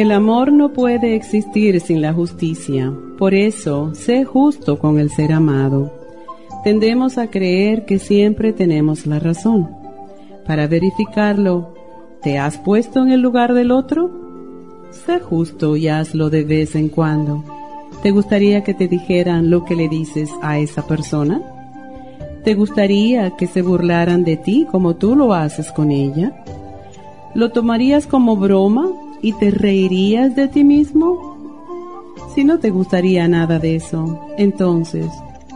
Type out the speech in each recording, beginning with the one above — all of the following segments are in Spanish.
El amor no puede existir sin la justicia. Por eso, sé justo con el ser amado. Tendemos a creer que siempre tenemos la razón. Para verificarlo, ¿te has puesto en el lugar del otro? Sé justo y hazlo de vez en cuando. ¿Te gustaría que te dijeran lo que le dices a esa persona? ¿Te gustaría que se burlaran de ti como tú lo haces con ella? ¿Lo tomarías como broma y te reirías de ti mismo? Si no te gustaría nada de eso, entonces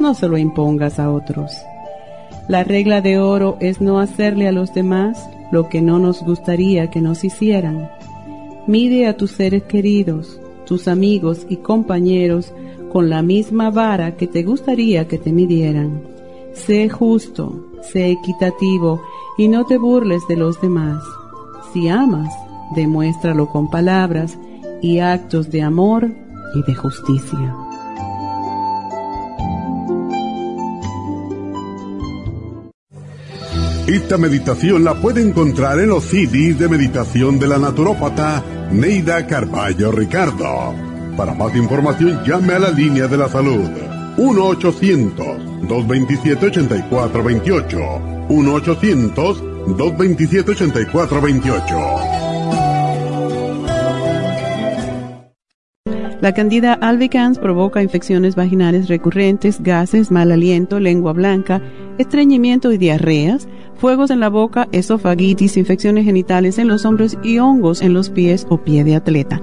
no se lo impongas a otros. La regla de oro es no hacerle a los demás lo que no nos gustaría que nos hicieran. Mide a tus seres queridos, tus amigos y compañeros con la misma vara que te gustaría que te midieran. Sé justo, sé equitativo y no te burles de los demás. Si amas, demuéstralo con palabras y actos de amor y de justicia. Esta meditación la puede encontrar en los CDs de meditación de la naturópata Neida Carballo Ricardo. Para más información llame a la línea de la salud 1-800-227-8428. 1-800-227-8428. La candida albicans provoca infecciones vaginales recurrentes, gases, mal aliento, lengua blanca, estreñimiento y diarreas, fuegos en la boca, esofagitis, infecciones genitales en los hombros y hongos en los pies o pie de atleta.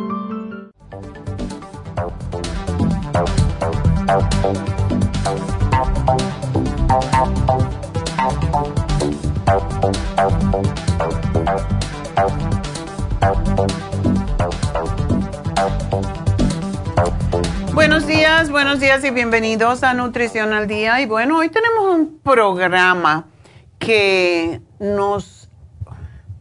Buenos días, buenos días y bienvenidos a Nutrición al Día. Y bueno, hoy tenemos un programa que nos,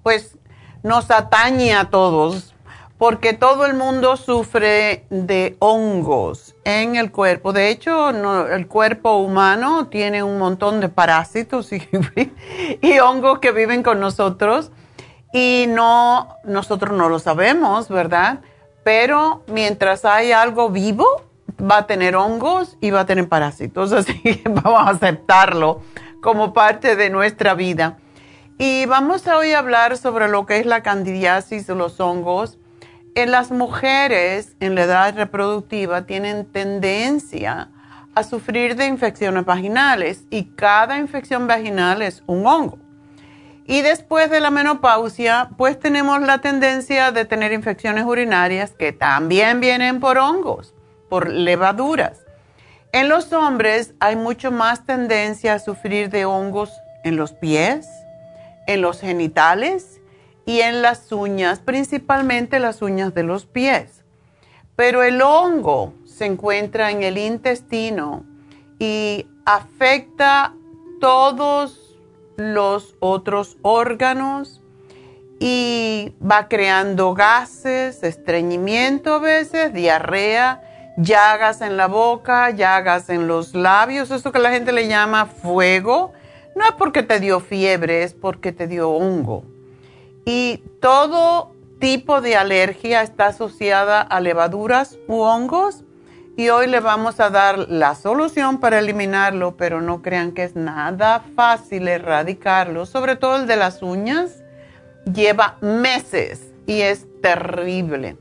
pues, nos atañe a todos porque todo el mundo sufre de hongos en el cuerpo. De hecho, el cuerpo humano tiene un montón de parásitos y, y, hongos que viven con nosotros y no, nosotros no lo sabemos, ¿verdad? Pero mientras hay algo vivo, va a tener hongos y va a tener parásitos, así que vamos a aceptarlo como parte de nuestra vida. Y vamos a hoy hablar sobre lo que es la candidiasis de los hongos en las mujeres en la edad reproductiva tienen tendencia a sufrir de infecciones vaginales y cada infección vaginal es un hongo. Y después de la menopausia, pues tenemos la tendencia de tener infecciones urinarias que también vienen por hongos, por levaduras. En los hombres hay mucho más tendencia a sufrir de hongos en los pies, en los genitales y en las uñas, principalmente las uñas de los pies. Pero el hongo se encuentra en el intestino y afecta todos los otros órganos y va creando gases, estreñimiento a veces, diarrea, llagas en la boca, llagas en los labios, eso que la gente le llama fuego. No es porque te dio fiebre, es porque te dio hongo. Y todo tipo de alergia está asociada a levaduras u hongos y hoy le vamos a dar la solución para eliminarlo, pero no crean que es nada fácil erradicarlo, sobre todo el de las uñas. Lleva meses y es terrible.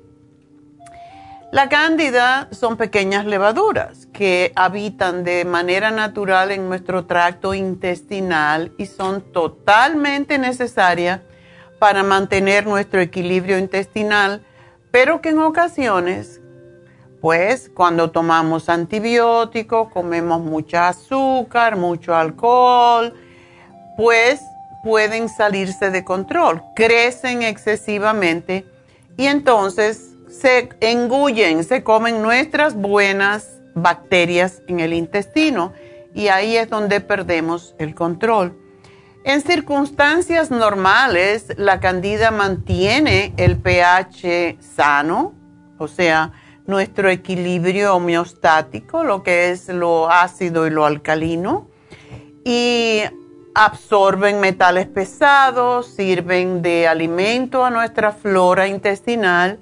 La cándida son pequeñas levaduras que habitan de manera natural en nuestro tracto intestinal y son totalmente necesarias para mantener nuestro equilibrio intestinal, pero que en ocasiones pues cuando tomamos antibióticos, comemos mucha azúcar, mucho alcohol, pues pueden salirse de control, crecen excesivamente y entonces se engullen, se comen nuestras buenas bacterias en el intestino y ahí es donde perdemos el control. En circunstancias normales, la candida mantiene el pH sano, o sea, nuestro equilibrio homeostático, lo que es lo ácido y lo alcalino, y absorben metales pesados, sirven de alimento a nuestra flora intestinal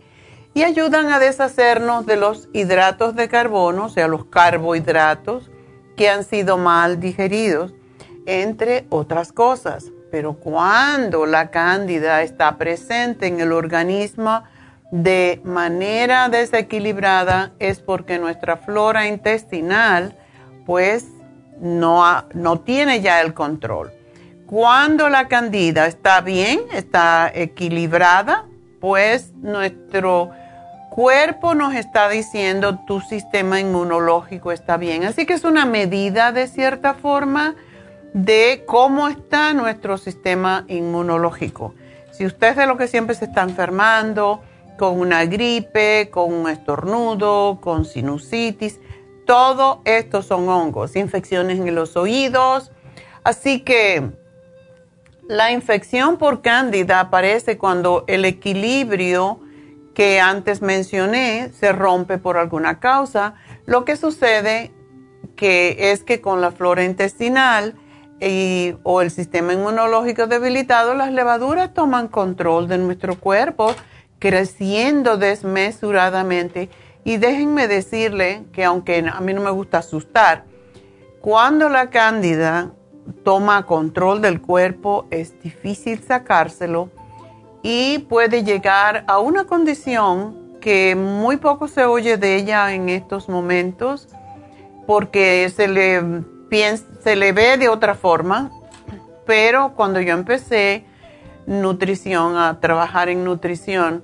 y ayudan a deshacernos de los hidratos de carbono, o sea, los carbohidratos que han sido mal digeridos, entre otras cosas. Pero cuando la cándida está presente en el organismo, de manera desequilibrada es porque nuestra flora intestinal pues no, no tiene ya el control. Cuando la candida está bien, está equilibrada, pues nuestro cuerpo nos está diciendo tu sistema inmunológico está bien. Así que es una medida de cierta forma de cómo está nuestro sistema inmunológico. Si usted es de lo que siempre se está enfermando, con una gripe, con un estornudo, con sinusitis. Todo esto son hongos, infecciones en los oídos. Así que la infección por cándida aparece cuando el equilibrio que antes mencioné se rompe por alguna causa. Lo que sucede que es que con la flora intestinal o el sistema inmunológico debilitado, las levaduras toman control de nuestro cuerpo creciendo desmesuradamente. Y déjenme decirle que aunque a mí no me gusta asustar, cuando la cándida toma control del cuerpo es difícil sacárselo y puede llegar a una condición que muy poco se oye de ella en estos momentos porque se le, se le ve de otra forma, pero cuando yo empecé nutrición, a trabajar en nutrición,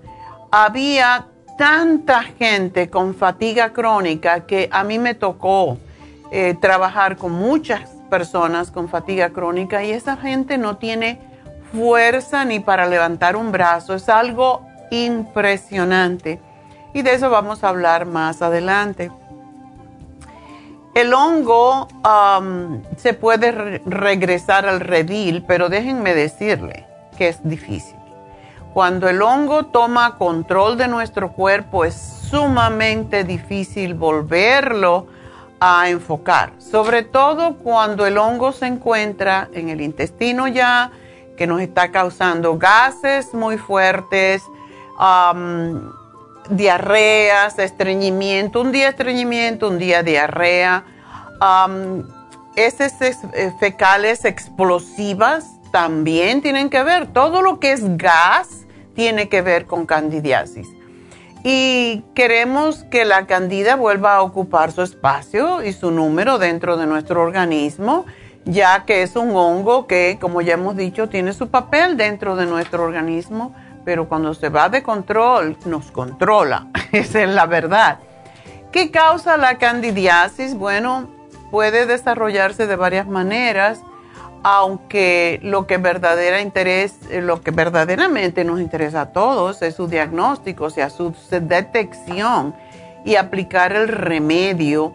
había tanta gente con fatiga crónica que a mí me tocó eh, trabajar con muchas personas con fatiga crónica y esa gente no tiene fuerza ni para levantar un brazo. Es algo impresionante. Y de eso vamos a hablar más adelante. El hongo se puede regresar al redil, pero déjenme decirle, que es difícil. Cuando el hongo toma control de nuestro cuerpo es sumamente difícil volverlo a enfocar, sobre todo cuando el hongo se encuentra en el intestino ya, que nos está causando gases muy fuertes, diarreas, estreñimiento, un día estreñimiento, un día diarrea, heces eh, fecales explosivas también tienen que ver. Todo lo que es gas tiene que ver con candidiasis. Y queremos que la candida vuelva a ocupar su espacio y su número dentro de nuestro organismo, ya que es un hongo que, como ya hemos dicho, tiene su papel dentro de nuestro organismo, pero cuando se va de control, nos controla. Esa es la verdad. ¿Qué causa la candidiasis? Bueno, puede desarrollarse de varias maneras aunque lo que, verdadera interés, eh, lo que verdaderamente nos interesa a todos es su diagnóstico, o sea, su detección y aplicar el remedio.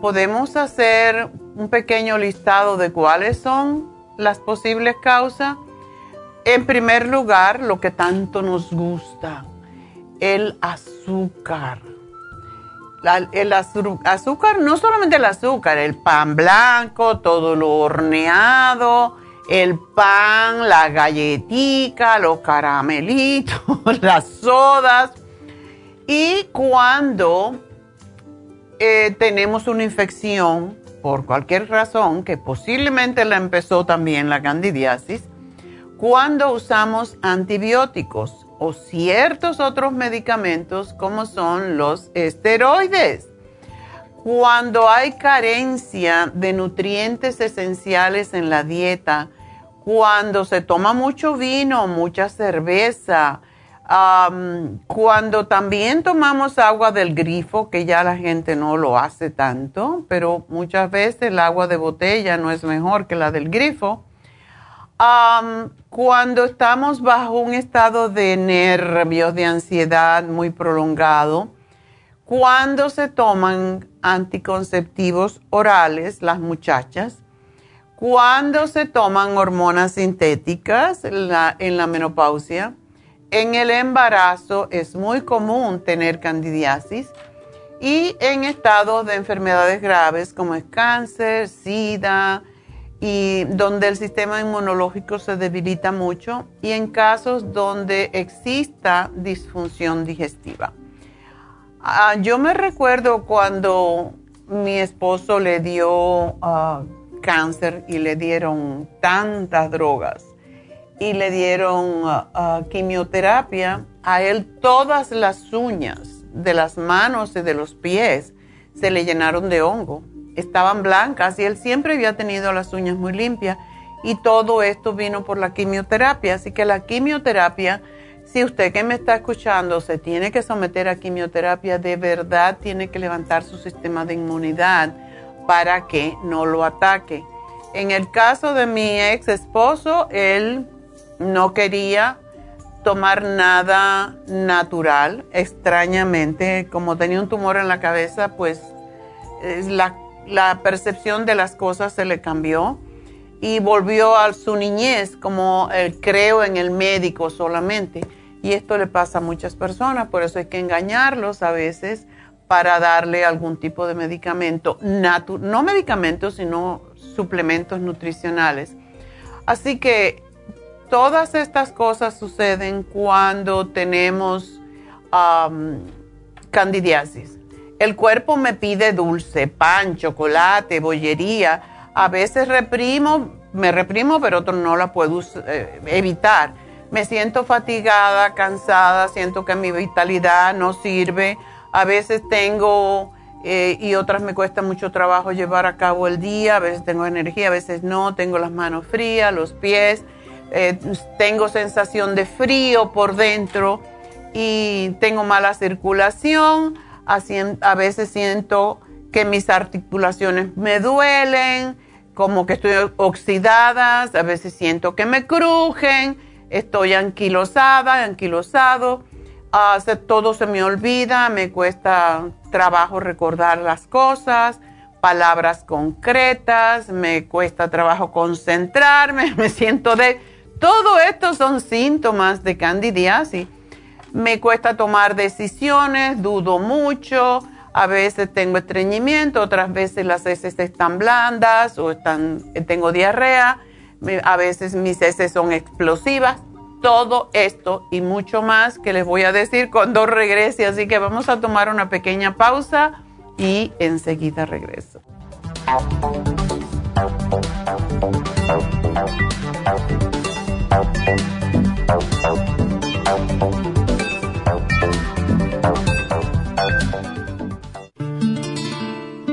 podemos hacer un pequeño listado de cuáles son las posibles causas. En primer lugar, lo que tanto nos gusta, el azúcar el azúcar, no solamente el azúcar, el pan blanco, todo lo horneado, el pan, la galletica, los caramelitos, las sodas. Y cuando eh, tenemos una infección por cualquier razón, que posiblemente la empezó también la candidiasis, cuando usamos antibióticos o ciertos otros medicamentos como son los esteroides. Cuando hay carencia de nutrientes esenciales en la dieta, cuando se toma mucho vino, mucha cerveza, cuando también tomamos agua del grifo, que ya la gente no lo hace tanto, pero muchas veces el agua de botella no es mejor que la del grifo. Cuando estamos bajo un estado de nervios, de ansiedad muy prolongado, cuando se toman anticonceptivos orales, las muchachas, cuando se toman hormonas sintéticas en la menopausia, en el embarazo es muy común tener candidiasis y en estados de enfermedades graves como es cáncer, sida y donde el sistema inmunológico se debilita mucho y en casos donde exista disfunción digestiva. Ah, yo me recuerdo cuando mi esposo le dio ah, cáncer y le dieron tantas drogas y le dieron uh, quimioterapia, a él todas las uñas de las manos y de los pies se le llenaron de hongo. Estaban blancas y él siempre había tenido las uñas muy limpias y todo esto vino por la quimioterapia. Así que la quimioterapia, si usted que me está escuchando se tiene que someter a quimioterapia, de verdad tiene que levantar su sistema de inmunidad para que no lo ataque. En el caso de mi ex esposo, él no quería tomar nada natural. Extrañamente, como tenía un tumor en la cabeza, pues la, percepción de las cosas se le cambió y volvió a su niñez como el creo en el médico solamente. Y esto le pasa a muchas personas, por eso hay que engañarlos a veces para darle algún tipo de medicamento, no medicamentos, sino suplementos nutricionales. Así que todas estas cosas suceden cuando tenemos candidiasis. El cuerpo me pide dulce, pan, chocolate, bollería. A veces reprimo, me reprimo, pero otro no la puedo eh, evitar. Me siento fatigada, cansada, siento que mi vitalidad no sirve. A veces tengo eh, y otras me cuesta mucho trabajo llevar a cabo el día. A veces tengo energía, a veces no. Tengo las manos frías, los pies eh, tengo sensación de frío por dentro y tengo mala circulación, a veces siento que mis articulaciones me duelen, como que estoy oxidada, a veces siento que me crujen, estoy anquilosada, anquilosado, todo se me olvida, me cuesta trabajo recordar las cosas, palabras concretas, me cuesta trabajo concentrarme, me siento de todo esto son síntomas de candidiasis. Me cuesta tomar decisiones, dudo mucho, a veces tengo estreñimiento, otras veces las heces están blandas o están, tengo diarrea, a veces mis heces son explosivas. Todo esto y mucho más que les voy a decir cuando regrese. Así que vamos a tomar una pequeña pausa y enseguida regreso.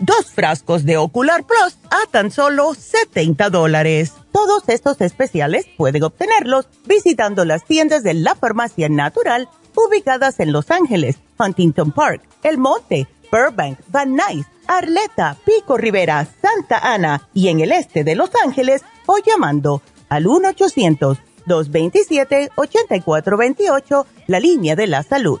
dos frascos de Ocular Plus a tan solo 70 dólares. Todos estos especiales pueden obtenerlos visitando las tiendas de la farmacia natural ubicadas en Los Ángeles, Huntington Park, El Monte, Burbank, Van Nuys, Arleta, Pico Rivera, Santa Ana y en el este de Los Ángeles o llamando al 1-800-227-8428, la línea de la salud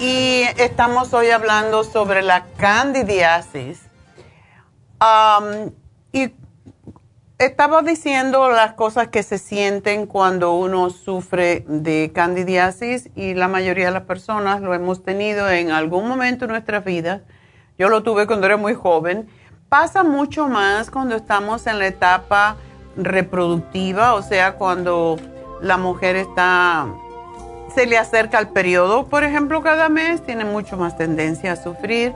y estamos hoy hablando sobre la candidiasis. y estaba diciendo las cosas que se sienten cuando uno sufre de candidiasis y la mayoría de las personas lo hemos tenido en algún momento en nuestra vida. Yo lo tuve cuando era muy joven. Pasa mucho más cuando estamos en la etapa reproductiva, o sea, cuando la mujer está se le acerca el periodo, por ejemplo, cada mes, tiene mucho más tendencia a sufrir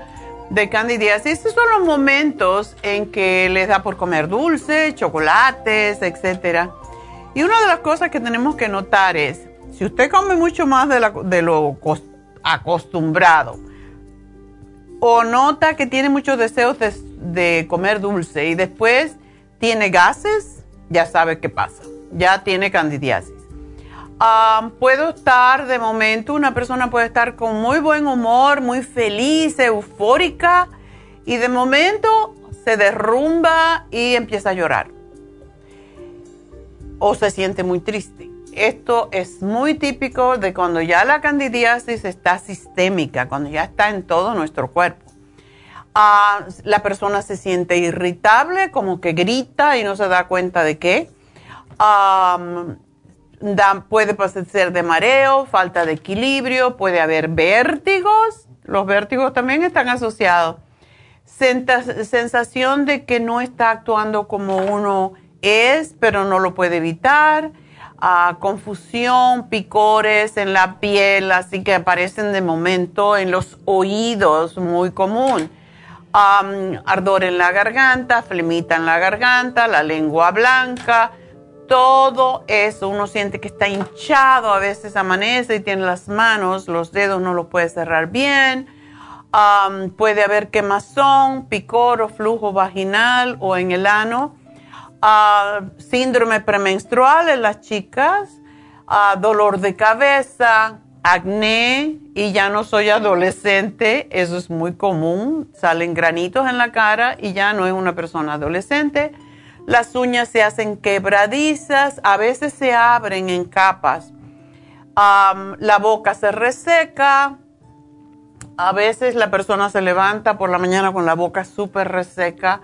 de candidiasis. Estos son los momentos en que les da por comer dulce, chocolates, etc. Y una de las cosas que tenemos que notar es, si usted come mucho más de, lo acostumbrado, o nota que tiene muchos deseos de, de comer dulce y después tiene gases, ya sabe qué pasa, ya tiene candidiasis puedo estar de momento, una persona puede estar con muy buen humor, muy feliz, eufórica, y de momento se derrumba y empieza a llorar. O se siente muy triste. Esto es muy típico de cuando ya la candidiasis está sistémica, cuando ya está en todo nuestro cuerpo. la persona se siente irritable, como que grita y no se da cuenta de qué puede ser de mareo, falta de equilibrio, puede haber vértigos. Los vértigos también están asociados. Sensación de que no está actuando como uno es, pero no lo puede evitar. Ah, confusión, picores en la piel, así que aparecen de momento en los oídos, muy común. ardor en la garganta, flemita en la garganta, la lengua blanca todo eso, uno siente que está hinchado, a veces amanece y tiene las manos, los dedos no lo puede cerrar bien. puede haber quemazón, picor o flujo vaginal o en el ano. Ah, síndrome premenstrual en las chicas. Ah, dolor de cabeza, acné y ya no soy adolescente, eso es muy común. Salen granitos en la cara y ya no es una persona adolescente las uñas se hacen quebradizas, a veces se abren en capas. la boca se reseca. A veces la persona se levanta por la mañana con la boca súper reseca.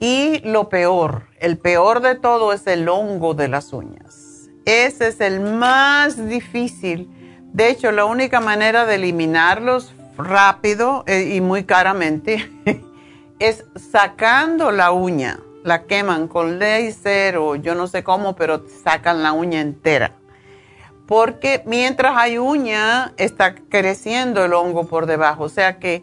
Y lo peor, el peor de todo es el hongo de las uñas. Ese es el más difícil. De hecho, la única manera de eliminarlos rápido eh, y muy caramente es sacando la uña la queman con láser o yo no sé cómo, pero sacan la uña entera. Porque mientras hay uña, está creciendo el hongo por debajo. O sea que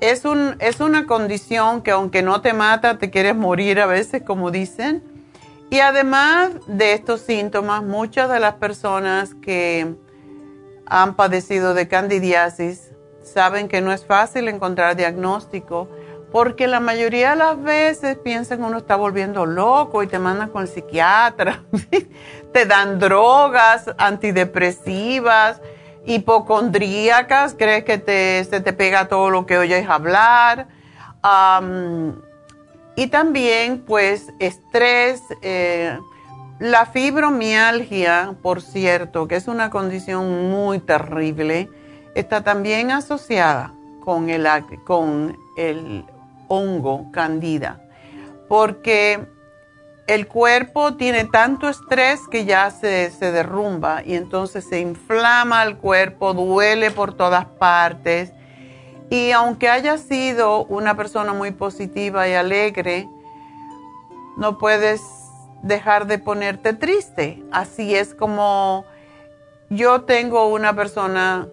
es, un, es una condición que aunque no te mata, te quieres morir a veces, como dicen. Y además de estos síntomas, muchas de las personas que han padecido de candidiasis saben que no es fácil encontrar diagnóstico porque la mayoría de las veces piensan que uno está volviendo loco y te mandan con el psiquiatra, te dan drogas antidepresivas, hipocondríacas, crees que se te pega todo lo que oyes hablar. Y también pues estrés, eh, la fibromialgia, por cierto, que es una condición muy terrible, está también asociada con el, con el hongo candida, porque el cuerpo tiene tanto estrés que ya se, se, derrumba y entonces se inflama el cuerpo, duele por todas partes. Y aunque haya sido una persona muy positiva y alegre, no puedes dejar de ponerte triste. Así es como yo tengo una persona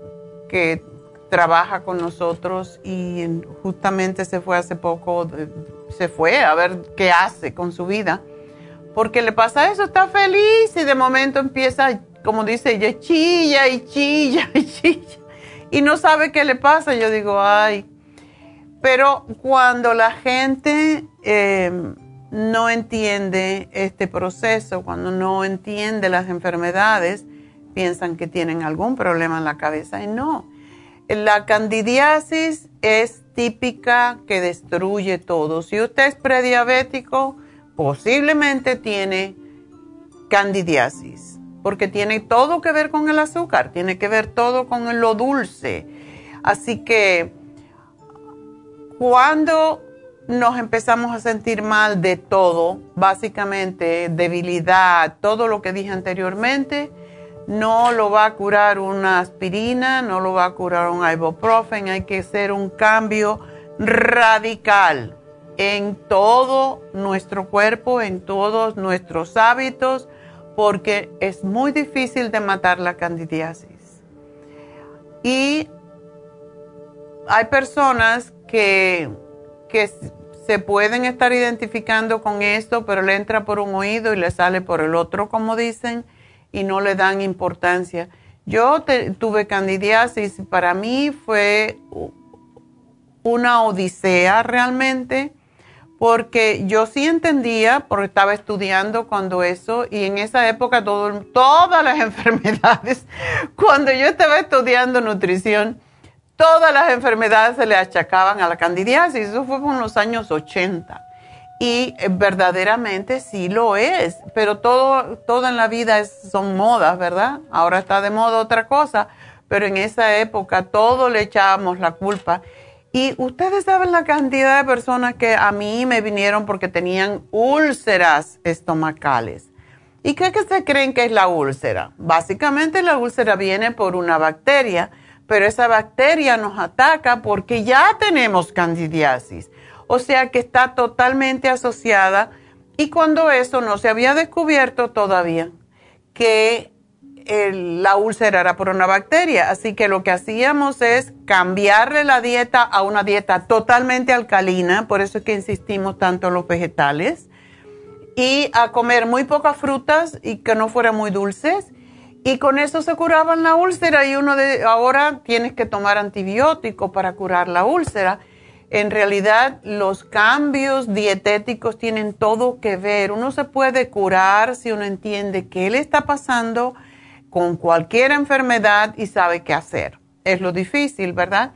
que trabaja con nosotros y justamente se fue hace poco, se fue a ver qué hace con su vida, porque le pasa eso, está feliz y de momento empieza, como dice ella, chilla y chilla y chilla y no sabe qué le pasa. Yo digo, ay, pero cuando la gente em, no entiende este proceso, cuando no entiende las enfermedades, piensan que tienen algún problema en la cabeza y no la candidiasis es típica que destruye todo. Si usted es prediabético, posiblemente tiene candidiasis, porque tiene todo que ver con el azúcar, tiene que ver todo con lo dulce. Así que cuando nos empezamos a sentir mal de todo, básicamente debilidad, todo lo que dije anteriormente, no lo va a curar una aspirina, no lo va a curar un ibuprofen, hay que hacer un cambio radical en todo nuestro cuerpo, en todos nuestros hábitos, porque es muy difícil de matar la candidiasis. Y hay personas que, que se pueden estar identificando con esto, pero le entra por un oído y le sale por el otro, como dicen y no le dan importancia. Yo tuve candidiasis, para mí fue una odisea realmente, porque yo sí entendía, porque estaba estudiando cuando eso, y en esa época todo, todas las enfermedades, cuando yo estaba estudiando nutrición, todas las enfermedades se le achacaban a la candidiasis, eso fue en los años 80. Y eh, verdaderamente sí lo es, pero todo, todo en la vida son modas, ¿verdad? Ahora está de moda otra cosa, pero en esa época todo le echábamos la culpa. Y ustedes saben la cantidad de personas que a mí me vinieron porque tenían úlceras estomacales. ¿Y qué que se creen que es la úlcera? Básicamente la úlcera viene por una bacteria, pero esa bacteria nos ataca porque ya tenemos candidiasis. O sea que está totalmente asociada. Y cuando eso no se había descubierto todavía que la úlcera era por una bacteria. Así que lo que hacíamos es cambiarle la dieta a una dieta totalmente alcalina, por eso es que insistimos tanto en los vegetales, y a comer muy pocas frutas y que no fueran muy dulces. Y con eso se curaban la úlcera. Y uno de ahora tienes que tomar antibiótico para curar la úlcera en realidad los cambios dietéticos tienen todo que ver. Uno se puede curar si uno entiende qué le está pasando con cualquier enfermedad y sabe qué hacer. Es lo difícil, ¿verdad?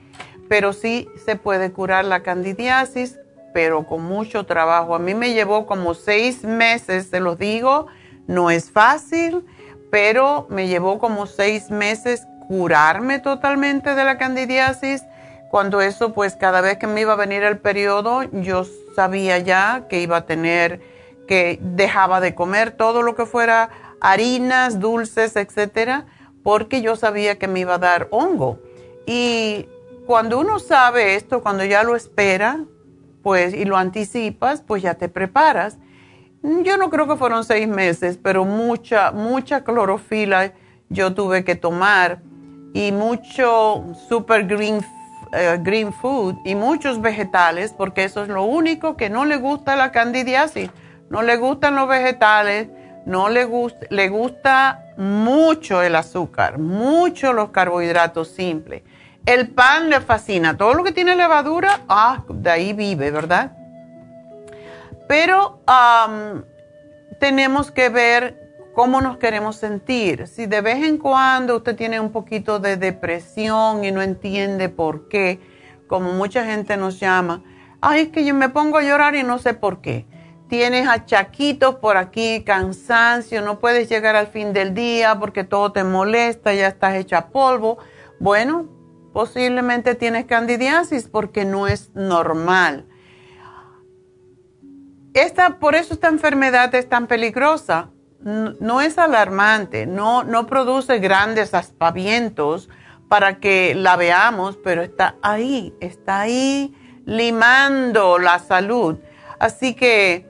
Pero sí se puede curar la candidiasis, pero con mucho trabajo. A mí me llevó como seis meses, se los digo, no es fácil, pero me llevó como seis meses curarme totalmente de la candidiasis cuando eso, pues cada vez que me iba a venir el periodo, yo sabía ya que iba a tener, que dejaba de comer todo lo que fuera harinas, dulces, etcétera, porque yo sabía que me iba a dar hongo. Y cuando uno sabe esto, cuando ya lo espera, pues, y lo anticipas, pues ya te preparas. Yo no creo que fueron seis meses, pero mucha, mucha clorofila yo tuve que tomar y mucho super green eh, green food y muchos vegetales, porque eso es lo único que no le gusta la candidiasis. No le gustan los vegetales, no le gusta, le gusta mucho el azúcar, mucho los carbohidratos simples. El pan le fascina, todo lo que tiene levadura, ah, de ahí vive, ¿verdad? Pero tenemos que ver cómo nos queremos sentir. Si de vez en cuando usted tiene un poquito de depresión y no entiende por qué, como mucha gente nos llama, ay, es que yo me pongo a llorar y no sé por qué. Tienes achaquitos por aquí, cansancio, no puedes llegar al fin del día porque todo te molesta, ya estás hecha polvo. Bueno, posiblemente tienes candidiasis porque no es normal. Esta, por eso esta enfermedad es tan peligrosa. No, es alarmante, no, no produce grandes aspavientos para que la veamos, pero está ahí, está ahí limando la salud. Así que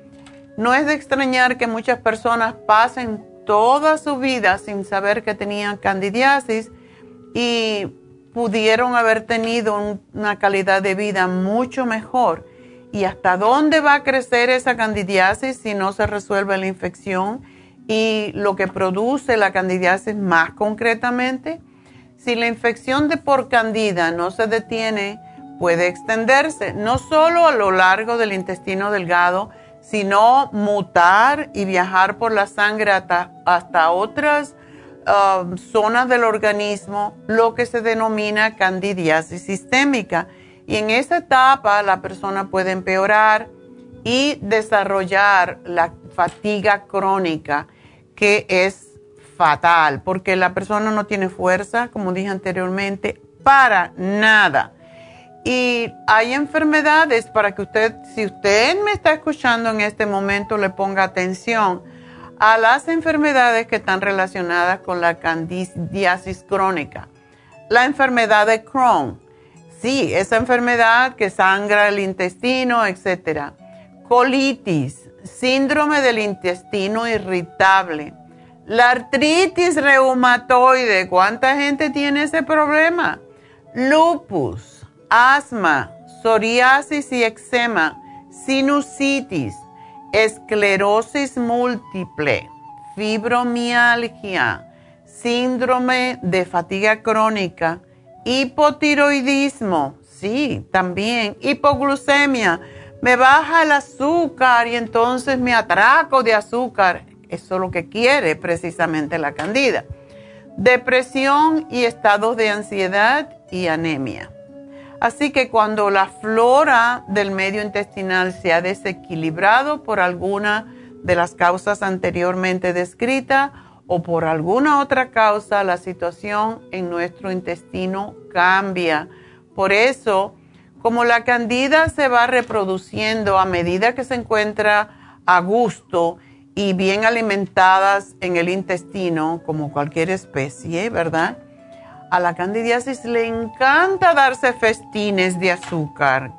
no es de extrañar que muchas personas pasen toda su vida sin saber que tenían candidiasis y pudieron haber tenido una calidad de vida mucho mejor. ¿Y hasta dónde va a crecer esa candidiasis si no se resuelve la infección? Y lo que produce la candidiasis más concretamente, si la infección de por candida no se detiene, puede extenderse no solo a lo largo del intestino delgado, sino mutar y viajar por la sangre hasta, otras um, zonas del organismo, lo que se denomina candidiasis sistémica. Y en esa etapa la persona puede empeorar y desarrollar la fatiga crónica, que es fatal, porque la persona no tiene fuerza, como dije anteriormente, para nada. Y hay enfermedades para que usted, si usted me está escuchando en este momento, le ponga atención a las enfermedades que están relacionadas con la candidiasis crónica. La enfermedad de Crohn, sí, esa enfermedad que sangra el intestino, etc. Colitis, síndrome del intestino irritable, la artritis reumatoide, ¿cuánta gente tiene ese problema? Lupus asma, psoriasis y eczema, sinusitis, esclerosis múltiple, fibromialgia, síndrome de fatiga crónica, hipotiroidismo, sí, también, hipoglucemia, me baja el azúcar y entonces me atraco de azúcar. Eso es lo que quiere precisamente la candida. Depresión y estados de ansiedad y anemia. Así que cuando la flora del medio intestinal se ha desequilibrado por alguna de las causas anteriormente descritas o por alguna otra causa, la situación en nuestro intestino cambia. Por eso, como la candida se va reproduciendo a medida que se encuentra a gusto y bien alimentadas en el intestino, como cualquier especie, ¿verdad? a la candidiasis le encanta darse festines de azúcar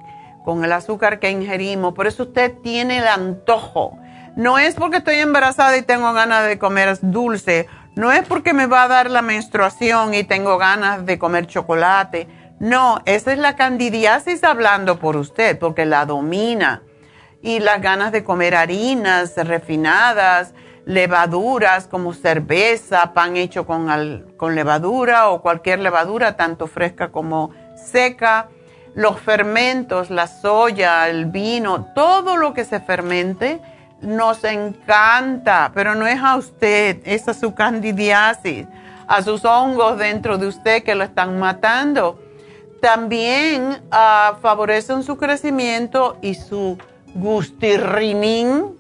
con el azúcar que ingerimos. Por eso usted tiene el antojo. No es porque estoy embarazada y tengo ganas de comer dulce. No es porque me va a dar la menstruación y tengo ganas de comer chocolate. No, esa es la candidiasis hablando por usted, porque la domina. Y las ganas de comer harinas refinadas, levaduras como cerveza, pan hecho con, con levadura o cualquier levadura, tanto fresca como seca, los fermentos, la soya, el vino, todo lo que se fermente nos encanta, pero no es a usted, es a su candidiasis, a sus hongos dentro de usted que lo están matando. También uh, favorecen su crecimiento y su gustirrinín,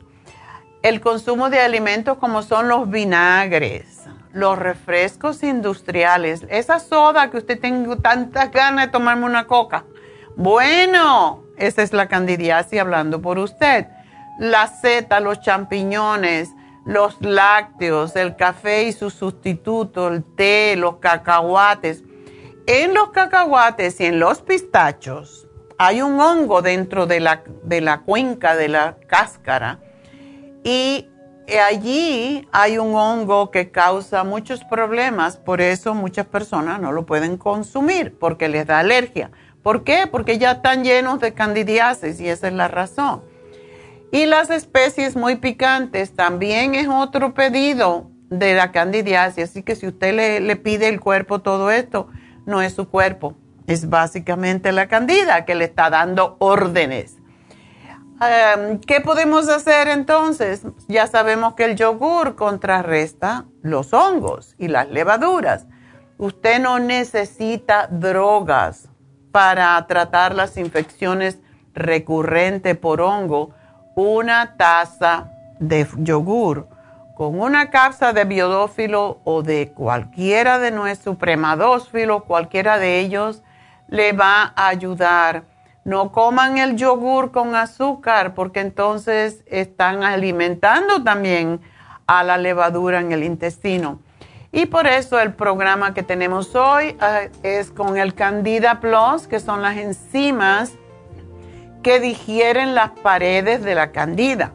el consumo de alimentos como son los vinagres, los refrescos industriales, esa soda que usted tenga tantas ganas de tomarme una coca. Bueno, esa es la candidiasis hablando por usted. La seta, los champiñones, los lácteos, el café y su sustituto, el té, los cacahuates. En los cacahuates y en los pistachos hay un hongo dentro de la, de la cuenca de la cáscara y allí hay un hongo que causa muchos problemas, por eso muchas personas no lo pueden consumir porque les da alergia. ¿Por qué? Porque ya están llenos de candidiasis y esa es la razón. Y las especies muy picantes también es otro pedido de la candidiasis, así que si usted le, le pide el cuerpo todo esto, no es su cuerpo, es básicamente la candida que le está dando órdenes. Em, ¿Qué podemos hacer entonces? Ya sabemos que el yogur contrarresta los hongos y las levaduras. Usted no necesita drogas para tratar las infecciones recurrente por hongo, una taza de yogur con una capsa de biodófilo o de cualquiera de nuestros supremadófilo, cualquiera de ellos, le va a ayudar. No coman el yogur con azúcar porque entonces están alimentando también a la levadura en el intestino. Y por eso el programa que tenemos hoy eh, es con el Candida Plus, que son las enzimas que digieren las paredes de la candida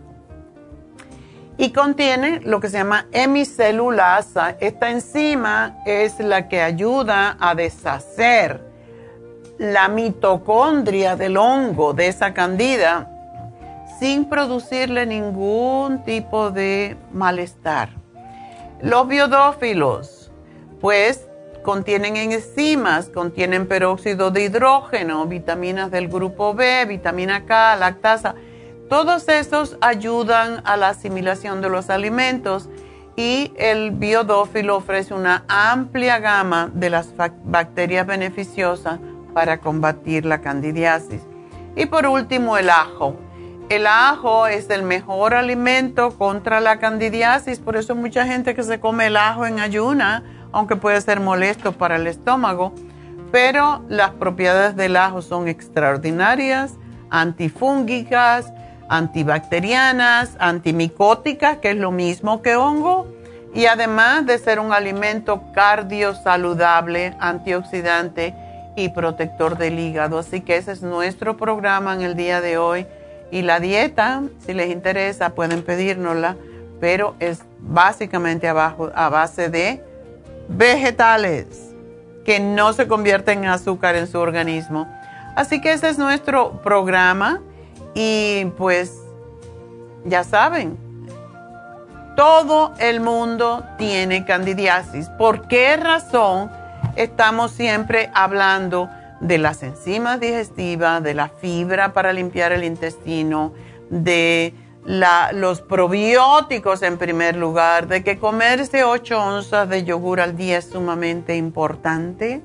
y contiene lo que se llama hemicelulasa. Esta enzima es la que ayuda a deshacer la mitocondria del hongo de esa candida sin producirle ningún tipo de malestar. Los biodófilos, pues, contienen enzimas, contienen peróxido de hidrógeno, vitaminas del grupo B, vitamina K, lactasa todos estos ayudan a la asimilación de los alimentos y el biodófilo ofrece una amplia gama de las bacterias beneficiosas para combatir la candidiasis. Y por último, el ajo. El ajo es el mejor alimento contra la candidiasis, por eso mucha gente que se come el ajo en ayuna, aunque puede ser molesto para el estómago, pero las propiedades del ajo son extraordinarias, antifúngicas, antibacterianas, antimicóticas, que es lo mismo que hongo, y además de ser un alimento cardiosaludable, antioxidante y protector del hígado. Así que ese es nuestro programa en el día de hoy. Y la dieta, si les interesa, pueden pedírnosla, pero es básicamente abajo, a base de vegetales que no se convierten en azúcar en su organismo. Así que ese es nuestro programa y pues ya saben, todo el mundo tiene candidiasis. ¿Por qué razón estamos siempre hablando de las enzimas digestivas, de la fibra para limpiar el intestino, de los probióticos en primer lugar, de que comerse 8 onzas de yogur al día es sumamente importante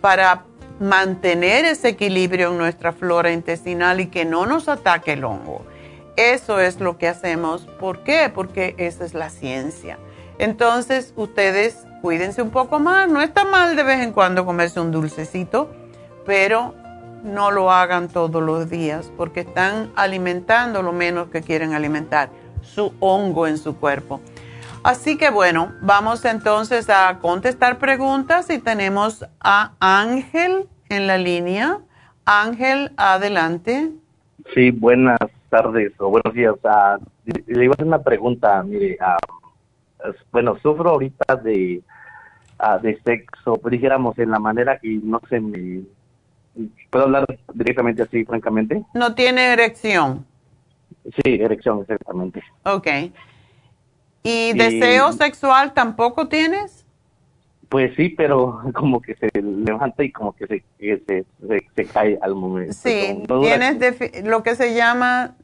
para mantener ese equilibrio en nuestra flora intestinal y que no nos ataque el hongo. Eso es lo que hacemos. ¿Por qué? Porque esa es la ciencia. Entonces, ustedes cuídense un poco más. No está mal de vez en cuando comerse un dulcecito, pero no lo hagan todos los días porque están alimentando lo menos que quieren alimentar, su hongo en su cuerpo. Así que bueno, vamos entonces a contestar preguntas y tenemos a Ángel en la línea. Ángel, adelante. Sí, buenas tardes o buenos días. Uh, le iba a hacer una pregunta, mire, uh, bueno, sufro ahorita de, uh, de sexo, dijéramos en la manera que no se me... ¿Puedo hablar directamente así, francamente? No tiene erección. Sí, erección, exactamente. Ok. ¿Y deseo sexual tampoco tienes? Pues sí, pero como que se levanta y como que se, se, se, cae al momento. Sí, tienes lo que se llama,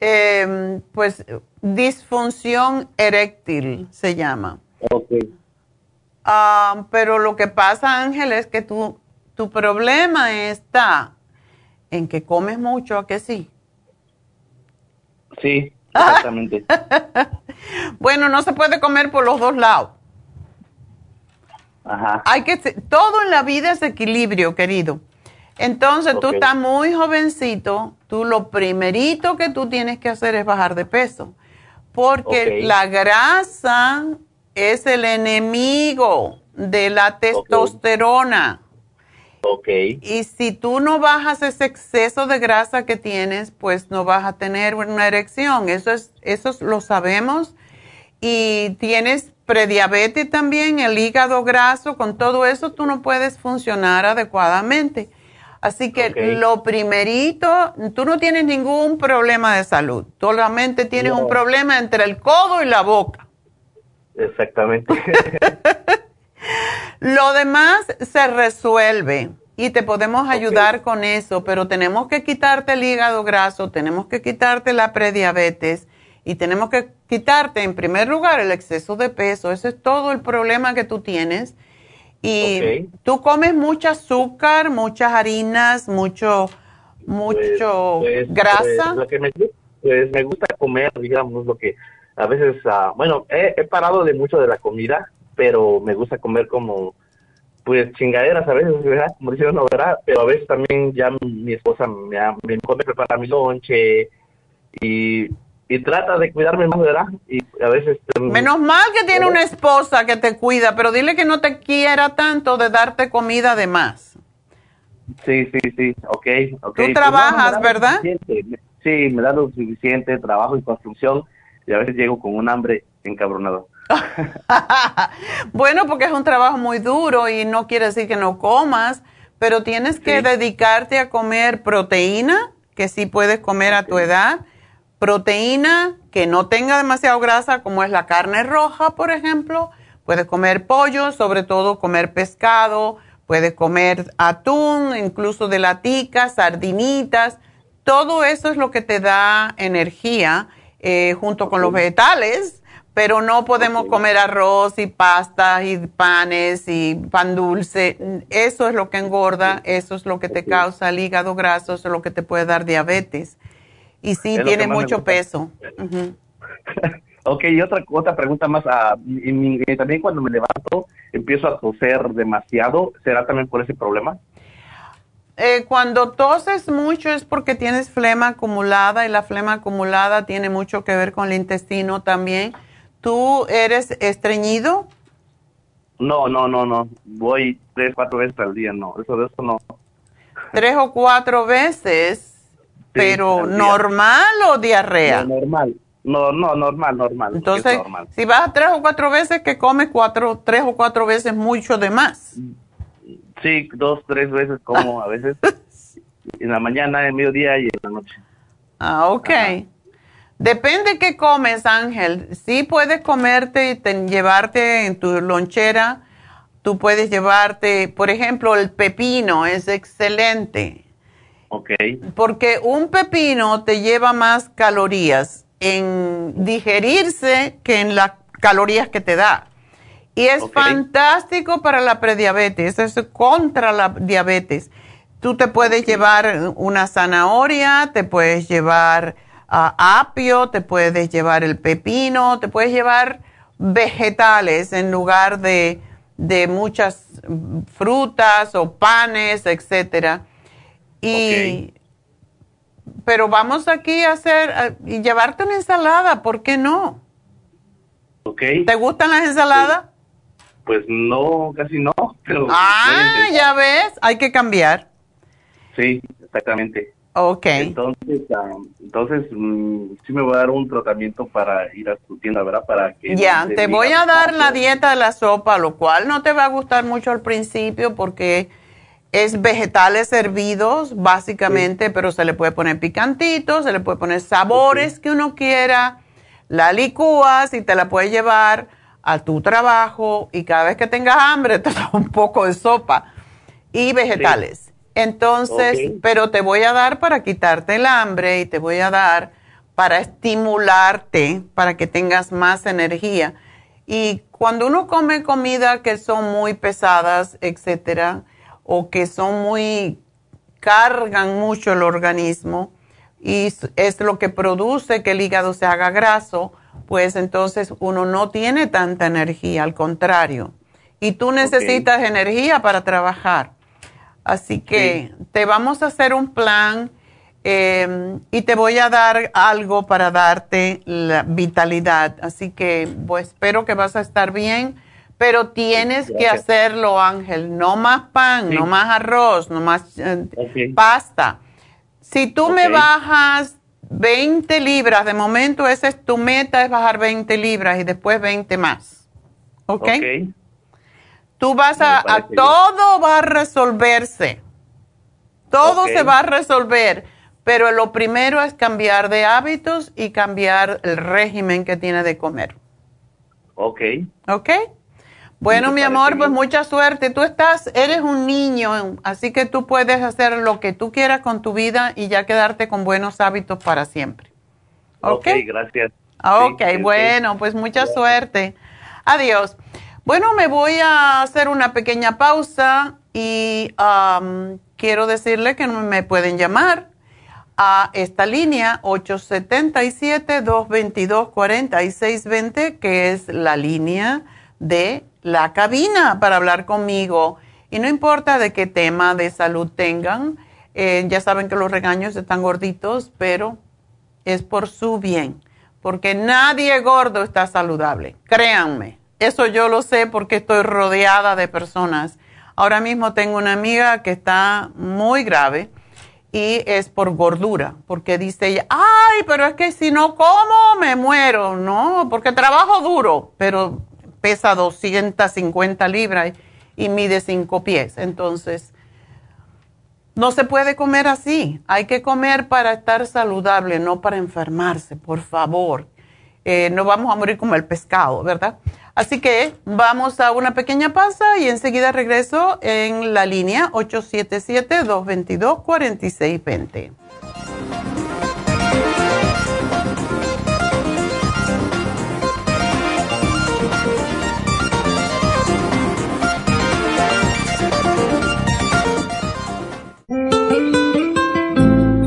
eh, pues, disfunción eréctil, se llama. Ok. Ah, pero lo que pasa, Ángel, es que tu, tu problema está en que comes mucho, ¿a que sí? Sí, exactamente. bueno, no se puede comer por los dos lados. Ajá. Hay que todo en la vida es equilibrio, querido. Entonces, tú estás muy jovencito, tú lo primerito que tú tienes que hacer es bajar de peso, porque la grasa es el enemigo de la testosterona. Ok. Y si tú no bajas ese exceso de grasa que tienes, pues no vas a tener una erección. Eso es, eso lo sabemos. Y tienes prediabetes también, el hígado graso, con todo eso tú no puedes funcionar adecuadamente. Así que lo primerito, tú no tienes ningún problema de salud, solamente tienes un problema entre el codo y la boca. Exactamente. lo demás se resuelve y te podemos ayudar con eso, pero tenemos que quitarte el hígado graso, tenemos que quitarte la prediabetes y tenemos que quitarte en primer lugar el exceso de peso. Ese es todo el problema que tú tienes. Y tú comes mucho azúcar, muchas harinas, mucho mucho Pues, pues, grasa. lo que me, pues me gusta comer, digamos, lo que a veces, ah, bueno, he, he parado de mucho de la comida, pero me gusta comer como, pues chingaderas a veces, ¿verdad? Como dicen uno, ¿verdad? Pero a veces también ya mi esposa me, me, me prepara mi lonche y, y trata de cuidarme más, ¿verdad? Y a veces... Menos mal que tiene una esposa que te cuida, pero dile que no te quiera tanto de darte comida de más. Sí, sí, sí, ok, ok. Tú Pues trabajas, ¿verdad? Sí, me da lo suficiente trabajo y construcción y a veces llego con un hambre encabronado. bueno, porque es un trabajo muy duro y no quiere decir que no comas, pero tienes que Sí. dedicarte a comer proteína, que sí puedes comer a tu edad, proteína que no tenga demasiado grasa, como es la carne roja, por ejemplo. Puedes comer pollo, sobre todo comer pescado, puedes comer atún, incluso de latica, sardinitas. Todo eso es lo que te da energía eh, junto con los vegetales, pero no podemos comer arroz y pastas y panes y pan dulce. Eso es lo que engorda, eso es lo que te causa el hígado graso, eso es lo que te puede dar diabetes. Y sí, Es tiene mucho peso. Ujú. ok, y otra, otra pregunta más. ah, y también cuando me levanto empiezo a toser demasiado. ¿Será también por ese problema? Eh, cuando toses mucho es porque tienes flema acumulada y la flema acumulada tiene mucho que ver con el intestino también. ¿Tú eres estreñido? No, no, no, no. Voy tres, cuatro veces al día. No, eso de eso no. Tres o cuatro veces, pero normal o diarrea. No, normal. No, no, normal, normal. es Entonces, normal. si vas tres o cuatro veces, que comes cuatro, tres o cuatro veces mucho de más. Sí, dos, tres veces como a veces. en la mañana, en mediodía y en la noche. Ah, ok. Ajá. Depende qué comes, Ángel. Sí puedes comerte y te- llevarte en tu lonchera. Tú puedes llevarte, por ejemplo, el pepino es excelente. Ok, Porque un pepino te lleva más calorías en digerirse que en las calorías que te da. Y es fantástico para la prediabetes, es contra la diabetes. Tú te puedes llevar una zanahoria, te puedes llevar apio, te puedes llevar el pepino, te puedes llevar vegetales en lugar de, de muchas frutas o panes, etcétera. Y pero vamos aquí a hacer y llevarte una ensalada, ¿por qué no? ok. ¿Te gustan las ensaladas? Pues no, casi no. Pero Ah, ya ves, hay que cambiar. Sí, exactamente. Ok. Entonces, ah, entonces mm, sí me voy a dar un tratamiento para ir a tu tienda, ¿verdad? Para que Ya, te voy a dar la dieta de la sopa, lo cual no te va a gustar mucho al principio porque es vegetales hervidos, básicamente, pero se le puede poner picantito, se le puede poner sabores que uno quiera, la licúas y te la puedes llevar a tu trabajo y cada vez que tengas hambre te da un poco de sopa y vegetales. Entonces, pero te voy a dar para quitarte el hambre y te voy a dar para estimularte, para que tengas más energía. Y cuando uno come comida que son muy pesadas, etcétera, o que son muy, cargan mucho el organismo, y es lo que produce que el hígado se haga graso, pues entonces uno no tiene tanta energía, al contrario. Y tú necesitas energía para trabajar. Así que te vamos a hacer un plan eh, y te voy a dar algo para darte la vitalidad. Así que pues, espero que vas a estar bien, pero tienes que hacerlo, Ángel. No más pan, Sí. no más arroz, no más eh, pasta. Si tú me bajas 20 libras, de momento esa es tu meta, es bajar 20 libras y después 20 más. ¿Ok? Ok. Tú vas a, todo va a resolverse. Todo se va a resolver. Pero lo primero es cambiar de hábitos y cambiar el régimen que tiene de comer. Ok. ¿Ok? Bueno, mi amor, pues mucha suerte. Tú estás, eres un niño, así que tú puedes hacer lo que tú quieras con tu vida y ya quedarte con buenos hábitos para siempre. ¿Ok? Ok, gracias. Ok, Sí, sí, bueno, pues mucha suerte. Adiós. Bueno, me voy a hacer una pequeña pausa y am, quiero decirle que me pueden llamar a esta línea 877-222-4620, que es la línea de la cabina para hablar conmigo. Y no importa de qué tema de salud tengan, eh, ya saben que los regaños están gorditos, pero es por su bien, porque nadie gordo está saludable, créanme. Eso yo lo sé porque estoy rodeada de personas. Ahora mismo tengo una amiga que está muy grave y es por gordura, porque dice ella, ay, pero es que si no como me muero, no, porque trabajo duro, pero pesa 250 libras y mide 5 pies. Entonces, no se puede comer así. Hay que comer para estar saludable, no para enfermarse, por favor. Eh, no vamos a morir como el pescado, ¿verdad? Así que vamos a una pequeña pausa y enseguida regreso en la línea 877-222-4620.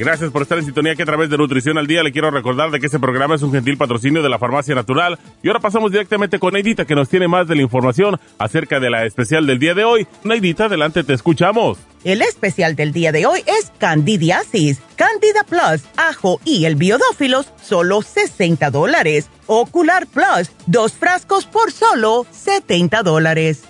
Gracias por estar en sintonía que a través de Nutrición al Día le quiero recordar de que este programa es un gentil patrocinio de la Farmacia Natural. Y ahora pasamos directamente con Neidita que nos tiene más de la información acerca de la especial del día de hoy. Neidita, adelante, te escuchamos. El especial del día de hoy es Candidiasis, Candida Plus, ajo y el biodófilos, solo 60 dólares. Ocular Plus, dos frascos por solo 70 dólares.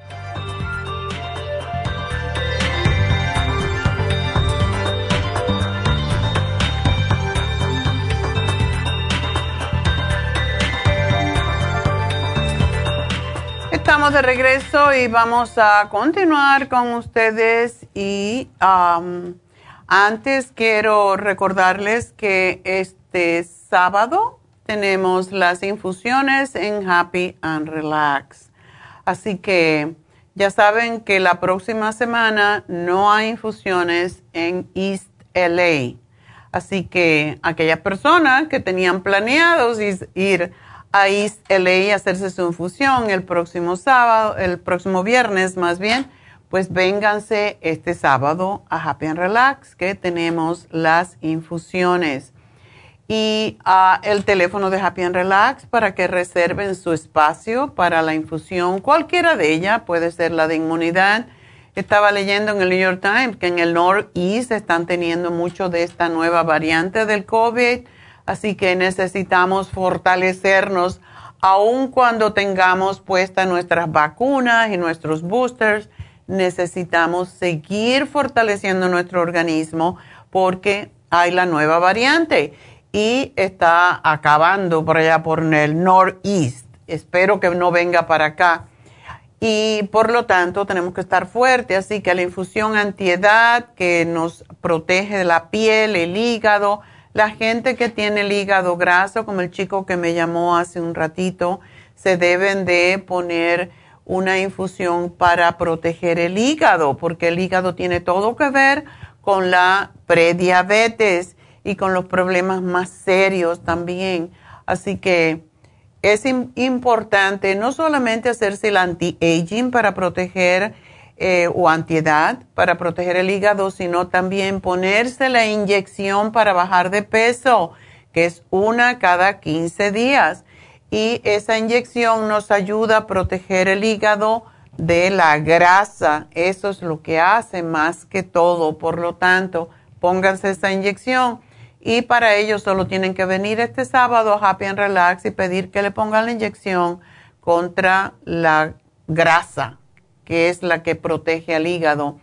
Estamos de regreso y vamos a continuar con ustedes y antes quiero recordarles que este sábado tenemos las infusiones en Happy and Relax. Así que ya saben que la próxima semana no hay infusiones en East LA. Así que aquellas personas que tenían planeados ir a East hacerse su infusión el próximo sábado, el próximo viernes más bien, pues vénganse este sábado a Happy and Relax que tenemos las infusiones. Y uh, el teléfono de Happy and Relax para que reserven su espacio para la infusión, cualquiera de ellas, puede ser la de inmunidad. Estaba leyendo en el New York Times que en el Northeast están teniendo mucho de esta nueva variante del COVID Así que necesitamos fortalecernos aun cuando tengamos puestas nuestras vacunas y nuestros boosters. Necesitamos seguir fortaleciendo nuestro organismo porque hay la nueva variante y está acabando por allá por el northeast. Espero que no venga para acá. Y por lo tanto tenemos que estar fuertes, así que la infusión antiedad que nos protege de la piel, el hígado, la gente que tiene el hígado graso, como el chico que me llamó hace un ratito, se deben de poner una infusión para proteger el hígado, porque el hígado tiene todo que ver con la prediabetes y con los problemas más serios también. Así que es importante no solamente hacerse el anti-aging para proteger eh, o antiedad para proteger el hígado, sino también ponerse la inyección para bajar de peso, que es una cada 15 días. Y esa inyección nos ayuda a proteger el hígado de la grasa. Eso es lo que hace más que todo. Por lo tanto, pónganse esa inyección. Y para ello solo tienen que venir este sábado a Happy and Relax y pedir que le pongan la inyección contra la grasa que es la que protege al hígado.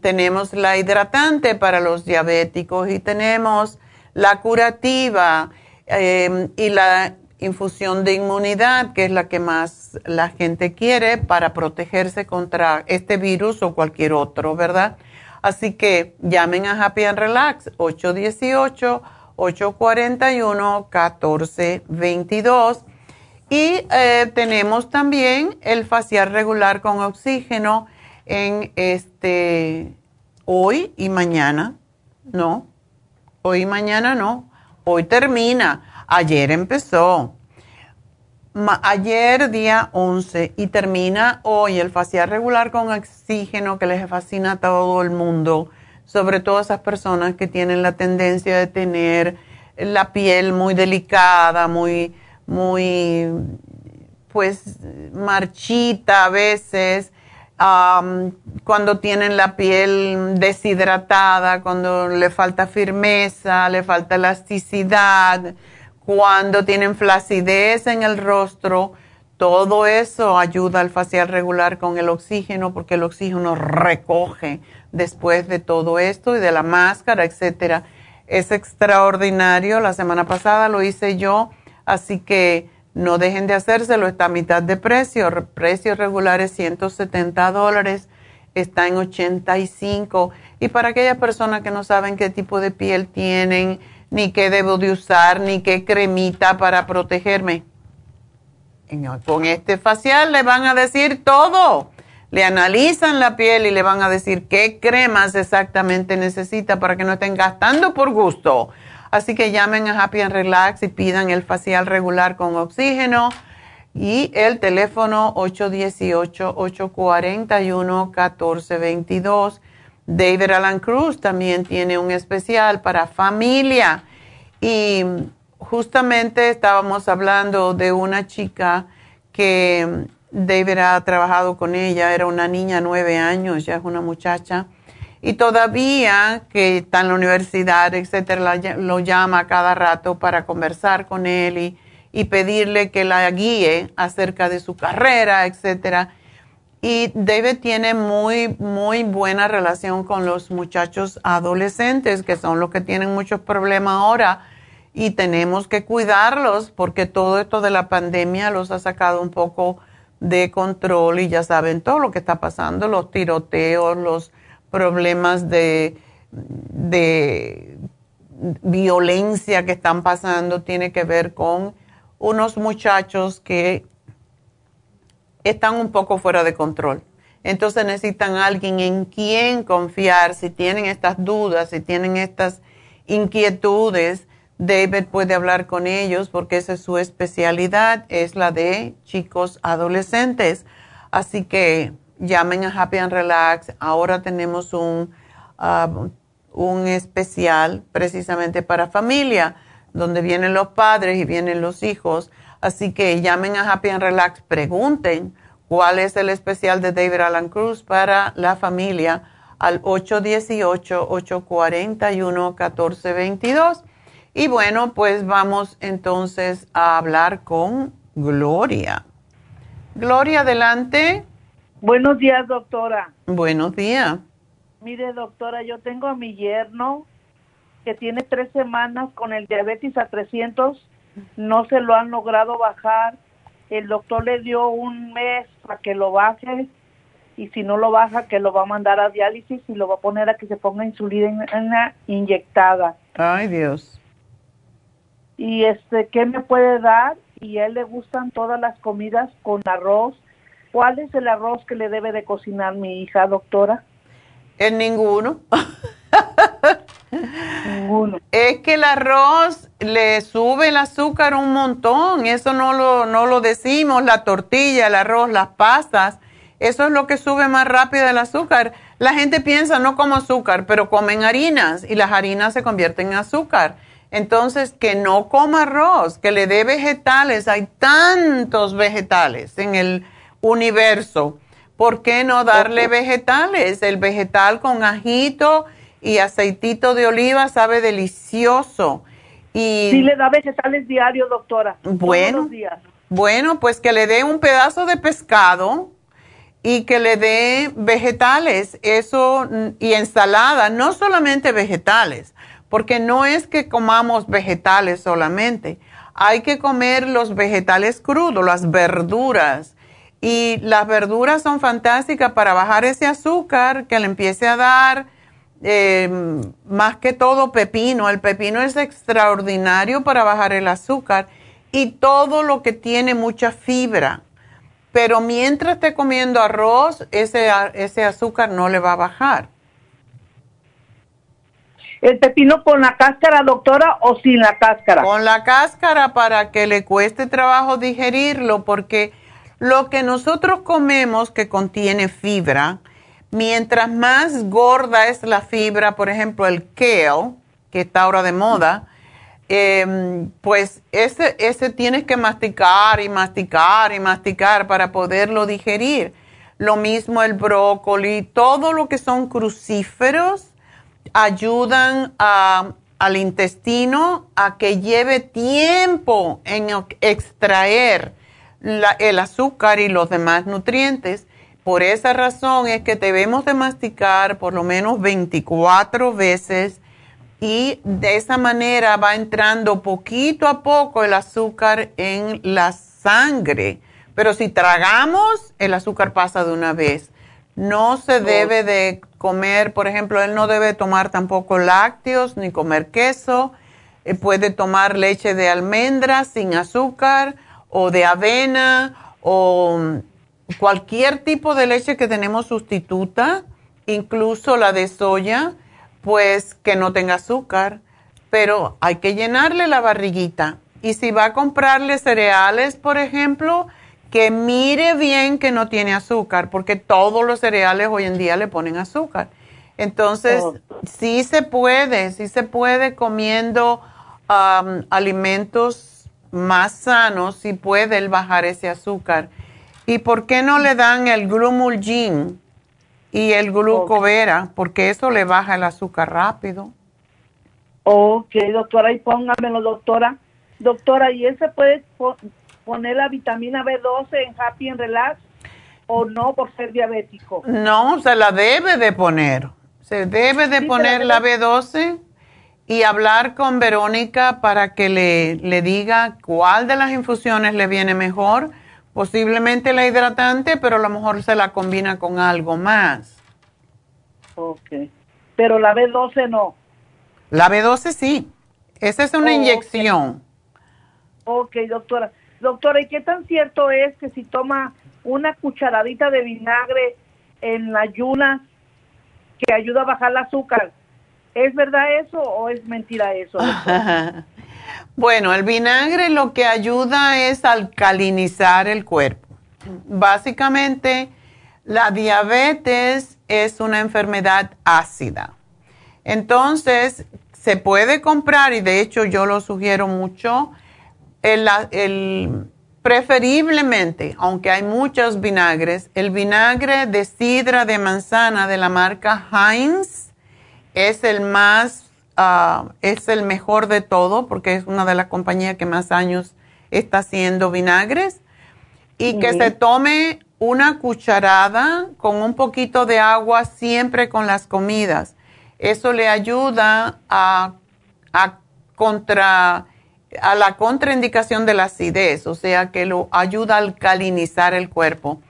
tenemos la hidratante para los diabéticos y tenemos la curativa em, y la infusión de inmunidad, que es la que más la gente quiere para protegerse contra este virus o cualquier otro, ¿verdad? Así que llamen a Happy and Relax 818-841-1422 y eh, tenemos también el facial regular con oxígeno en este hoy y mañana. No, hoy y mañana no. Hoy termina. Ayer empezó. ayer día 11 y termina hoy el facial regular con oxígeno que les fascina a todo el mundo, sobre todo esas personas que tienen la tendencia de tener la piel muy delicada, muy muy, pues, marchita a veces, cuando tienen la piel deshidratada, cuando le falta firmeza, le falta elasticidad, cuando tienen flacidez en el rostro, todo eso ayuda al facial regular con el oxígeno porque el oxígeno recoge después de todo esto y de la máscara, etcétera. Es extraordinario. La semana pasada lo hice yo Así que no dejen de hacérselo, está a mitad de precio. Precios regulares 170 dólares, está en 85. Y para aquellas personas que no saben qué tipo de piel tienen, ni qué debo de usar, ni qué cremita para protegerme, con este facial le van a decir todo. Le analizan la piel y le van a decir qué cremas exactamente necesita para que no estén gastando por gusto Así que llamen a Happy and Relax y pidan el facial regular con oxígeno y el teléfono 818-841-1422. David Alan Cruz también tiene un especial para familia. Y justamente estábamos hablando de una chica que David ha trabajado con ella, era una niña nueve años, ya es una muchacha y todavía que está en la universidad, etcétera, lo llama cada rato para conversar con él y, y, pedirle que la guíe acerca de su carrera, etcétera. Y David tiene muy, muy buena relación con los muchachos adolescentes, que son los que tienen muchos problemas ahora, y tenemos que cuidarlos porque todo esto de la pandemia los ha sacado un poco de control y ya saben todo lo que está pasando, los tiroteos, los problemas de, de violencia que están pasando tiene que ver con unos muchachos que están un poco fuera de control. Entonces necesitan alguien en quien confiar. Si tienen estas dudas, si tienen estas inquietudes, David puede hablar con ellos porque esa es su especialidad, es la de chicos adolescentes. Así que llamen a Happy and Relax. Ahora tenemos un, um, un especial precisamente para familia, donde vienen los padres y vienen los hijos. Así que llamen a Happy and Relax, pregunten cuál es el especial de David Alan Cruz para la familia al 818-841-1422. Y bueno, pues vamos entonces a hablar con Gloria. Gloria, adelante. Buenos días, doctora. Buenos días. Mire, doctora, yo tengo a mi yerno que tiene tres semanas con el diabetes a 300, no se lo han logrado bajar. El doctor le dio un mes para que lo baje y si no lo baja, que lo va a mandar a diálisis y lo va a poner a que se ponga insulina inyectada. Ay, Dios. Y este, ¿qué me puede dar? Y a él le gustan todas las comidas con arroz ¿Cuál es el arroz que le debe de cocinar mi hija, doctora? En ninguno. ninguno. Es que el arroz le sube el azúcar un montón, eso no lo, no lo decimos, la tortilla, el arroz, las pastas, Eso es lo que sube más rápido el azúcar. La gente piensa, no como azúcar, pero comen harinas y las harinas se convierten en azúcar. Entonces, que no coma arroz, que le dé vegetales. Hay tantos vegetales en el universo. ¿Por qué no darle vegetales? El vegetal con ajito y aceitito de oliva sabe delicioso. Y sí le da vegetales diarios, doctora. Bueno, bueno, pues que le dé un pedazo de pescado y que le dé vegetales, eso y ensalada, no solamente vegetales, porque no es que comamos vegetales solamente, hay que comer los vegetales crudos, las verduras. Y las verduras son fantásticas para bajar ese azúcar que le empiece a dar Em, más que todo pepino. El pepino es extraordinario para bajar el azúcar y todo lo que tiene mucha fibra. Pero mientras esté comiendo arroz, ese, ese azúcar no le va a bajar. ¿El pepino con la cáscara, doctora, o sin la cáscara? Con la cáscara para que le cueste trabajo digerirlo, porque lo que nosotros comemos que contiene fibra, Mientras más gorda es la fibra, por ejemplo, el kale, que está ahora de moda, em, pues ese, ese tienes que masticar y masticar y masticar para poderlo digerir. Lo mismo el brócoli, todo lo que son crucíferos ayudan al intestino a que lleve tiempo en extraer el azúcar y los demás nutrientes por esa razón es que debemos de masticar por lo menos 24 veces y de esa manera va entrando poquito a poco el azúcar en la sangre. Pero si tragamos, el azúcar pasa de una vez. No se debe de comer, por ejemplo, él no debe tomar tampoco lácteos ni comer queso. Eh, puede tomar leche de almendra sin azúcar o de avena o cualquier tipo de leche que tenemos sustituta, incluso la de soya, pues que no tenga azúcar, pero hay que llenarle la barriguita. Y si va a comprarle cereales, por ejemplo, que mire bien que no tiene azúcar, porque todos los cereales hoy en día le ponen azúcar. Entonces, oh. sí se puede, sí se puede comiendo alimentos más sanos, sí puede el bajar ese azúcar. ¿Y por qué no le dan el Glumulgin y el glucovera? Porque eso le baja el azúcar rápido. Ok, doctora, y póngamelo, doctora. Doctora, ¿y ese puede poner la vitamina B12 en Happy and Relax o no por ser diabético? No, se la debe de poner. Se debe de poner la B12 y hablar con Verónica para que le, le diga cuál de las infusiones le viene mejor Posiblemente la hidratante, pero a lo mejor se la combina con algo más. Ok. Pero la B12 no. La B12 sí. Esa es una inyección. ok, doctora. Doctora, ¿y qué tan cierto es que si toma una cucharadita de vinagre en la ayuna que ayuda a bajar el azúcar, ¿es verdad eso o es mentira eso? Bueno, el vinagre lo que ayuda es alcalinizar el cuerpo. Básicamente, la diabetes es una enfermedad ácida. Entonces, se puede comprar, y de hecho yo lo sugiero mucho, el, preferiblemente, aunque hay muchos vinagres, el vinagre de sidra de manzana de la marca Heinz es el más Ah, es el mejor de todo porque es una de las compañías que más años está haciendo vinagres. Y que se tome una cucharada con un poquito de agua siempre con las comidas. Eso le ayuda a, contra a la contraindicación de la acidez, o sea que lo ayuda a alcalinizar el cuerpo.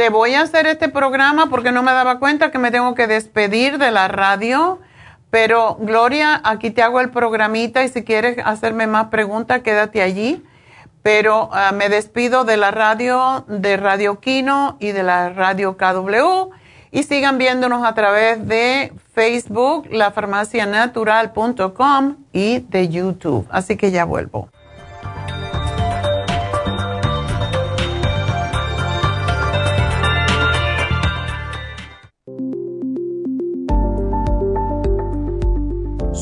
Te voy a hacer este programa porque no me daba cuenta que me tengo que despedir de la radio pero Gloria, aquí te hago el programita y si quieres hacerme más preguntas, quédate allí. Pero ah, me despido de la radio, de Radio Kino y de la radio KW. Y sigan viéndonos a través de Facebook, lafarmacianatural.com y de YouTube. Así que ya vuelvo.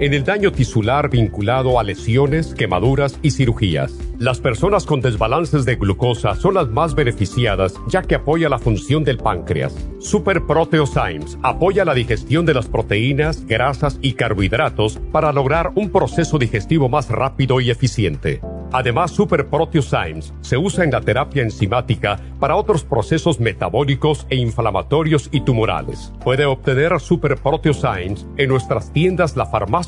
en el daño tisular vinculado a lesiones, quemaduras y cirugías. Las personas con desbalances de glucosa son las más beneficiadas ya que apoya la función del páncreas. Super Proteosymes apoya la digestión de las proteínas, grasas y carbohidratos para lograr un proceso digestivo más rápido y eficiente. Además, Super Proteosymes se usa en la terapia enzimática para otros procesos metabólicos e inflamatorios y tumorales. Puede obtener Super Proteosymes en nuestras tiendas La Farmacia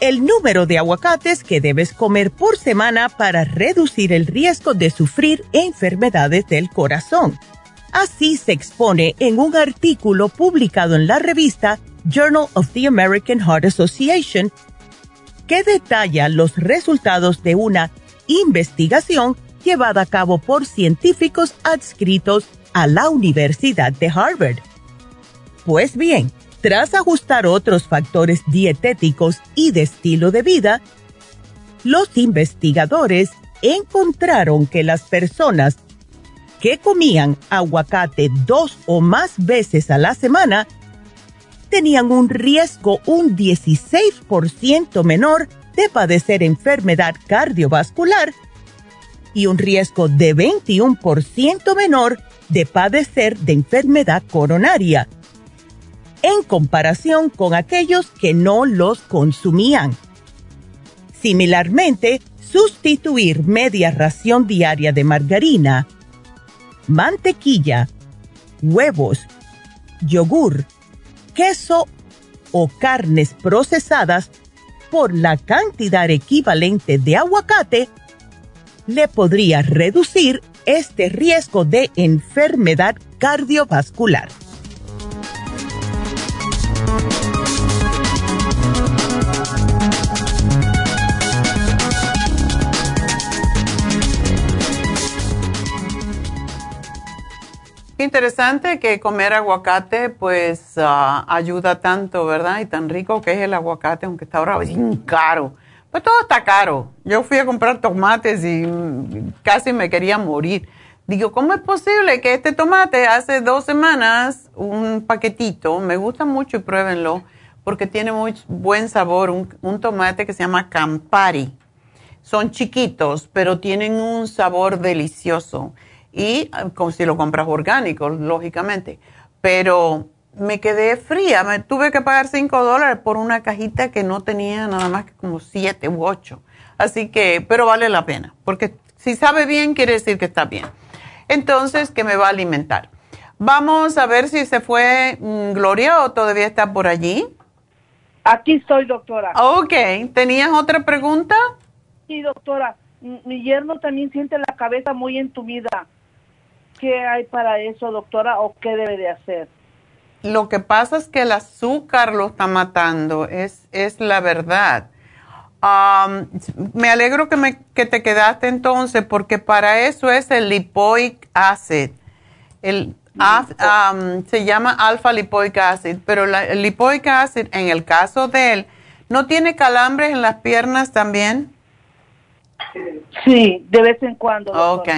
El número de aguacates que debes comer por semana para reducir el riesgo de sufrir enfermedades del corazón. Así se expone en un artículo publicado en la revista Journal of the American Heart Association que detalla los resultados de una investigación llevada a cabo por científicos adscritos a la Universidad de Harvard. Pues bien, tras ajustar otros factores dietéticos y de estilo de vida, los investigadores encontraron que las personas que comían aguacate dos o más veces a la semana tenían un riesgo un 16% menor de padecer enfermedad cardiovascular y un riesgo de 21% menor de padecer de enfermedad coronaria en comparación con aquellos que no los consumían. Similarmente, sustituir media ración diaria de margarina, mantequilla, huevos, yogur, queso o carnes procesadas por la cantidad equivalente de aguacate le podría reducir este riesgo de enfermedad cardiovascular. Interesante que comer aguacate pues ah, ayuda tanto, ¿verdad? Y tan rico que es el aguacate, aunque está ahora bien caro. Pues todo está caro. Yo fui a comprar tomates y casi me quería morir. Digo, ¿cómo es posible que este tomate hace dos semanas, un paquetito, me gusta mucho y pruébenlo, porque tiene muy buen sabor, un, tomate que se llama Campari. Son chiquitos, pero tienen un sabor delicioso. Y ah, como si lo compras orgánico, lógicamente. Pero me quedé fría, me tuve que pagar 5 dólares por una cajita que no tenía nada más que como 7 u 8. Así que, pero vale la pena, porque si sabe bien, quiere decir que está bien. Entonces, que me va a alimentar. Vamos a ver si se fue mm, Gloria o todavía está por allí. Aquí estoy, doctora. Ok, ¿tenías otra pregunta? Sí, doctora. Mi yerno también siente la cabeza muy entumida. ¿Qué hay para eso, doctora, o qué debe de hacer? Lo que pasa es que el azúcar lo está matando, es, es la verdad. Me alegro que, me, que te quedaste entonces porque para eso es el lipoic acid. El, se llama alfa lipoic acid, pero el lipoic acid en el caso de él, ¿no tiene calambres en las piernas también? Sí, de vez en cuando. Ok.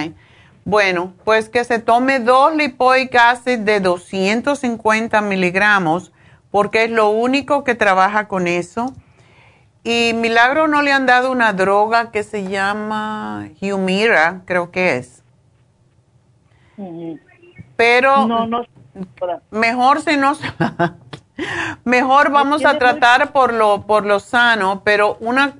Bueno, pues que se tome dos lipoic acid de 250 miligramos, porque es lo único que trabaja con eso. Y Milagro no le han dado una droga que se llama Humira, creo que es. Pero no, no, mejor si no mejor vamos a tratar por lo por lo sano, pero una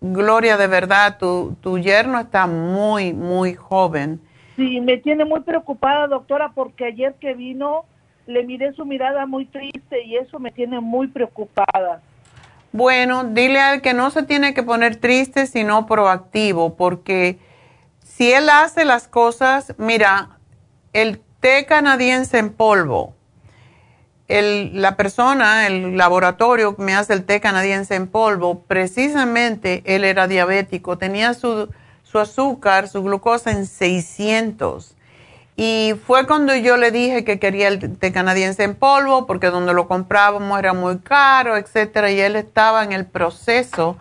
gloria de verdad, tu, tu yerno está muy muy joven. Sí, me tiene muy preocupada, doctora, porque ayer que vino le miré su mirada muy triste y eso me tiene muy preocupada. Bueno, dile al que no se tiene que poner triste, sino proactivo, porque si él hace las cosas, mira, el té canadiense en polvo, el, la persona, el laboratorio que me hace el té canadiense en polvo, precisamente él era diabético, tenía su su azúcar, su glucosa en 600. Y fue cuando yo le dije que quería el té canadiense en polvo, porque donde lo comprábamos era muy caro, etcétera, y él estaba en el proceso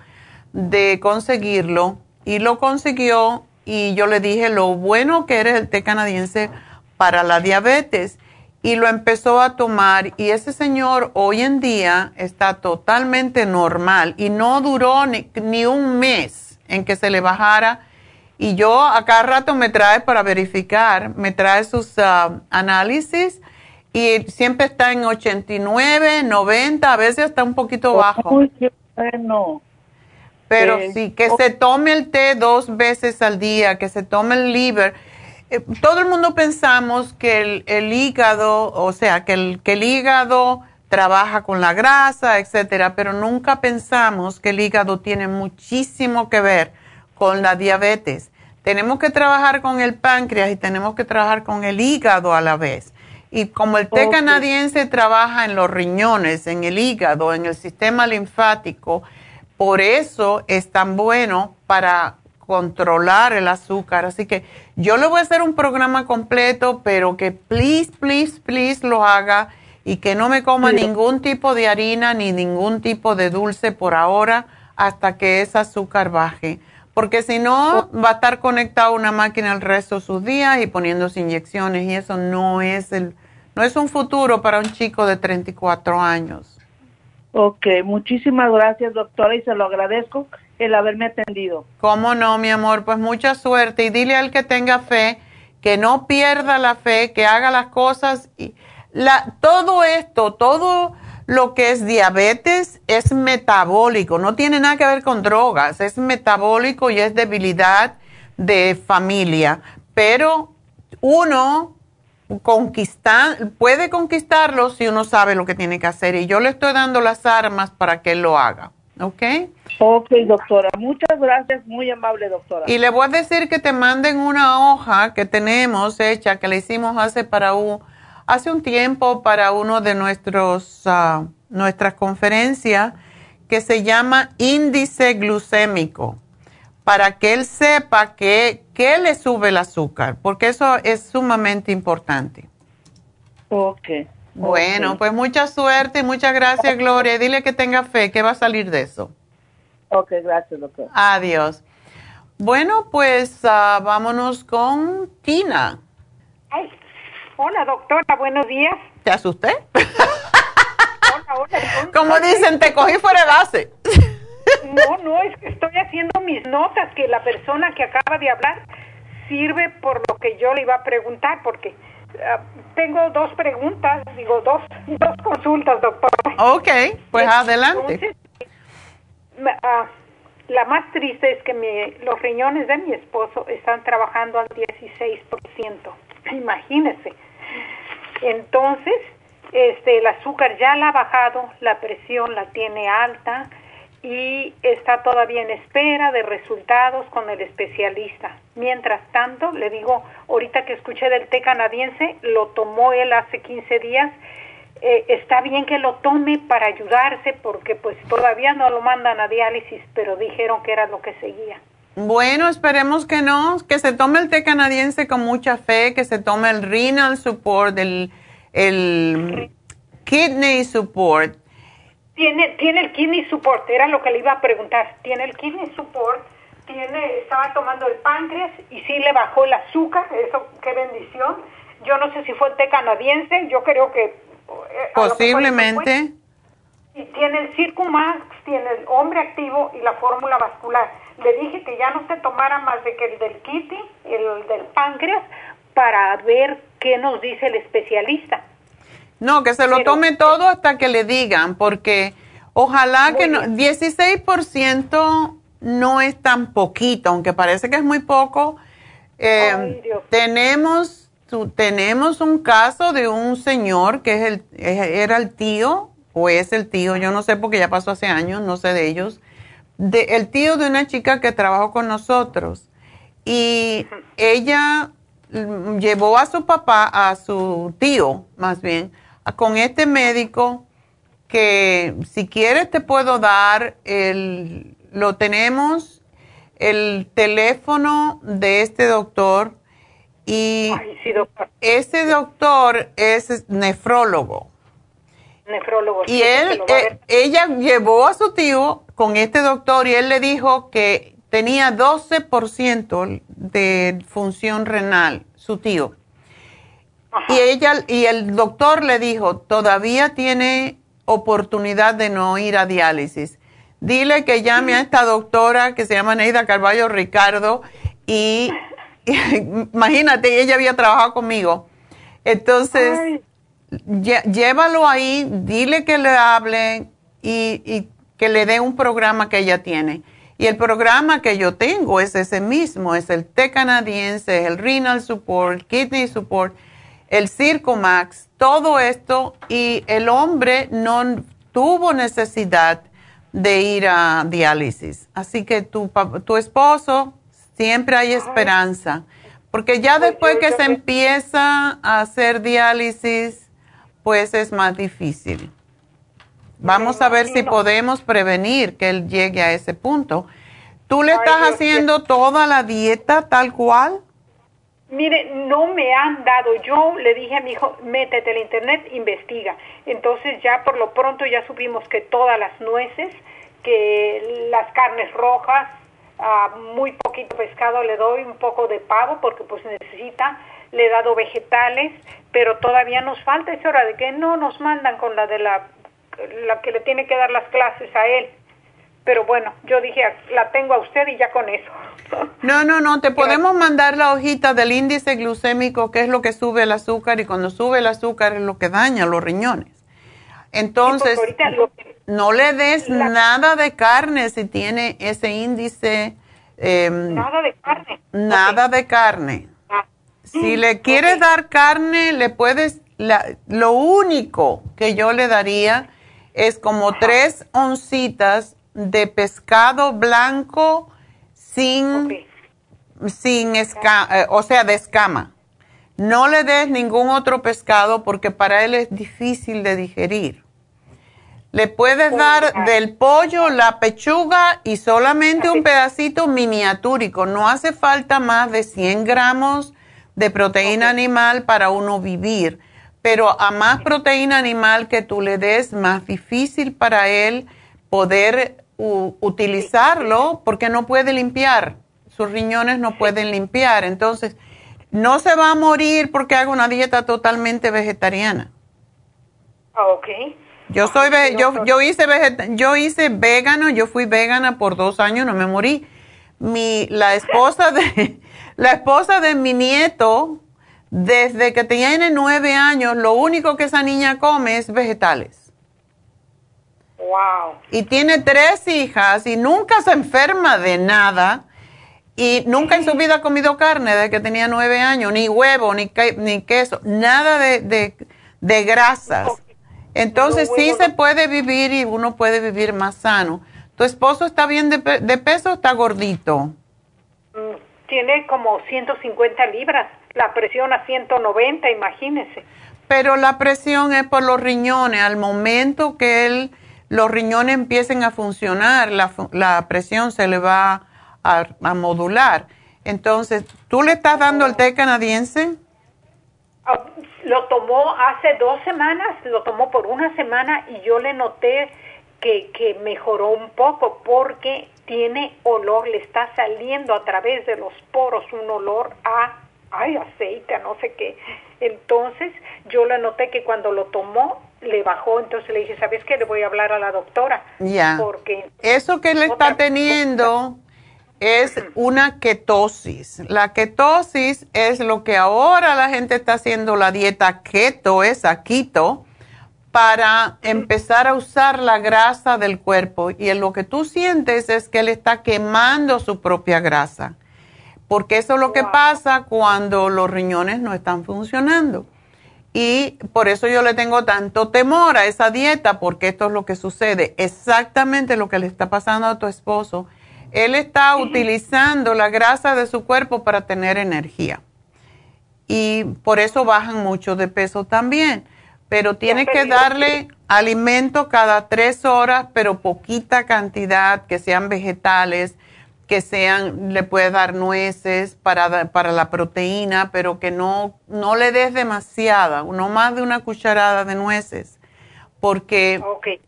de conseguirlo y lo consiguió y yo le dije lo bueno que era el té canadiense para la diabetes y lo empezó a tomar y ese señor hoy en día está totalmente normal y no duró ni, ni un mes en que se le bajara y yo a cada rato me trae para verificar, me trae sus ah, análisis y siempre está en 89, 90, a veces está un poquito bajo. bueno. Pero eh, sí, que se tome el té dos veces al día, que se tome el liver. Eh, todo el mundo pensamos que el, hígado, o sea, que el, que el hígado trabaja con la grasa, etcétera, pero nunca pensamos que el hígado tiene muchísimo que ver con la diabetes tenemos que trabajar con el páncreas y tenemos que trabajar con el hígado a la vez. Y como el té canadiense trabaja en los riñones, en el hígado, en el sistema linfático, por eso es tan bueno para controlar el azúcar. Así que yo le voy a hacer un programa completo, pero que please, please, please lo haga y que no me coma ningún tipo de harina ni ningún tipo de dulce por ahora hasta que ese azúcar baje porque si no va a estar conectado a una máquina el resto de sus días y poniéndose inyecciones y eso no es el no es un futuro para un chico de 34 años. Ok, muchísimas gracias doctora y se lo agradezco el haberme atendido. ¿Cómo no, mi amor? Pues mucha suerte y dile al que tenga fe que no pierda la fe, que haga las cosas y la, todo esto, todo lo que es diabetes es metabólico, no tiene nada que ver con drogas, es metabólico y es debilidad de familia, pero uno puede conquistarlo si uno sabe lo que tiene que hacer y yo le estoy dando las armas para que él lo haga, ¿ok? Ok, doctora, muchas gracias, muy amable doctora. Y le voy a decir que te manden una hoja que tenemos hecha, que le hicimos hace para un hace un tiempo para uno de nuestros, uh, nuestras conferencias que se llama índice glucémico, para que él sepa que, que le sube el azúcar, porque eso es sumamente importante. Ok. Bueno, pues mucha suerte y muchas gracias, Gloria. Dile que tenga fe, que va a salir de eso. Ok, gracias, doctor. Adiós. Bueno, pues ah, vámonos con Tina. Ay, hola doctora, buenos días. ¿Te asusté? Hola, hola. Como dicen, te cogí fuera de base. No, no, es que estoy haciendo mis notas, que la persona que acaba de hablar sirve por lo que yo le iba a preguntar, porque ah, tengo dos preguntas, digo, dos, dos consultas, doctor. Ok, pues adelante. Entonces, ah, la más triste es que mi- los riñones de mi esposo están trabajando al 16%. Imagínese. Entonces, este, el azúcar ya la ha bajado, la presión la tiene alta y está todavía en espera de resultados con el especialista. Mientras tanto, le digo, ahorita que escuché del té canadiense, lo tomó él hace 15 días. Eh, está bien que lo tome para ayudarse porque pues todavía no lo mandan a diálisis, pero dijeron que era lo que seguía. Bueno, esperemos que no, que se tome el té canadiense con mucha fe, que se tome el renal support, el, el kidney support. Tiene, tiene el kidney support, era lo que le iba a preguntar. Tiene el kidney support, tiene, estaba tomando el páncreas y sí le bajó el azúcar, eso qué bendición. Yo no sé si fue el té canadiense, yo creo que... eh. Posiblemente. Y tiene el Circumax, tiene el hombre activo y la fórmula vascular. Le dije que ya no se tomara más de que el del kidney, el del páncreas, para ver qué nos dice el especialista. No, que se lo tome todo hasta que le digan, porque ojalá que no, 16% no es tan poquito, aunque parece que es muy poco. Eh, tenemos, tenemos un caso de un señor que es el, era el tío, o es el tío, yo no sé porque ya pasó hace años, no sé de ellos, de, el tío de una chica que trabajó con nosotros. Y ella mm, llevó a su papá, a su tío más bien, a- con este médico que si quieres te puedo dar el, lo tenemos, el teléfono de este doctor y ese doctor es nefrólogo. Nefrólogo. Y él, eh, ella llevó a su tío con este doctor y él le dijo que tenía 12% de función renal, su tío. Y ella y el doctor le dijo, todavía tiene oportunidad de no ir a diálisis. Dile que llame a esta doctora que se llama Neida Carballo Ricardo y imagínate, ella había trabajado conmigo. Entonces, llévalo ahí, dile que le hable y, y que le dé un programa que ella tiene. Y el programa que yo tengo es ese mismo, es el té canadiense, el renal support, el kidney support, el Circomax, todo esto y el hombre no tuvo necesidad de ir a diálisis. Así que tu, tu esposo, siempre hay esperanza. Porque ya después que se empieza a hacer diálisis, pues es más difícil. Vamos a ver si podemos prevenir que él llegue a ese punto. ¿Tú le estás haciendo toda la dieta tal cual? Mire, no me han dado. Yo le dije a mi hijo, métete al internet, investiga. Entonces ya por lo pronto ya supimos que todas las nueces, que las carnes rojas, muy poquito pescado le doy, un poco de pavo porque pues necesita, le he dado vegetales, pero todavía nos falta esa hora de que no nos mandan con la de la, la que le tiene que dar las clases a él. Pero bueno, yo dije, la tengo a usted y ya con eso. No, no, no, te podemos mandar la hojita del índice glucémico, que es lo que sube el azúcar, y cuando sube el azúcar es lo que daña los riñones. Entonces, lo no le des nada de carne si tiene ese índice. em, Nada de carne. Nada de carne. Si le quieres dar carne, le puedes, la- lo único que yo le daría es como tres oncitas de pescado blanco sin, sin esca- eh, o sea, de escama. No le des ningún otro pescado porque para él es difícil de digerir. Le puedes dar del pollo, la pechuga y solamente un pedacito miniatúrico. No hace falta más de 100 gramos de proteína animal para uno vivir. Pero a más proteína animal que tú le des, más difícil para él poder utilizarlo porque no puede limpiar, sus riñones no pueden limpiar, entonces no se va a morir porque haga una dieta totalmente vegetariana. Ah, ok. Yo soy yo, yo hice yo hice vegano, yo fui vegana por dos años, no me morí. Mi la esposa de la esposa de mi nieto, desde que tiene nueve años, lo único que esa niña come es vegetales. Wow. Y tiene tres hijas y nunca se enferma de nada. Y nunca en su vida ha comido carne desde que tenía nueve años, ni huevo, ni, ni queso, nada de, de, de grasas. Entonces sí se puede vivir y uno puede vivir más sano. ¿Tu esposo está bien de, peso o está gordito? Mm, tiene como 150 libras, la presión a 190, imagínese. Pero la presión es por los riñones. Al momento que él, los riñones empiecen a funcionar, la, la presión se le va a, a, modular. Entonces, ¿tú le estás dando el té canadiense? Ah, lo tomó hace dos semanas, lo tomó por una semana y yo le noté que, que mejoró un poco porque tiene olor, le está saliendo a través de los poros un olor a, ay, aceite, no sé qué. Entonces yo le noté que cuando lo tomó le bajó, entonces le dije, ¿sabes qué? Le voy a hablar a la doctora. Ya. Porque eso que le está teniendo es una ketosis. La ketosis es lo que ahora la gente está haciendo la dieta keto, esa keto, para empezar a usar la grasa del cuerpo. Y lo que tú sientes es que él está quemando su propia grasa. Porque eso es lo que pasa cuando los riñones no están funcionando. Y por eso yo le tengo tanto temor a esa dieta, porque esto es lo que sucede. Exactamente lo que le está pasando a tu esposo él está utilizando la grasa de su cuerpo para tener energía. Y por eso bajan mucho de peso también. Pero tiene que darle alimento cada tres horas, pero poquita cantidad, que sean vegetales, que sean, le puede dar nueces para, para la proteína, pero que no, no le des demasiada, no más de una cucharada de nueces, porque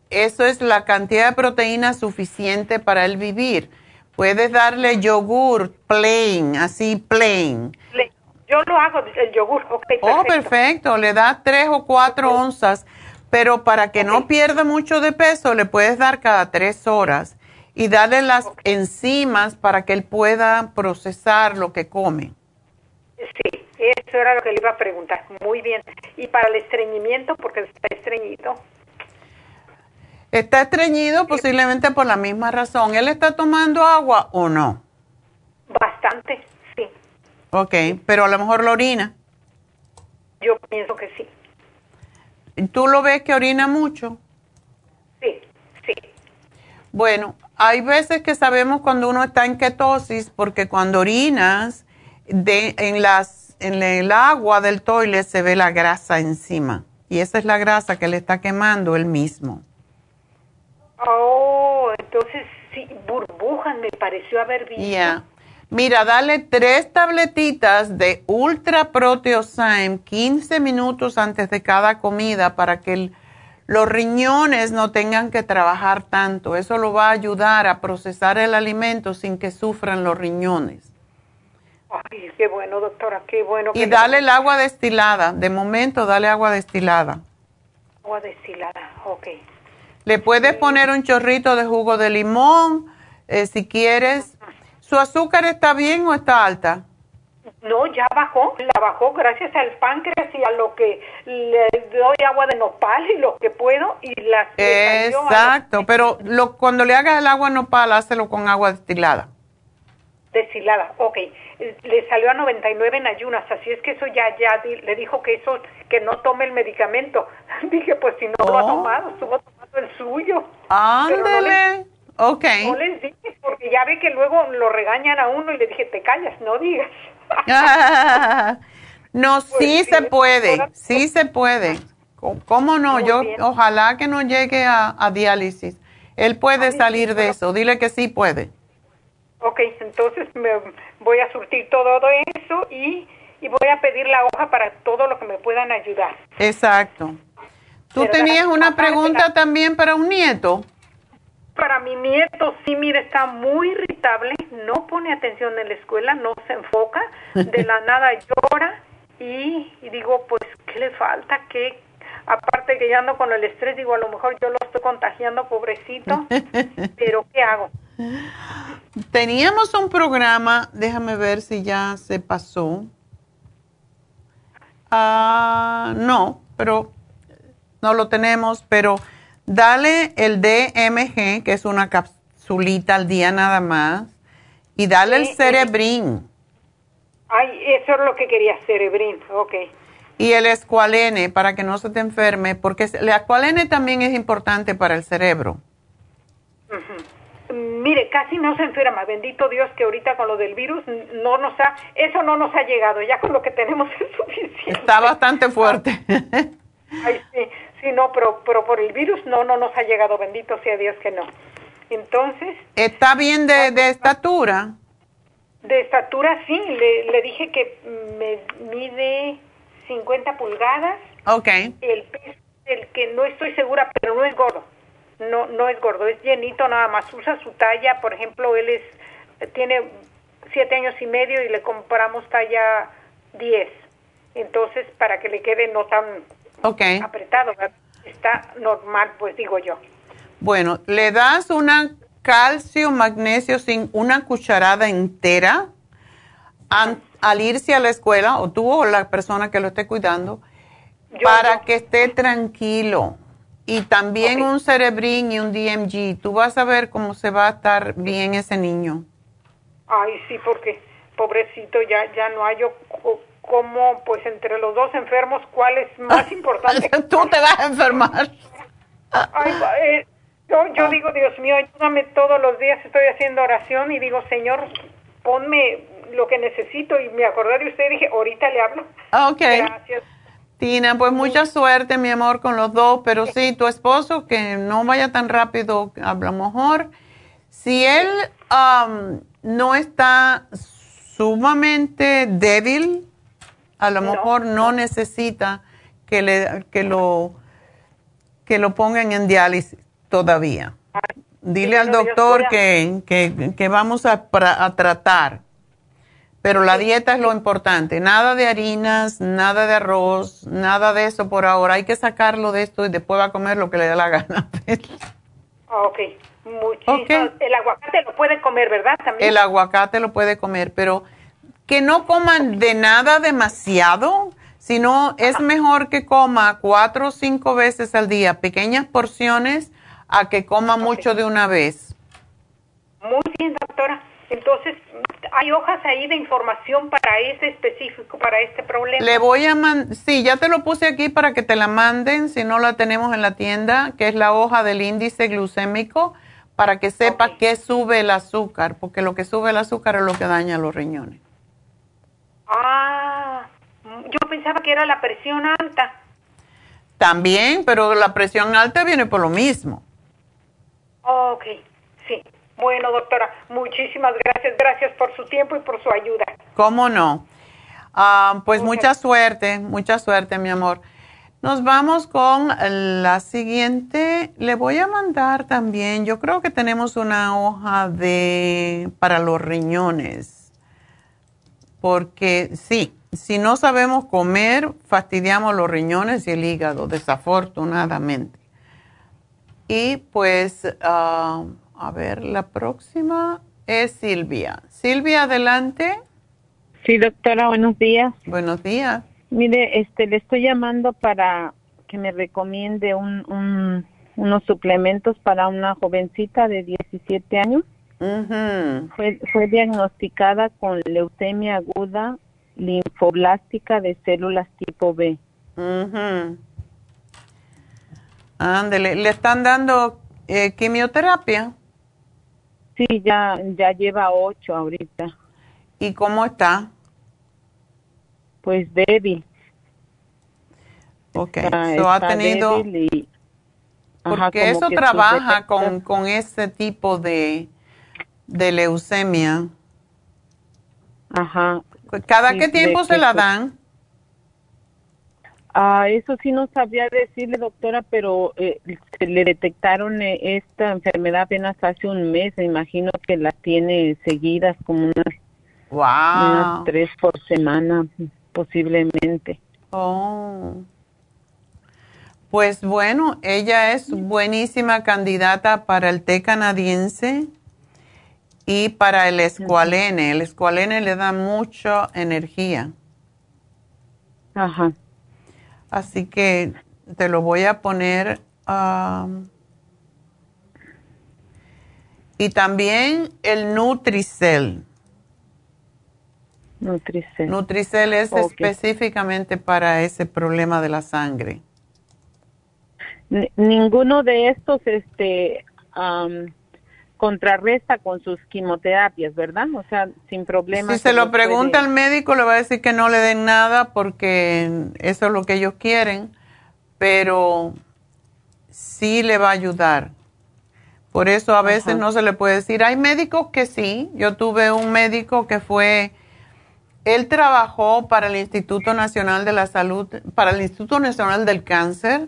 eso es la cantidad de proteína suficiente para él vivir. Puedes darle yogur plain, así plain. Yo lo hago, el yogur, ok. Perfecto. Oh, perfecto, le das tres o cuatro onzas, pero para que no pierda mucho de peso, le puedes dar cada tres horas y darle las enzimas para que él pueda procesar lo que come. Sí, eso era lo que le iba a preguntar. Muy bien. ¿Y para el estreñimiento? Porque está estreñido. Está estreñido posiblemente por la misma razón. ¿Él está tomando agua o no? Bastante. Ok, pero a lo mejor lo orina. Yo pienso que sí. ¿Tú lo ves que orina mucho? Sí, sí. Bueno, hay veces que sabemos cuando uno está en ketosis porque cuando orinas de, en, las, en el agua del toilet se ve la grasa encima y esa es la grasa que le está quemando él mismo. Oh, entonces sí, burbujas me pareció haber visto. Ya. Mira, dale tres tabletitas de Ultra Proteosyme 15 minutos antes de cada comida para que los riñones no tengan que trabajar tanto. Eso lo va a ayudar a procesar el alimento sin que sufran los riñones. Ay, qué bueno, doctora, qué bueno. Y dale el agua destilada. De momento, dale agua destilada. Agua destilada, ok. Le puedes poner un chorrito de jugo de limón eh, si quieres. ¿Su azúcar está bien o está alta? No, ya bajó, la bajó gracias al páncreas y a lo que le doy agua de nopal y lo que puedo y la Exacto, pero lo, cuando le hagas el agua de nopal, hácelo con agua destilada. Destilada, ok. Le salió a 99 en ayunas, así es que eso ya, ya le dijo que eso, que no tome el medicamento. Dije, pues si no lo ha oh. tomado, estuvo tomando el suyo. Ándele. No ok. No les dije, porque ya ve que luego lo regañan a uno y le dije, te callas, no digas. no, pues sí, se puede, sí se puede. ¿Cómo no? Yo ojalá que no llegue a, a diálisis. Él puede salir de eso. Dile que sí puede. Ok, entonces me voy a surtir todo eso y, voy a pedir la hoja para todo lo que me puedan ayudar. Exacto. ¿Tú tenías una pregunta también para un nieto? Para mi nieto sí, mire, está muy irritable, no pone atención en la escuela, no se enfoca, de la nada llora y, y digo, pues, ¿qué le falta? ¿Qué? Aparte que ya ando con el estrés, digo, a lo mejor yo lo estoy contagiando, pobrecito, pero ¿qué hago? Teníamos un programa, déjame ver si ya se pasó. Ah, no, pero no lo tenemos, pero dale el DMG, que es una capsulita al día nada más, y dale el cerebrín. Ay, eso es lo que quería, cerebrín, ok. Y el escualene, para que no se te enferme, porque el escualene también es importante para el cerebro. Mire, casi no se enferma, bendito Dios que ahorita con lo del virus no nos ha, eso no nos ha llegado, ya con lo que tenemos es suficiente. Está bastante fuerte. Ay, sí, sí, no, pero, pero por el virus no, no nos ha llegado, bendito sea Dios que no. Entonces... ¿Está bien de, de estatura? De estatura, sí, le, le dije que me mide 50 pulgadas. Ok. El peso, el que no estoy segura, pero no es gordo no no es gordo, es llenito nada más, usa su talla, por ejemplo, él es tiene siete años y medio y le compramos talla 10, entonces para que le quede no tan apretado, está normal, pues digo yo. Bueno, le das una calcio, magnesio sin una cucharada entera al irse a la escuela, o tú o la persona que lo esté cuidando, para que esté tranquilo y también un cerebrín y un DMG. Tú vas a ver cómo se va a estar bien ese niño. Ay, sí, porque pobrecito, ya, ya no hay yo cómo, pues entre los dos enfermos, ¿cuál es más importante? Tú te vas a enfermar. Ay, eh, yo, yo digo, Dios mío, ayúdame todos los días, estoy haciendo oración y digo, Señor, ponme lo que necesito y me acordé de usted y dije, ahorita le hablo. Ok. Gracias. Tina, pues mucha suerte, mi amor, con los dos, pero sí, tu esposo, que no vaya tan rápido, a lo mejor, si él um, no está sumamente débil, a lo mejor no necesita que, le, que, lo, que lo pongan en diálisis todavía. Dile al doctor que, que, que, vamos a, a tratar pero la dieta es lo importante. Nada de harinas, nada de arroz, nada de eso por ahora. Hay que sacarlo de esto y después va a comer lo que le dé la gana. ok, muchísimo. El aguacate lo puede comer, ¿verdad? ¿También? El aguacate lo puede comer, pero que no coman de nada demasiado, sino es mejor que coma cuatro o cinco veces al día, pequeñas porciones, a que coma mucho de una vez. Muy bien, doctora. Entonces, hay hojas ahí de información para este específico, para este problema. Le voy a mandar, sí, ya te lo puse aquí para que te la manden, si no la tenemos en la tienda, que es la hoja del índice glucémico, para que sepa qué sube el azúcar, porque lo que sube el azúcar es lo que daña los riñones. Ah, yo pensaba que era la presión alta. También, pero la presión alta viene por lo mismo. Ok, sí. Bueno, doctora, muchísimas gracias. Gracias por su tiempo y por su ayuda. ¿Cómo no? Ah, pues mucha suerte, mucha suerte, mi amor. Nos vamos con la siguiente. Le voy a mandar también, yo creo que tenemos una hoja de para los riñones. Porque sí, si no sabemos comer, fastidiamos los riñones y el hígado, desafortunadamente. Y pues ah, a ver, la próxima es Silvia. Silvia, adelante. Sí, doctora, buenos días. Buenos días. Mire, este, le estoy llamando para que me recomiende un, unos suplementos para una jovencita de 17 años. Fue, fue diagnosticada con leucemia aguda linfoblástica de células tipo B. Ándele, ¿le están dando eh, quimioterapia? Sí, ya, ya lleva ocho ahorita. ¿Y cómo está? Pues débil. Ok, eso ha tenido... porque eso trabaja con, con ese tipo de, de leucemia. Ajá. ¿Cada qué tiempo se la dan? Ah, eso sí no sabía decirle, doctora, pero eh, se le detectaron eh, esta enfermedad apenas hace un mes. Me imagino que la tiene seguidas como unas, unas tres por semana, posiblemente. Oh. Pues bueno, ella es buenísima candidata para el té canadiense y para el escualene. El escualene le da mucha energía. Ajá. Así que te lo voy a poner. y también el Nutricel. Nutricel. Nutricel es específicamente para ese problema de la sangre. ninguno de estos este, contrarresta con sus quimioterapias, ¿verdad? O sea, sin problemas. Si se lo pregunta al médico, le va a decir que no le den nada porque eso es lo que ellos quieren, pero sí le va a ayudar. Por eso a veces no se le puede decir, hay médicos que sí. Yo tuve un médico que fue, él trabajó para el Instituto Nacional de la Salud, para el Instituto Nacional del Cáncer,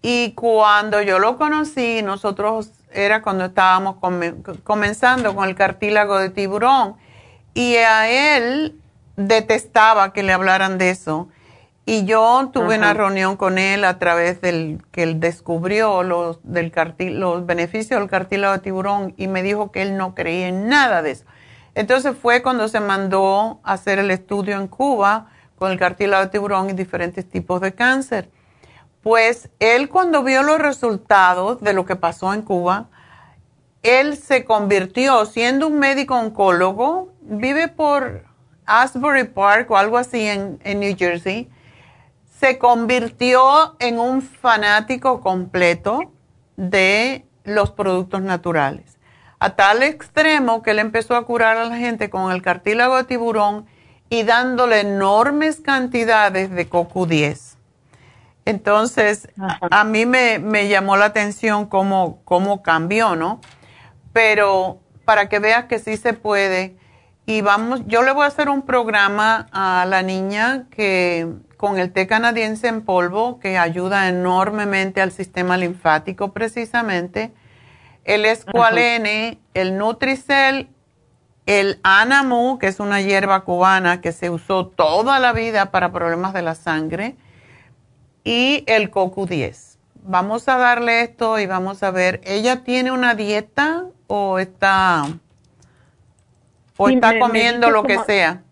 y cuando yo lo conocí, nosotros era cuando estábamos comenzando con el cartílago de tiburón. Y a él detestaba que le hablaran de eso. Y yo tuve una reunión con él a través del que él descubrió los, del los beneficios del cartílago de tiburón y me dijo que él no creía en nada de eso. Entonces fue cuando se mandó a hacer el estudio en Cuba con el cartílago de tiburón y diferentes tipos de cáncer. Pues él cuando vio los resultados de lo que pasó en Cuba, él se convirtió, siendo un médico oncólogo, vive por Asbury Park o algo así en, New Jersey, se convirtió en un fanático completo de los productos naturales. A tal extremo que él empezó a curar a la gente con el cartílago de tiburón y dándole enormes cantidades de CoQ10. Entonces, a mí me, llamó la atención cómo, cómo cambió, ¿no? Pero para que veas que sí se puede. Y vamos, yo le voy a hacer un programa a la niña que con el té canadiense en polvo, que ayuda enormemente al sistema linfático precisamente, el escualene, el Nutricel, el Anamu, que es una hierba cubana que se usó toda la vida para problemas de la sangre, y el CoQ10. Vamos a darle esto y vamos a ver, ¿ella tiene una dieta o está, o está comiendo lo que sea?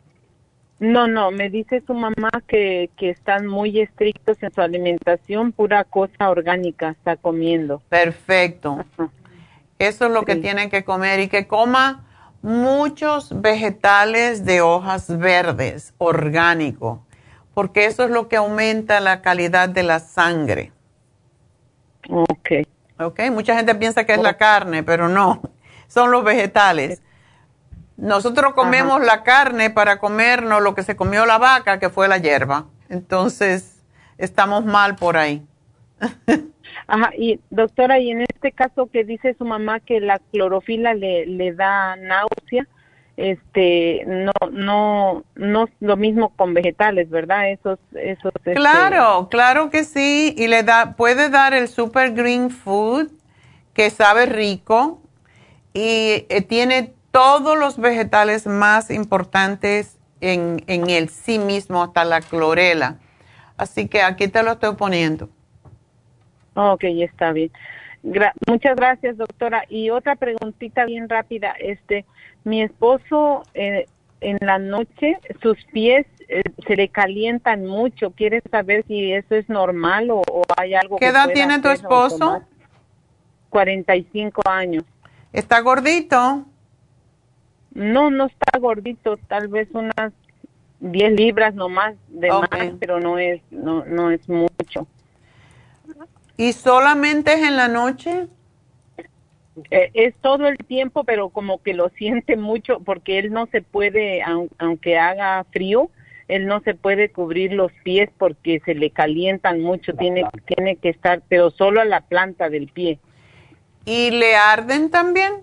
No, no, me dice su mamá que, que están muy estrictos en su alimentación, pura cosa orgánica está comiendo. Perfecto. Eso es lo que tiene que comer y que coma muchos vegetales de hojas verdes, orgánicos porque eso es lo que aumenta la calidad de la sangre. Ok. Ok, mucha gente piensa que es la carne, pero no, son los vegetales. Nosotros comemos la carne para comernos lo que se comió la vaca, que fue la hierba. Entonces, estamos mal por ahí. Ajá, y doctora, y en este caso que dice su mamá que la clorofila le, le da náusea, este no no no es lo mismo con vegetales verdad esos esos este, claro claro que sí y le da puede dar el super green food que sabe rico y eh, tiene todos los vegetales más importantes en, en el sí mismo hasta la clorela. Así que aquí te lo estoy poniendo. Ok, está bien. Muchas gracias doctora. Y otra preguntita bien rápida este mi esposo eh, en la noche sus pies eh, se le calientan mucho. ¿Quiere saber si eso es normal o, hay algo ¿Qué edad tiene tu esposo? 45 años. ¿Está gordito? No, no está gordito, tal vez unas 10 libras nomás de más, pero no es no no es mucho. ¿Y solamente es en la noche? Eh, es todo el tiempo, pero como que lo siente mucho porque él no se puede, aunque haga frío, él no se puede cubrir los pies porque se le calientan mucho, tiene, tiene que estar, pero solo a la planta del pie. ¿Y le arden también?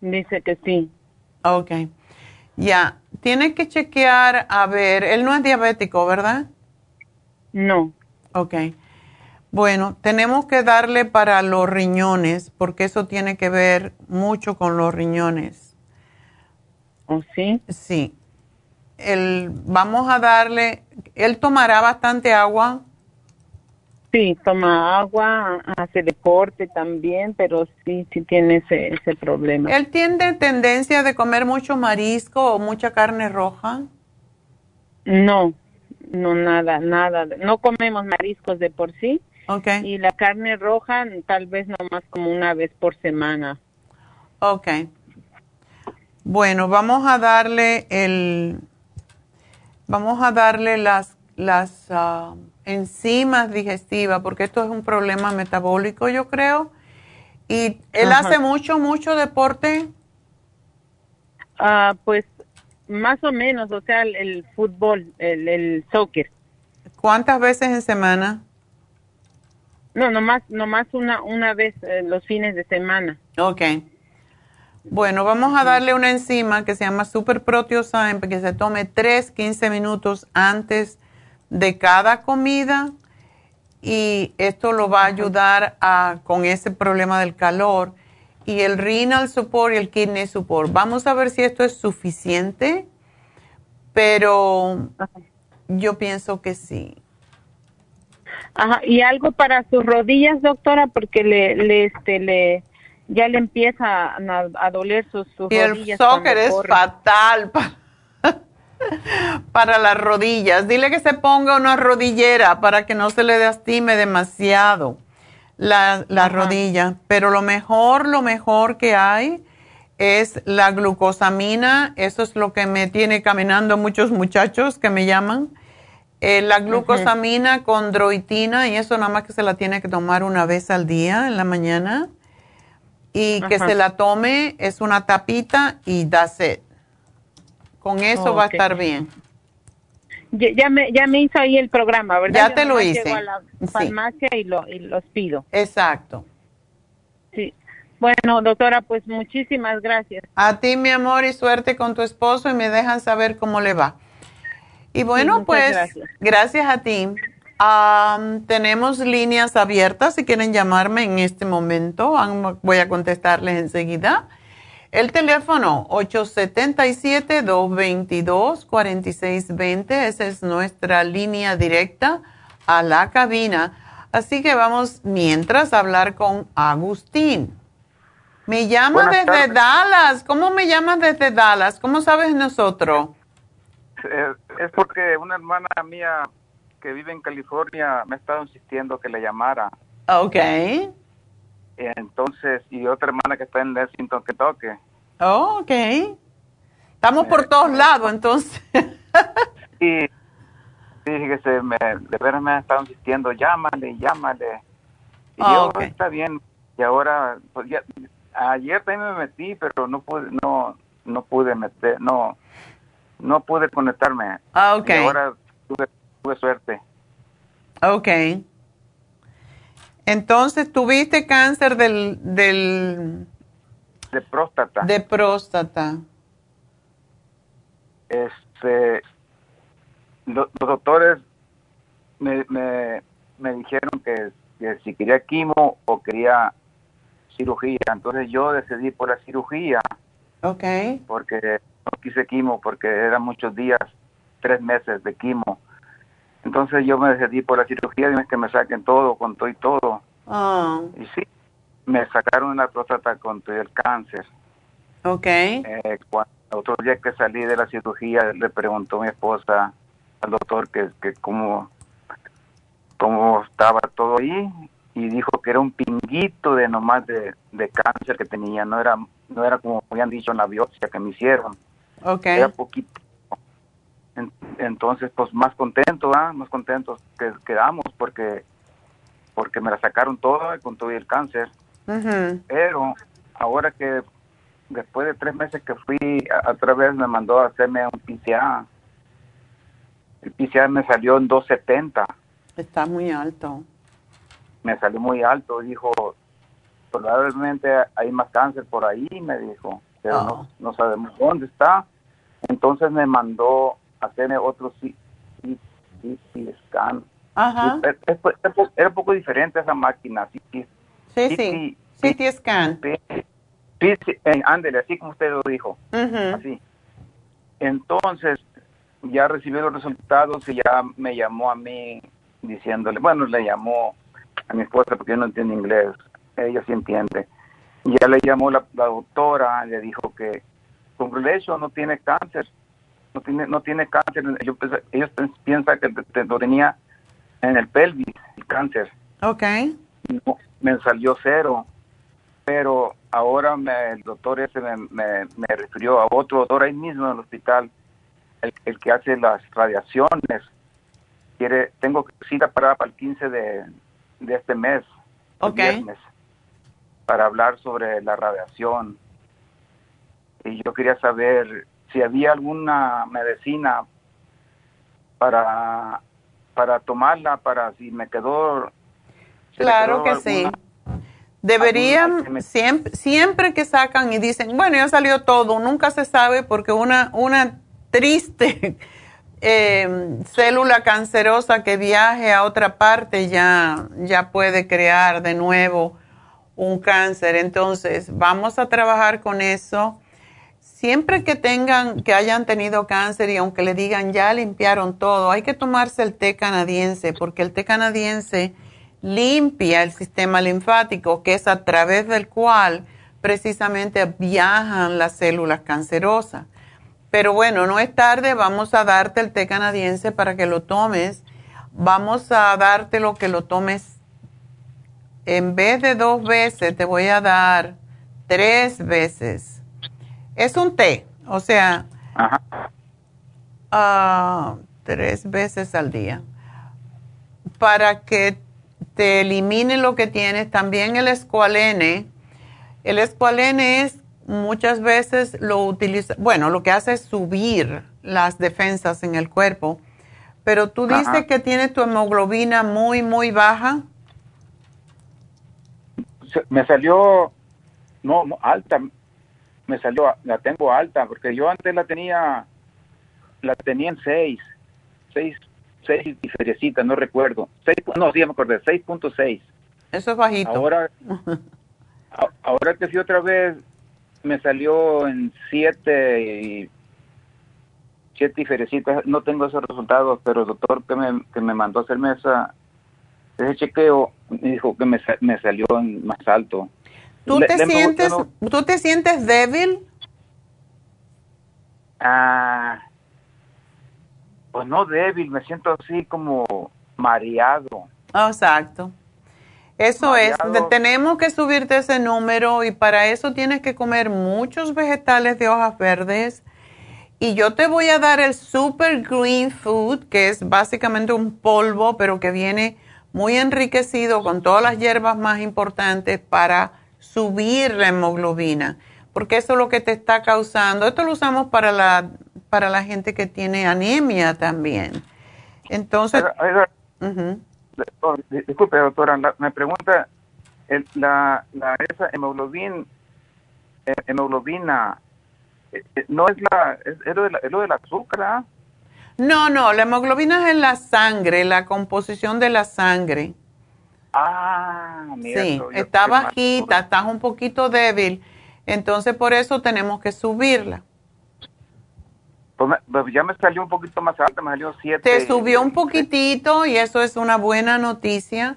Dice que sí. Ok. Ya, tiene que chequear, a ver, él no es diabético, ¿verdad? No. Ok. Bueno, tenemos que darle para los riñones, porque eso tiene que ver mucho con los riñones. ¿Oh, sí? Sí. El, vamos a darle, ¿él tomará bastante agua? Sí, toma agua, hace deporte también, pero sí, sí tiene ese, ese problema. ¿Él tiene tendencia de comer mucho marisco o mucha carne roja? No, no, nada, nada. No comemos mariscos de por sí. Ok. Y la carne roja tal vez nomás como una vez por semana. Ok. Bueno, vamos a darle el, vamos a darle las, las ah, enzimas digestivas, porque esto es un problema metabólico, yo creo. ¿Y él Ajá. hace mucho, mucho deporte? Ah, pues más o menos, o sea, el, el fútbol, el, el soccer. ¿Cuántas veces en semana? No, nomás, nomás una, una vez eh, los fines de semana. Ok. Bueno, vamos a darle una enzima que se llama Super Proteosyme, que se tome 3, 15 minutos antes de cada comida y esto lo va a ayudar a, con ese problema del calor. Y el renal support y el kidney support. Vamos a ver si esto es suficiente, pero yo pienso que sí. Ajá, y algo para sus rodillas, doctora, porque le, le, este, le, ya le empieza a, a doler sus, sus Y el rodillas. soccer cuando es corre. fatal pa- para las rodillas. Dile que se ponga una rodillera para que no se le lastime demasiado la, la rodilla. Pero lo mejor, lo mejor que hay es la glucosamina. Eso es lo que me tiene caminando muchos muchachos que me llaman. Eh, la glucosamina con droitina y eso nada más que se la tiene que tomar una vez al día en la mañana y que se la tome es una tapita y that's it. Con eso Oh, va a estar bien. Ya, ya me, ya me hizo ahí el programa, ¿verdad? Ya Yo te lo hice. llego a la Sí. farmacia y, lo, y los pido. Exacto. Sí. Bueno, doctora, pues muchísimas gracias. A ti, mi amor, y suerte con tu esposo y me dejan saber cómo le va. Y bueno, pues gracias. gracias a ti. Am, tenemos líneas abiertas si quieren llamarme en este momento. Voy a contestarles enseguida. El teléfono 877-222-4620. Esa es nuestra línea directa a la cabina. Así que vamos mientras a hablar con Agustín. Me llama Buenas desde tardes. Dallas. ¿Cómo me llamas desde Dallas? ¿Cómo sabes nosotros? Eh, es porque una hermana mía que vive en California me ha estado insistiendo que le llamara. Ok. Entonces, y otra hermana que está en Lexington, Kentucky. Oh, ok. Estamos por todos lados, entonces. Y fíjese, me, de veras me ha estado insistiendo, llámale, llámale. Y Ah, yo, está bien. Y ahora, pues ya, ayer también me metí, pero no pude, no, no pude meter, no, no pude conectarme. Ah, ok. Y ahora tuve, tuve suerte. Ok. Entonces, tuviste cáncer del, del, De próstata. de próstata. este lo- los doctores me, me, me dijeron que, que si quería quimo o quería cirugía entonces yo decidí por la cirugía Ok. porque quise quimo porque eran muchos días tres meses de quimo. Entonces yo me decidí por la cirugía y que me saquen todo con todo y todo. Ah, y sí me sacaron una próstata con todo el cáncer. Ok. eh, cuando, otro día que salí de la cirugía, le preguntó mi esposa al doctor que, que cómo, cómo estaba todo ahí y dijo que era un pinguito de nomás de, de cáncer que tenía, no era no era como habían dicho en la biopsia que me hicieron, Ok. era poquito. En- entonces, pues más contento, ¿ah? más contentos que quedamos porque porque me la sacaron todo con todo y el cáncer Ujú. pero ahora que después de tres meses que fui, a- otra vez me mandó a hacerme un PCA. El PCA me salió en 270, Está muy alto. me salió muy alto, dijo, probablemente hay más cáncer por ahí, me dijo, pero Ah. no, no sabemos dónde está. Entonces me mandó a hacerme otro CT scan Ajá. Era, un poco diferente esa máquina. Sí, sí. Sí, CT scan. Sí, sí, ándele, así como usted lo dijo. Así. Entonces, ya recibió los resultados y ya me llamó a mí diciéndole, bueno, le llamó a mi esposa porque yo no entiendo inglés, ella sí entiende. Y ya le llamó la, doctora, le dijo que congratulations no tiene cáncer, no tiene no tiene cáncer, ellos, ellos piensan que lo tenía en el pelvis, el cáncer. Ok. me salió cero, pero ahora me, el doctor ese me, me, refirió a otro doctor ahí mismo en el hospital, el, el que hace las radiaciones. Quiere, tengo cita para, para el 15 de, de este mes, Ok. viernes, para hablar sobre la radiación. Y yo quería saber si había alguna medicina para, para tomarla, para si me quedó... claro que sí. Deberían, siempre, siempre que sacan y dicen, bueno, ya salió todo, nunca se sabe porque una, una triste eh, célula cancerosa que viaje a otra parte ya, ya puede crear de nuevo un cáncer. Entonces, vamos a trabajar con eso. Siempre que tengan, que hayan tenido cáncer y aunque le digan ya limpiaron todo, hay que tomarse el té canadiense porque el té canadiense limpia el sistema linfático, que es a través del cual precisamente viajan las células cancerosas. Pero bueno, no es tarde, vamos a darte el té canadiense para que lo tomes. Vamos a darte lo que lo tomes. En vez de dos veces, te voy a dar tres veces. Es un té, o sea, ah, tres veces al día. Para que te elimine lo que tienes, también el escualene. El escualene es muchas veces lo utiliza, bueno, lo que hace es subir las defensas en el cuerpo, pero tú dices que tienes tu hemoglobina muy, muy baja. Me salió, no, alta, me salió, la tengo alta, porque yo antes la tenía, la tenía en 6, 6, 6 diferecitas, no recuerdo. 6, no, sí, me acordé, 6.6. Eso es bajito. Ahora, ahora que fui otra vez, me salió en siete y siete diferencias. No tengo esos resultados, pero el doctor que me, que me mandó a hacerme esa, ese chequeo me dijo que me, me salió en más alto. ¿Tú, te sientes, ¿Tú te sientes débil? Ah, pues no débil, me siento así como mareado. Exacto. Eso es, tenemos que subirte ese número y para eso tienes que comer muchos vegetales de hojas verdes. Y yo te voy a dar el Super Green Food, que es básicamente un polvo, pero que viene muy enriquecido con todas las hierbas más importantes para subir la hemoglobina, porque eso es lo que te está causando. Esto lo usamos para la, para la gente que tiene anemia también. Entonces... Oh, disculpe, doctora, me pregunta, la, la, esa hemoglobina, eh, hemoglobina eh, eh, no es, la, es, lo, de la, del azúcar, ¿ah? No, no, la hemoglobina es en la sangre, la composición de la sangre. Ah, mira. Sí, está bajita, estás un poquito débil, entonces por eso tenemos que subirla. Pues, pues, ya me salió un poquito más alta, me salió 7. Te subió un poquitito y eso es una buena noticia,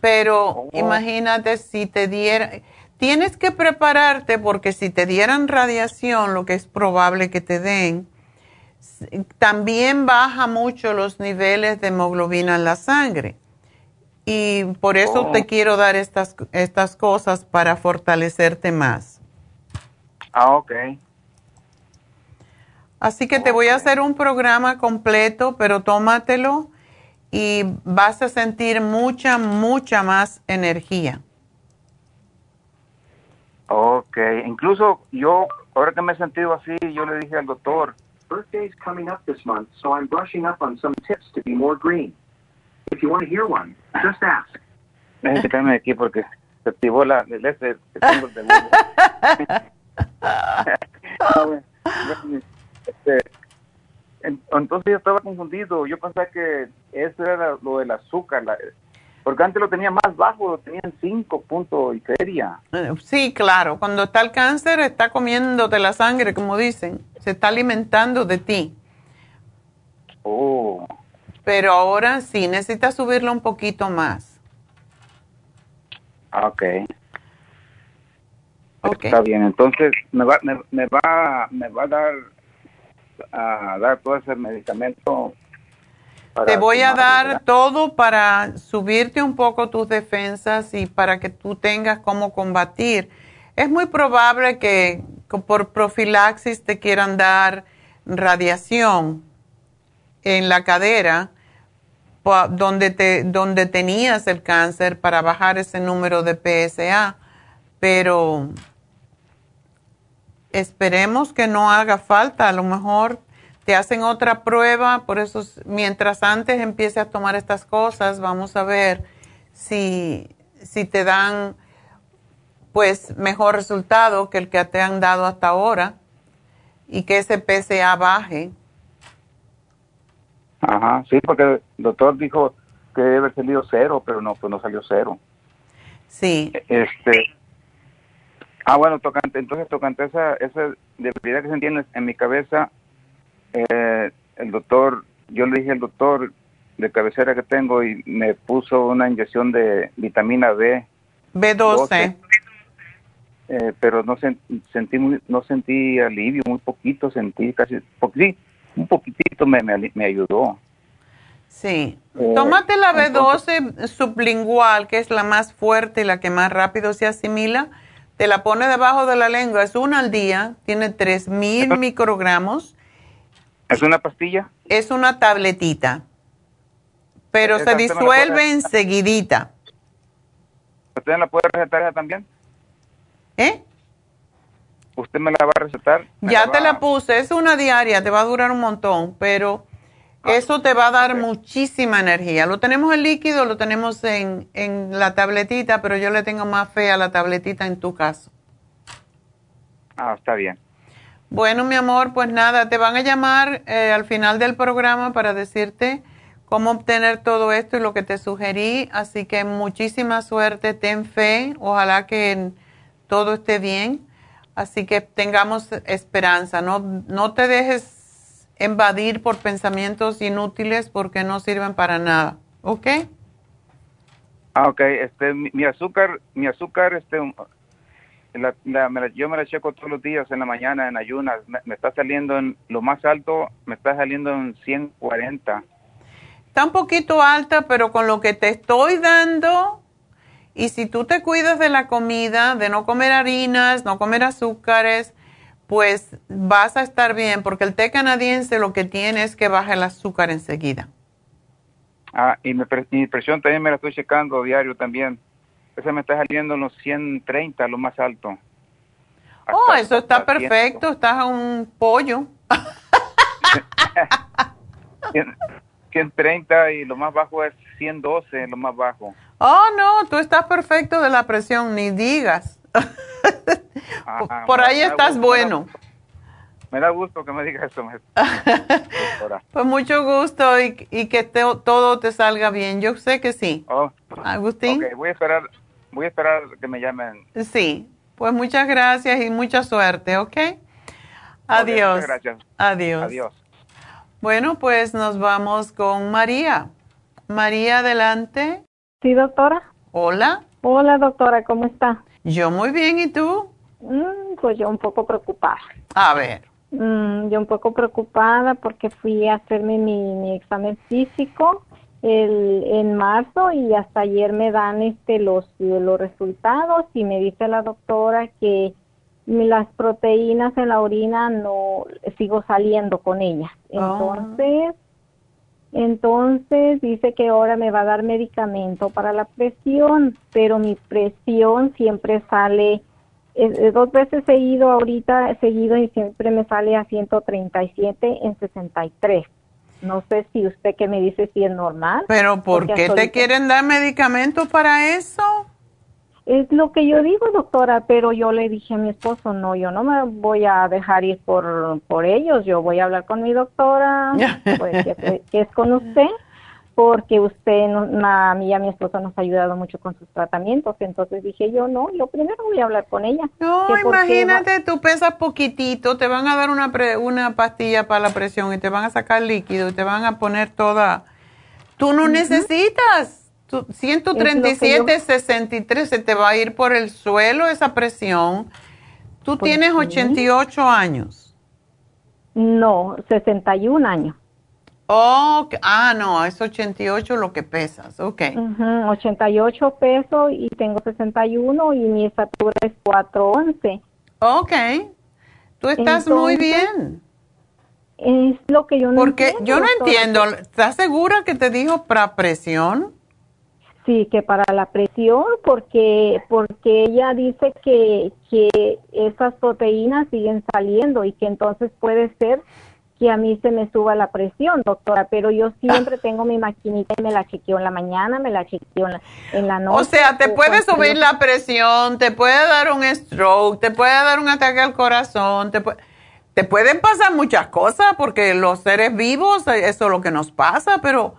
pero oh. imagínate si te diera, tienes que prepararte porque si te dieran radiación, lo que es probable que te den, también baja mucho los niveles de hemoglobina en la sangre. Y por eso te oh. quiero dar estas, estas cosas para fortalecerte más. Ah, ok. Así que te voy a hacer un programa completo, pero tómatelo y vas a sentir mucha, mucha más energía. Ok, incluso yo, ahora que me he sentido así, yo le dije al doctor, birthday's coming up this month, so I'm brushing up on some tips to be more green. If you want to hear one, just ask. Déjame aquí porque se activó la, el este, tengo Este, entonces yo estaba confundido. Yo pensaba que eso era lo del azúcar, porque antes lo tenía más bajo, lo tenía en 5 puntos y feria. Sí, claro, cuando está el cáncer está comiéndote la sangre, como dicen, se está alimentando de ti. Oh. Pero ahora sí, necesitas subirlo un poquito más. Ah, ok. Está bien, entonces me va, me, va, me va a dar a dar todo ese medicamento. Te voy a dar todo para subirte un poco tus defensas y para que tú tengas cómo combatir. Es muy probable que por profilaxis te quieran dar radiación en la cadera donde, te, donde tenías el cáncer para bajar ese número de PSA, pero esperemos que no haga falta, a lo mejor te hacen otra prueba, por eso mientras antes empieces a tomar estas cosas, vamos a ver si, si te dan pues mejor resultado que el que te han dado hasta ahora y que ese PSA baje. Ajá, sí, porque el doctor dijo que debe haber salido cero, pero no, pues no salió cero. Sí. Este, ah, bueno, tocante, entonces tocante esa, esa debilidad que se entiende en mi cabeza, eh, el doctor, yo le dije al doctor de cabecera que tengo y me puso una inyección de vitamina B. B12. Eh, pero no sentí no sentí alivio, muy poquito sentí, casi, sí, un poquitito me, me, ayudó. Sí. Eh, Tómate la B12 sublingual, que es la más fuerte y la que más rápido se asimila. Te la pone debajo de la lengua. Es una al día. Tiene 3000 microgramos. ¿Es una pastilla? Es una tabletita. Pero se disuelve enseguidita. ¿Usted la puede recetar también? ¿Eh? ¿Usted me la va a recetar? Ya te la puse, es una diaria, te va a durar un montón, pero ah, eso te va a dar muchísima energía. Lo tenemos en líquido, lo tenemos en, en la tabletita, pero yo le tengo más fe a la tabletita en tu caso. Ah, está bien. Bueno, mi amor, pues nada, te van a llamar eh, al final del programa para decirte cómo obtener todo esto y lo que te sugerí. Así que muchísima suerte, ten fe, ojalá que todo esté bien. Así que tengamos esperanza, no, no te dejes invadir por pensamientos inútiles porque no sirven para nada, ¿ok? Ah, ok, este, mi, azúcar, mi azúcar, este, yo me la checo todos los días en la mañana en ayunas, me, está saliendo en, lo más alto, me está saliendo en 140. Está un poquito alta, pero con lo que te estoy dando, y si tú te cuidas de la comida, de no comer harinas, no comer azúcares, pues vas a estar bien, porque el té canadiense lo que tiene es que baja el azúcar enseguida. Ah, y mi, presión también me la estoy checando diario también. Esa me está saliendo en los 130, lo más alto. oh, eso está perfecto, estás a un pollo. 130 y lo más bajo es 112, lo más bajo. Oh, no, tú estás perfecto de la presión, ni digas. Por ahí estás bueno. Me da gusto que me digas eso. pues mucho gusto y, que todo te salga bien. Yo sé que sí. Oh, Agustín. voy a esperar, voy a esperar que me llamen. Sí, pues muchas gracias y mucha suerte, ¿ok? Adiós. gracias. Adiós. Adiós. Bueno, pues nos vamos con María. María, adelante. Sí, doctora. Hola. Hola, doctora, ¿cómo está? Yo muy bien, ¿y tú? Mm, pues yo un poco preocupada. A ver. Mm, yo un poco preocupada porque fui a hacerme mi, examen físico el, en marzo y hasta ayer me dan este los, los resultados y me dice la doctora que las proteínas en la orina no sigo saliendo con ellas. Oh. Entonces, dice que ahora me va a dar medicamento para la presión, pero mi presión siempre sale, dos veces he ido ahorita, seguido y siempre me sale a 137 en 63. No sé si usted que me dice si es normal. Pero ¿por qué te quieren dar medicamento para eso? Es lo que yo digo, doctora, pero yo le dije a mi esposo, no, yo no me voy a dejar ir por, por ellos, yo voy a hablar con mi doctora, pues, que, es con usted, porque usted, a mí y a mi esposo nos ha ayudado mucho con sus tratamientos. Entonces dije yo, no, yo primero voy a hablar con ella. No, imagínate, tú pesas poquitito, te van a dar una, una pastilla para la presión y te van a sacar líquido y te van a poner toda... Tú no necesitas. 137, 63, se te va a ir por el suelo esa presión. Tú pues tienes 88 años. No, 61 años. Oh, ah, no, es 88 lo que pesas, ok. 88 pesos y tengo 61 y mi estatura es 411. Ok, tú estás muy bien. Es lo que yo no Porque yo no entiendo, ¿estás segura que te dijo para presión? Sí, que para la presión, porque porque ella dice que, que esas proteínas siguen saliendo y que entonces puede ser que a mí se me suba la presión, doctora, pero yo siempre tengo mi maquinita y me la chequeo en la mañana, me la chequeo en la, noche. O sea, te puede subir la presión, te puede dar un stroke, te puede dar un ataque al corazón, te, te pueden pasar muchas cosas porque los seres vivos, eso es lo que nos pasa, pero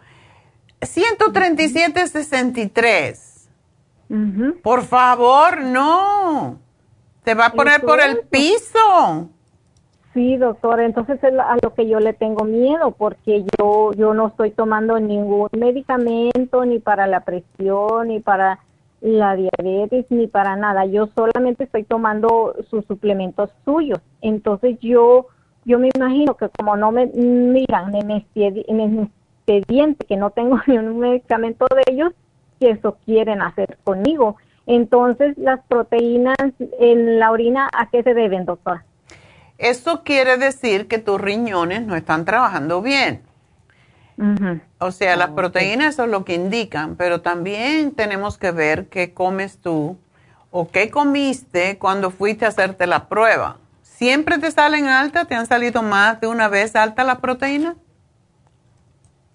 137.63. Por favor, no. Te va a poner por el piso. Sí, doctora, entonces es a lo que yo le tengo miedo porque yo yo no estoy tomando ningún medicamento ni para la presión ni para la diabetes ni para nada. Yo solamente estoy tomando sus suplementos suyos. Entonces yo yo me imagino que como no me miran en mi expediente que no tengo ningún medicamento de ellos, que eso quieren hacer conmigo. Entonces, las proteínas en la orina, ¿a qué se deben, doctora? Eso quiere decir que tus riñones no están trabajando bien. O sea, las proteínas eso es lo que indican, pero también tenemos que ver qué comes tú o qué comiste cuando fuiste a hacerte la prueba. ¿Siempre te salen altas? ¿Te han salido más de una vez altas las proteínas?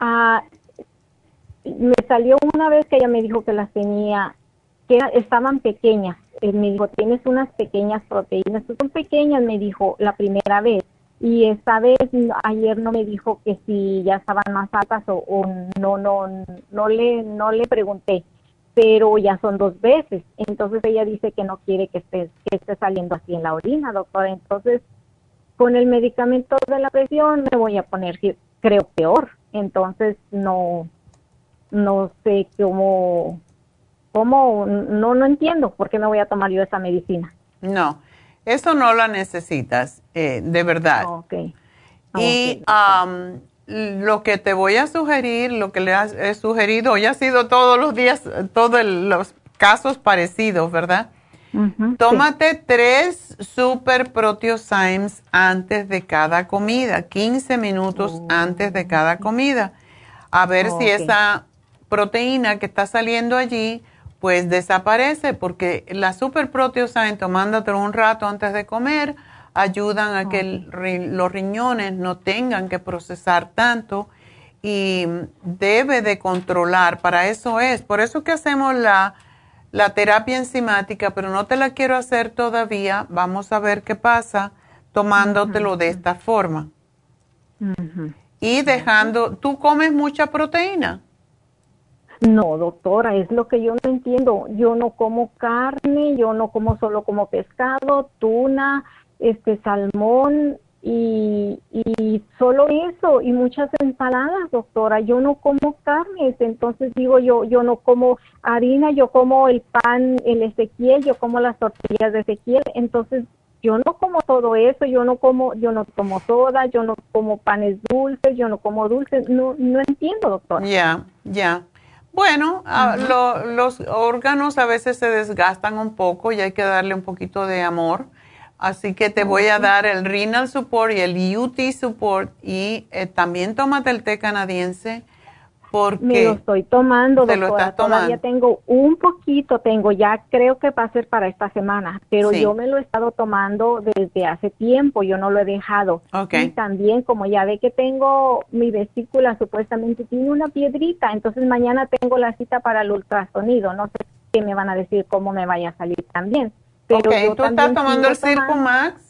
Ah, me salió una vez que ella me dijo que las tenía, que estaban pequeñas él me dijo, tienes unas pequeñas proteínas, son pequeñas, me dijo la primera vez. Y esta vez, ayer no me dijo que si ya estaban más altas o, no, no, no le, no le pregunté, pero ya son dos veces. Entonces ella dice que no quiere que esté, que esté saliendo así en la orina, doctora. Entonces, con el medicamento de la presión me voy a poner, creo, peor. Entonces, no, no sé cómo, ¿Cómo? No, no entiendo por qué me voy a tomar yo esa medicina. No, eso no la necesitas, eh, de verdad. Y lo que te voy a sugerir, lo que le he sugerido, hoy ha sido todos los días, todos los casos parecidos, ¿verdad? Tómate tres super proteosymes antes de cada comida, 15 minutos oh. antes de cada comida, a ver si esa proteína que está saliendo allí pues desaparece porque la super proteosyme, tomándote un rato antes de comer, ayudan a que los riñones no tengan que procesar tanto y debe de controlar, para eso es, por eso que hacemos la, la terapia enzimática, pero no te la quiero hacer todavía, vamos a ver qué pasa tomándotelo de esta forma. Y dejando, ¿tú comes mucha proteína? No, doctora, es lo que yo no entiendo. Yo no como carne, yo no como solo como pescado, tuna, este salmón y, y solo eso y muchas ensaladas, doctora. Yo no como carnes, entonces digo yo, yo no como harina, yo como el pan, el Ezequiel, yo como las tortillas de Ezequiel, entonces yo no como todo eso, yo no como, yo no como soda, yo no como panes dulces, yo no como dulces, no, no entiendo, doctora. Ya, ya. Bueno, los órganos a veces se desgastan un poco y hay que darle un poquito de amor. Así que te voy a dar el Renal Support y el UT Support y eh, también tómate el té canadiense porque me lo estoy tomando, doctora. Todavía tengo un poquito, tengo ya creo que va a ser para esta semana, pero yo me lo he estado tomando desde hace tiempo, yo no lo he dejado. Y también como ya ve que tengo mi vesícula supuestamente tiene una piedrita, entonces mañana tengo la cita para el ultrasonido, no sé qué me van a decir cómo me vaya a salir también. Pero ¿tú estás tomando el Circo Max?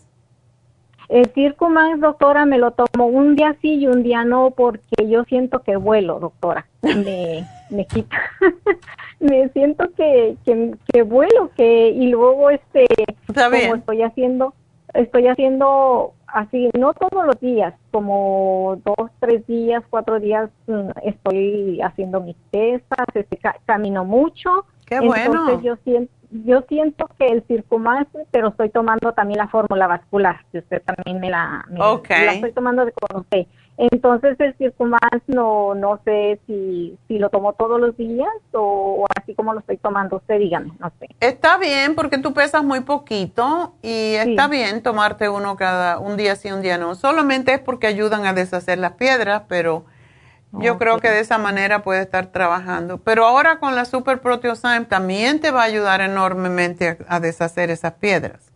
El Circumax, doctora, me lo tomo un día sí y un día no porque yo siento que vuelo, doctora. Me, me quita. me siento que, que, que, vuelo, que y luego este, como estoy haciendo, estoy haciendo así, no todos los días, como dos, tres días, cuatro días mm, estoy haciendo mis pesas, este, camino mucho. Qué entonces bueno. yo siento yo siento que el Circumax, pero estoy tomando también la fórmula vascular, que usted también me la, la estoy tomando de con usted. Entonces el Circumax no no sé si, si lo tomo todos los días o, así como lo estoy tomando usted, dígame, no sé. Está bien porque tú pesas muy poquito y está bien tomarte uno cada un día sí, un día no. Solamente es porque ayudan a deshacer las piedras, pero yo creo que de esa manera puede estar trabajando. Pero ahora con la Super Proteosyme también te va a ayudar enormemente a, deshacer esas piedras.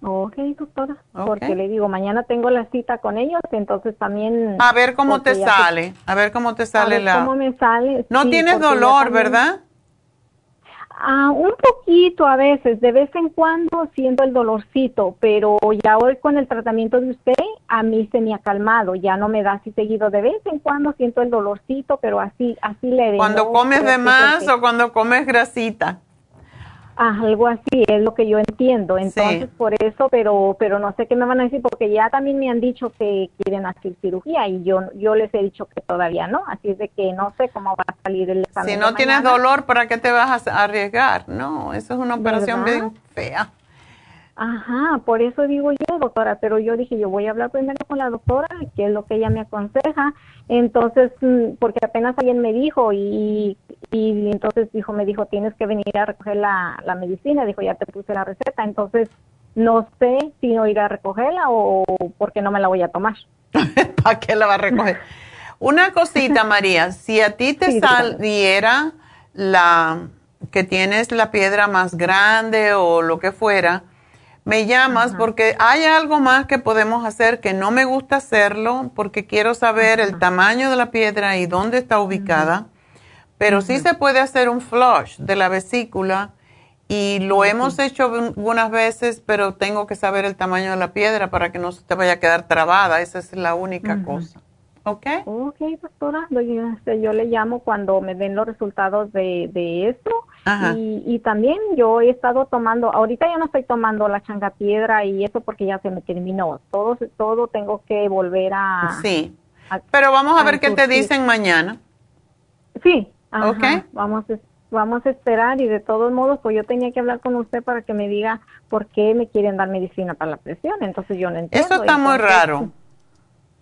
Ok, doctora. Porque le digo, mañana tengo la cita con ellos, entonces también... A ver cómo te sale, a ver cómo te sale la... cómo me sale. No tienes dolor, ¿verdad? Ah, un poquito a veces, de vez en cuando siento el dolorcito, pero ya hoy con el tratamiento de usted a mí se me ha calmado, ya no me da así seguido. De vez en cuando siento el dolorcito, pero así así le ¿Cuando comes de más o cuando comes grasita? algo así es lo que yo entiendo. Entonces, por eso, pero pero no sé qué me van a decir porque ya también me han dicho que quieren hacer cirugía y yo yo les he dicho que todavía no, así es de que no sé cómo va a salir el examen. Si no tienes dolor, ¿para qué te vas a arriesgar? No, eso es una operación bien fea. Ajá, por eso digo yo, doctora, pero yo dije, yo voy a hablar primero con la doctora, que es lo que ella me aconseja. Entonces, mm, porque apenas alguien me dijo y, y entonces dijo, me dijo, tienes que venir a recoger la, la medicina, dijo, ya te puse la receta. Entonces, no sé si no ir a recogerla o porque no me la voy a tomar. ¿Para qué la va a recoger? Una cosita, María, si a ti te saliera la que tienes la piedra más grande o lo que fuera, me llamas porque hay algo más que podemos hacer que no me gusta hacerlo porque quiero saber el tamaño de la piedra y dónde está ubicada, pero sí se puede hacer un flush de la vesícula y lo hemos hecho algunas veces, pero tengo que saber el tamaño de la piedra para que no se te vaya a quedar trabada, esa es la única cosa. ¿Ok? Ok, doctora, este, yo, le llamo cuando me den los resultados de, de esto. Y, y, también yo he estado tomando, ahorita ya no estoy tomando la changapiedra y eso porque ya se me terminó. Todo, todo tengo que volver a... Sí, pero vamos a, ver qué te dicen mañana. Sí, ajá, vamos, vamos a esperar y de todos modos, pues yo tenía que hablar con usted para que me diga por qué me quieren dar medicina para la presión. Entonces yo no entiendo. Eso está muy raro.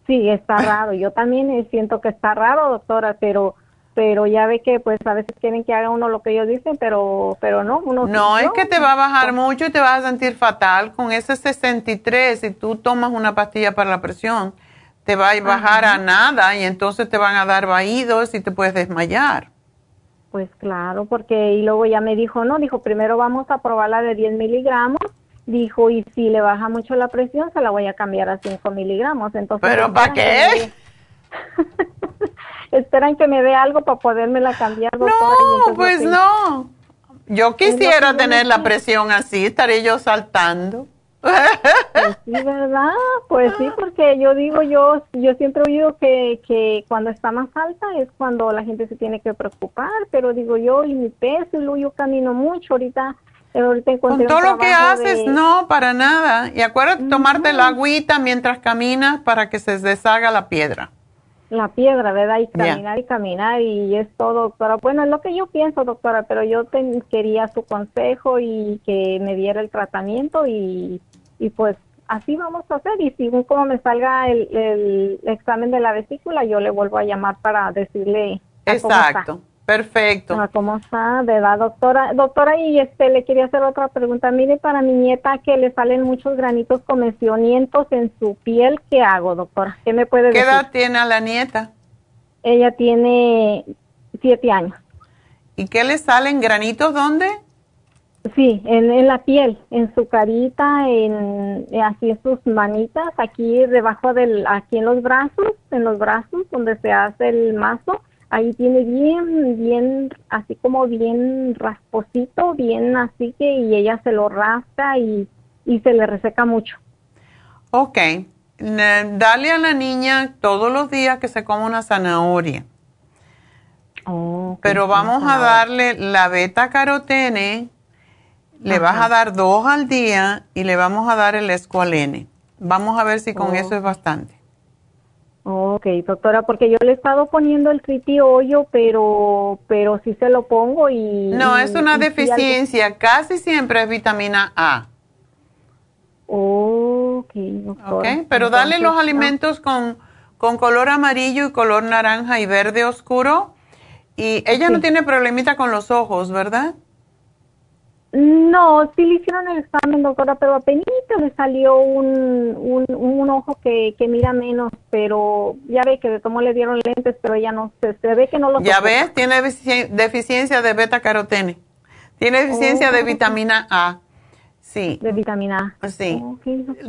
Sí, está raro. Yo también siento que está raro, doctora, pero pero ya ve que pues a veces quieren que haga uno lo que ellos dicen, pero pero no, uno No, es que te va a bajar mucho y te vas a sentir fatal con ese 63 si tú tomas una pastilla para la presión, te va a bajar a nada y entonces te van a dar vaídos y te puedes desmayar. Pues claro, porque y luego ya me dijo, no, dijo, primero vamos a probarla de 10 miligramos dijo, y si le baja mucho la presión, se la voy a cambiar a 5 miligramos. Entonces, ¿Pero para qué? esperan que me dé algo para podérmela cambiar. no, pues no. Yo quisiera tener la presión así, estaré yo saltando. Pues sí, ¿verdad? Pues sí, porque yo digo, yo yo siempre he oído que, que cuando está más alta es cuando la gente se tiene que preocupar, pero digo yo, y mi peso, y luego yo camino mucho, ahorita con todo lo que haces, no, para nada. Y acuérdate tomarte la agüita mientras caminas para que se deshaga la piedra. La piedra, ¿verdad? Y caminar y caminar y es todo, doctora. Bueno, es lo que yo pienso, doctora, pero yo quería su consejo y que me diera el tratamiento y, y pues así vamos a hacer. Y si como me salga el, el, examen de la vesícula, yo le vuelvo a llamar para decirle. Exacto. Perfecto. Ah, ¿Cómo está? La doctora. Doctora, y este le quería hacer otra pregunta. Mire, para mi nieta que le salen muchos granitos convencionamientos en su piel, ¿qué hago, doctora? ¿Qué me puede decir? ¿Qué edad tiene la nieta? Ella tiene siete años. ¿Y qué le salen granitos dónde? Sí, en, en la piel, en su carita, en así en sus manitas, aquí debajo del, aquí en los brazos, en los brazos donde se hace el mazo ahí tiene bien, bien, así como bien rasposito, bien así que, y ella se lo rasca y, y se le reseca mucho. Ok. Dale a la niña todos los días que se coma una zanahoria. Pero vamos a darle la beta carotene, le vas a dar dos al día y le vamos a dar el escualene. Vamos a ver si con eso es bastante. Ok, doctora, porque yo le he estado poniendo el hoyo, pero, pero sí se lo pongo y... No, es una deficiencia, casi siempre es vitamina A. Ok, doctora. Ok, pero dale los alimentos con, con color amarillo y color naranja y verde oscuro. Y ella no tiene problemita con los ojos, ¿verdad? No, sí le hicieron el examen, doctora, pero apenas le salió un, un, ojo que, que, mira menos, pero ya ve que de tomo le dieron lentes, pero ella no se, se ve que no lo Ya ves, tiene deficiencia de beta carotene, tiene deficiencia de vitamina A. Sí. De vitamina A. Sí.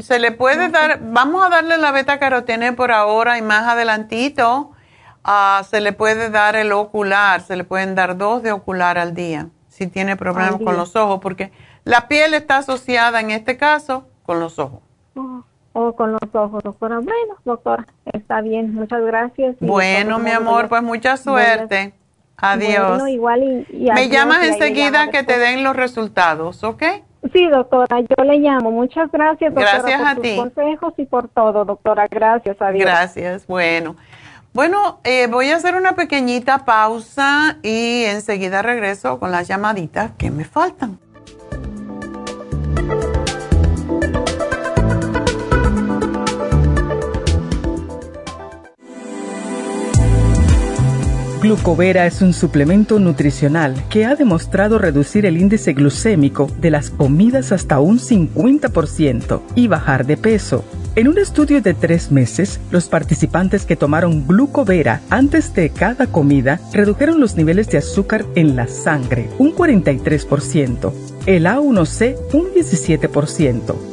Se le puede dar, vamos a darle la beta carotene por ahora y más adelantito uh, se le puede dar el ocular, se le pueden dar dos de ocular al día si tiene problemas con los ojos, porque la piel está asociada en este caso con los ojos. Oh, oh con los ojos, doctora. Bueno, doctora, está bien, muchas gracias. Bueno, mi amor, pues mucha suerte. Adiós. Bueno, igual y, Me llamas enseguida que te den los resultados, ¿ok? Sí, doctora, yo le llamo. Muchas gracias, doctora, gracias por a sus ti. consejos y por todo, doctora. Gracias, adiós. Gracias, bueno. Bueno, eh, voy a hacer una pequeñita pausa y enseguida regreso con las llamaditas que me faltan. Glucovera es un suplemento nutricional que ha demostrado reducir el índice glucémico de las comidas hasta un 50% y bajar de peso. En un estudio de tres meses, los participantes que tomaron glucovera antes de cada comida redujeron los niveles de azúcar en la sangre un 43%, el A1C un 17%,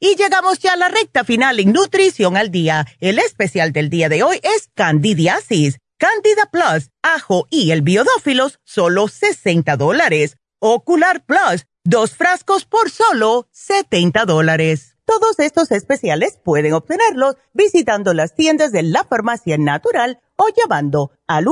Y llegamos ya a la recta final en Nutrición al Día. El especial del día de hoy es Candidiasis, Candida Plus, Ajo y el Biodófilos, solo 60 dólares. Ocular Plus, dos frascos por solo 70 dólares. Todos estos especiales pueden obtenerlos visitando las tiendas de la Farmacia Natural o llamando al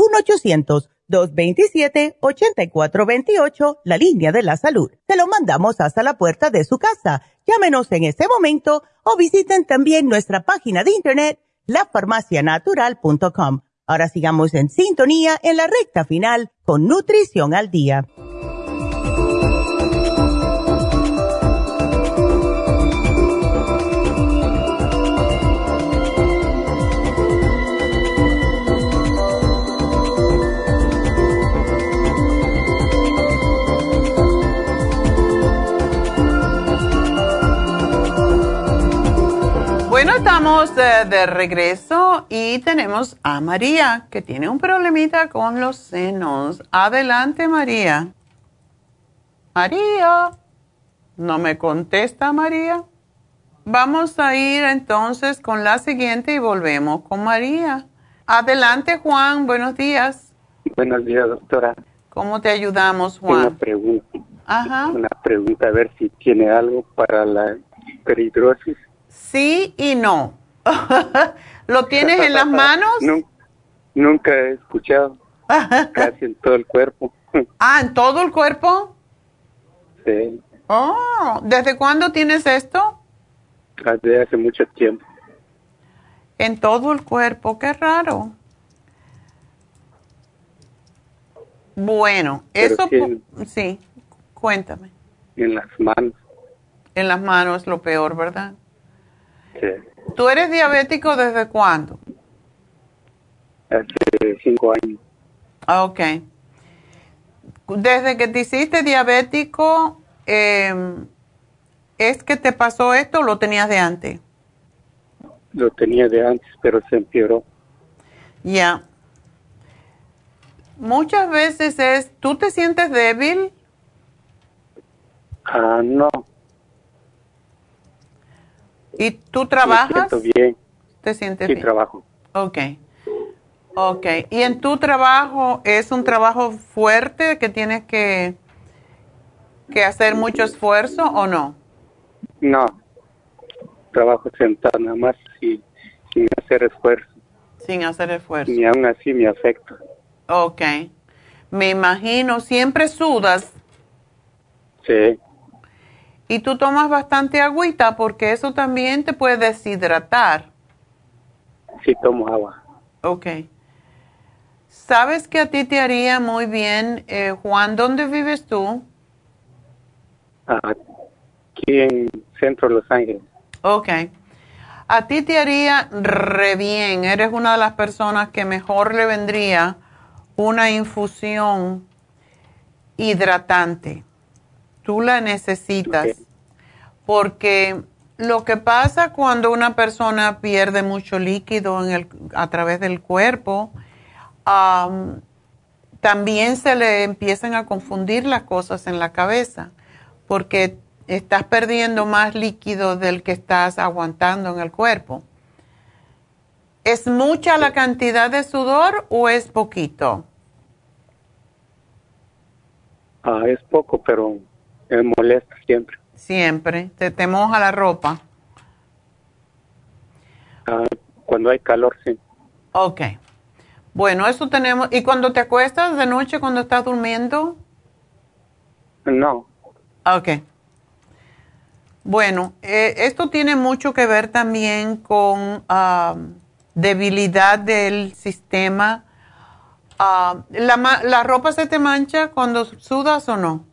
1-800-227-8428, la línea de la salud. Se lo mandamos hasta la puerta de su casa Llámenos en este momento o visiten también nuestra página de internet lafarmacianatural.com. Ahora sigamos en sintonía en la recta final con Nutrición al Día. Estamos de, regreso y tenemos a María, que tiene un problemita con los senos. Adelante, María. María. ¿No me contesta, María? Vamos a ir entonces con la siguiente y volvemos con María. Adelante, Juan. Buenos días. Buenos días, doctora. ¿Cómo te ayudamos, Juan? Una pregunta. Ajá. Una pregunta, a ver si tiene algo para la hiperhidrosis. Sí y no. ¿Lo tienes en las manos? Nunca, he escuchado. Casi en todo el cuerpo. ah, ¿en todo el cuerpo? Sí. Oh, ¿desde cuándo tienes esto? Desde hace mucho tiempo. En todo el cuerpo, qué raro. Bueno, eso sí, cuéntame. En las manos. En las manos es lo peor, ¿verdad? Sí. ¿Tú eres diabético desde cuándo? Hace cinco años. Ah, ok. Desde que te hiciste diabético, eh, ¿es que te pasó esto o lo tenías de antes? Lo tenía de antes, pero se empeoró. Ya. Muchas veces es, ¿tú te sientes débil? Ah, no. ¿Y tú trabajas? Me siento bien. ¿Te sientes sí, bien? trabajo. Ok. Ok. ¿Y en tu trabajo es un trabajo fuerte que tienes que, que hacer mucho esfuerzo o no? No. Trabajo sentado nada más y sin hacer esfuerzo. Sin hacer esfuerzo. Ni aún así me afecta. Ok. Me imagino, siempre sudas Sí. Y tú tomas bastante agüita porque eso también te puede deshidratar. Sí tomo agua. Ok. ¿Sabes que a ti te haría muy bien, eh, Juan? ¿Dónde vives tú? Aquí en Centro Los Ángeles. Ok. A ti te haría re bien. Eres una de las personas que mejor le vendría una infusión hidratante. Tú la necesitas. Porque lo que pasa cuando una persona pierde mucho líquido en el, a través del cuerpo, am, también se le empiezan a confundir las cosas en la cabeza, porque estás perdiendo más líquido del que estás aguantando en el cuerpo. ¿Es mucha la cantidad de sudor o es poquito? Ah, es poco, pero me molesta siempre. Siempre. ¿Te, te moja la ropa? Ah, cuando hay calor, sí. Ok. Bueno, eso tenemos. ¿Y cuando te acuestas de noche, cuando estás durmiendo? No. Ok. Bueno, eh, esto tiene mucho que ver también con ah, debilidad del sistema. Ah, la, ¿La ropa se te mancha cuando sudas o no?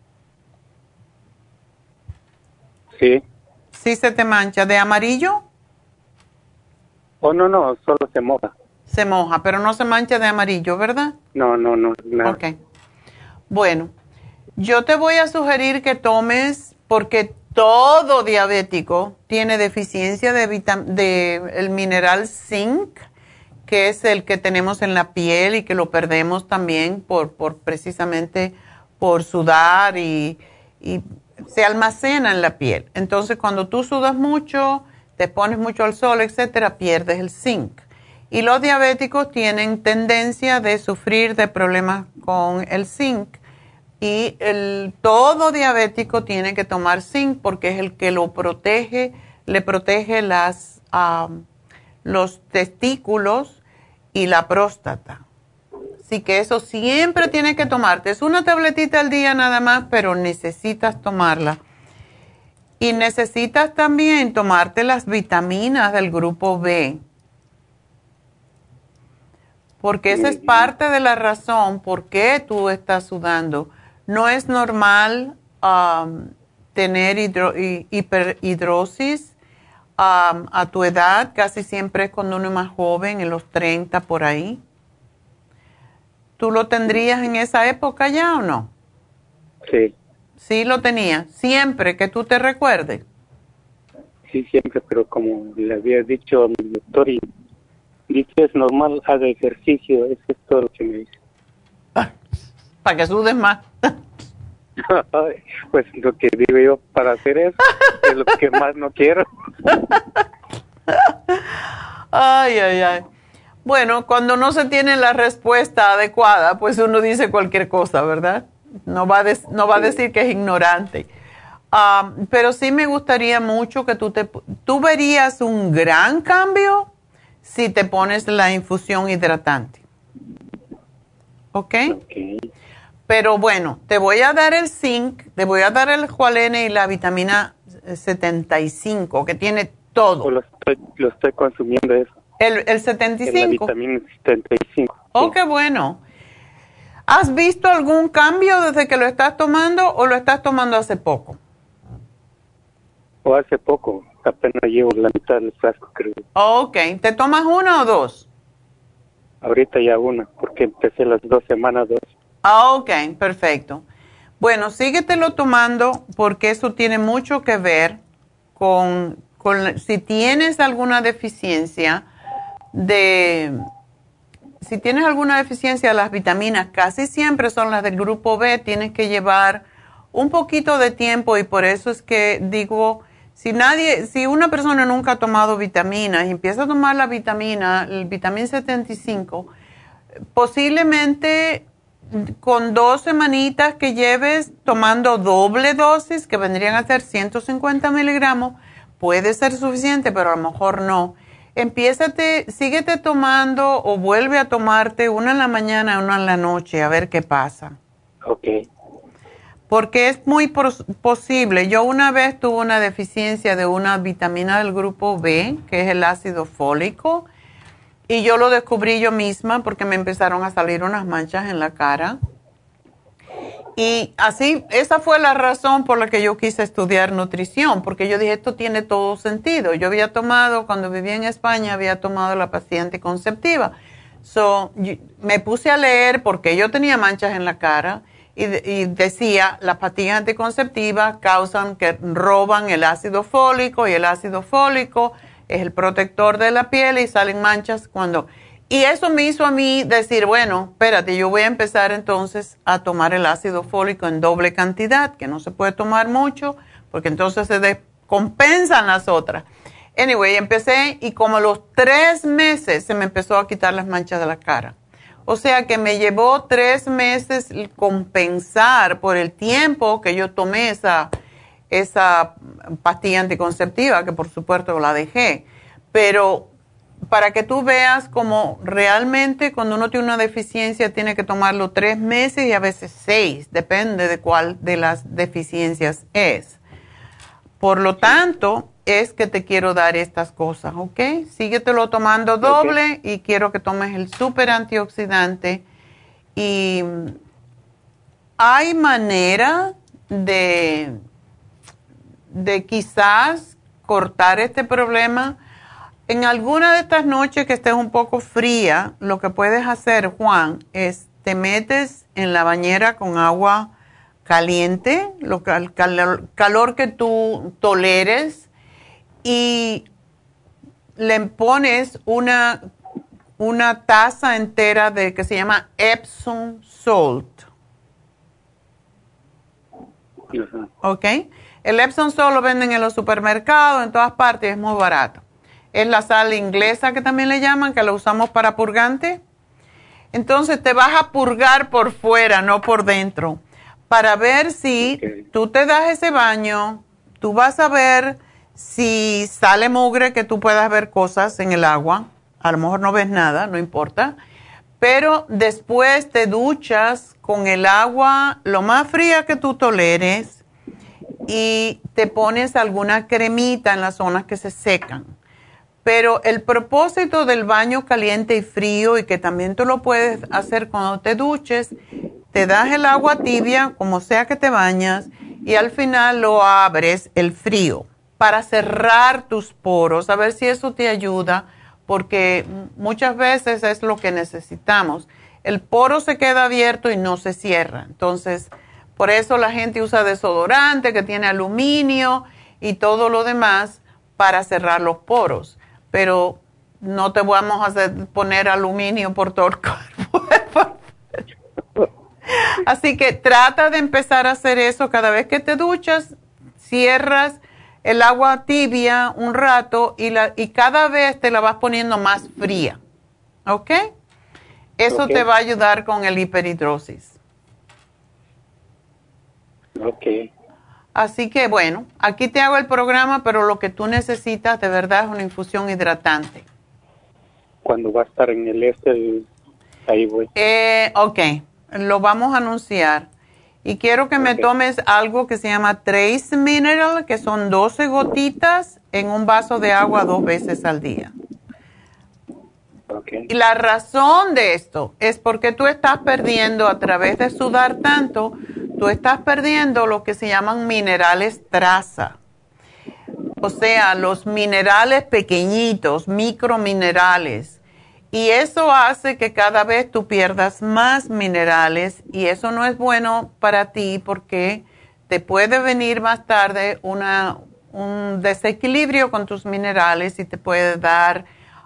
Sí. Sí se te mancha. ¿De amarillo? Oh, no, no, solo se moja. Se moja, pero no se mancha de amarillo, ¿verdad? No, no, no, nada. Ok. Bueno, yo te voy a sugerir que tomes, porque todo diabético tiene deficiencia de, de el mineral zinc, que es el que tenemos en la piel y que lo perdemos también por, por precisamente por sudar y, y se almacena en la piel. Entonces, cuando tú sudas mucho, te pones mucho al sol, etcétera, pierdes el zinc. Y los diabéticos tienen tendencia de sufrir de problemas con el zinc. Y el, todo diabético tiene que tomar zinc porque es el que lo protege, le protege las, los testículos y la próstata. Así que eso siempre tienes que tomarte. Es una tabletita al día nada más, pero necesitas tomarla. Y necesitas también tomarte las vitaminas del grupo B. Porque esa es parte de la razón por qué tú estás sudando. No es normal um, tener hidro- hi- hiperhidrosis um, a tu edad, casi siempre es cuando uno es más joven, en los 30 por ahí. ¿Tú lo tendrías en esa época ya o no? Sí, Sí, lo tenía. Siempre que tú te recuerdes. sí, siempre, pero como le había dicho a mi doctor, y dice es normal, haga ejercicio, eso es todo lo que me dice. Para que sudes más. Pues lo que digo yo para hacer eso es lo que más no quiero. Ay, ay, ay. Bueno, cuando no se tiene la respuesta adecuada, pues uno dice cualquier cosa, ¿verdad? No va a, des- no va a decir que es ignorante. Ah, pero sí me gustaría mucho que tú te... Tú verías un gran cambio si te pones la infusión hidratante. ¿Ok? Pero bueno, te voy a dar el zinc, te voy a dar el jualene y la vitamina 75, que tiene todo. Lo estoy, lo estoy consumiendo eso. El, el en La 75. vitamina 75. Oh, qué bueno. ¿Has visto algún cambio desde que lo estás tomando o lo estás tomando hace poco? O hace poco, apenas llevo la mitad del frasco, creo. Ok, ¿te tomas una o dos? Ahorita ya una, porque empecé las dos semanas, dos. Ah, ok, perfecto. Bueno, síguetelo tomando porque eso tiene mucho que ver con, con si tienes alguna deficiencia de, si tienes alguna deficiencia de las vitaminas, casi siempre son las del grupo B, tienes que llevar un poquito de tiempo y por eso es que digo, si nadie, si una persona nunca ha tomado vitaminas y empieza a tomar la vitamina, el vitamina 75, posiblemente con dos semanitas que lleves tomando doble dosis, que vendrían a ser 150 miligramos, puede ser suficiente, pero a lo mejor no. Empiézate, síguete tomando o vuelve a tomarte una en la mañana y una en la noche, a ver qué pasa. Ok. Porque es muy posible. Yo una vez tuve una deficiencia de una vitamina del grupo B, que es el ácido fólico, y yo lo descubrí yo misma porque me empezaron a salir unas manchas en la cara. Y así, esa fue la razón por la que yo quise estudiar nutrición, porque yo dije, esto tiene todo sentido. Yo había tomado, cuando vivía en España, había tomado la paciente conceptiva. So, me puse a leer porque yo tenía manchas en la cara y, y, decía, las pastillas anticonceptivas causan que roban el ácido fólico y el ácido fólico es el protector de la piel y salen manchas cuando... Y eso me hizo a mí decir, bueno, espérate, yo voy a empezar entonces a tomar el ácido fólico en doble cantidad, que no se puede tomar mucho, porque entonces se descompensan las otras. Anyway, empecé y como a los tres meses se me empezó a quitar las manchas de la cara. O sea que me llevó tres meses compensar por el tiempo que yo tomé esa, esa pastilla anticonceptiva, que por supuesto la dejé. Pero para que tú veas como realmente cuando uno tiene una deficiencia tiene que tomarlo tres meses y a veces seis, depende de cuál de las deficiencias es. Por lo tanto, es que te quiero dar estas cosas, ¿ok? Síguetelo tomando doble y quiero que tomes el super antioxidante. Y hay manera de de quizás cortar este problema. En alguna de estas noches que estés un poco fría, lo que puedes hacer, Juan, es te metes en la bañera con agua caliente, lo, el calor, que tú toleres, y le pones una, una taza entera de que se llama Epsom Salt. ¿Ok? El Epsom solo lo venden en los supermercados, en todas partes, es muy barato. Es la sal inglesa que también le llaman, que la usamos para purgante. Entonces te vas a purgar por fuera, no por dentro, para ver si tú te das ese baño, tú vas a ver si sale mugre, que tú puedas ver cosas en el agua. A lo mejor no ves nada, no importa. Pero después te duchas con el agua lo más fría que tú toleres y te pones alguna cremita en las zonas que se secan. Pero el propósito del baño caliente y frío, y que también tú lo puedes hacer cuando te duches, te das el agua tibia, como sea que te bañas, y al final lo abres el frío para cerrar tus poros, a ver si eso te ayuda, porque muchas veces es lo que necesitamos. El poro se queda abierto y no se cierra. Entonces, por eso la gente usa desodorante que tiene aluminio y todo lo demás para cerrar los poros. Pero no te vamos a hacer poner aluminio por todo el cuerpo. Así que trata de empezar a hacer eso cada vez que te duchas, cierras el agua tibia un rato y, la, y cada vez te la vas poniendo más fría. ¿Ok? Eso te va a ayudar con el hiperhidrosis. Ok. Así que bueno, aquí te hago el programa, pero lo que tú necesitas de verdad es una infusión hidratante. Cuando va a estar en el este, ahí voy. Eh, ok, lo vamos a anunciar. Y quiero que me tomes algo que se llama Trace Mineral, que son 12 gotitas en un vaso de agua dos veces al día. Y la razón de esto es porque tú estás perdiendo a través de sudar tanto, tú estás perdiendo lo que se llaman minerales traza. o sea, los minerales pequeñitos, microminerales. Y eso hace que cada vez tú pierdas más minerales y eso no es bueno para ti porque te puede venir más tarde una, un desequilibrio con tus minerales y te puede dar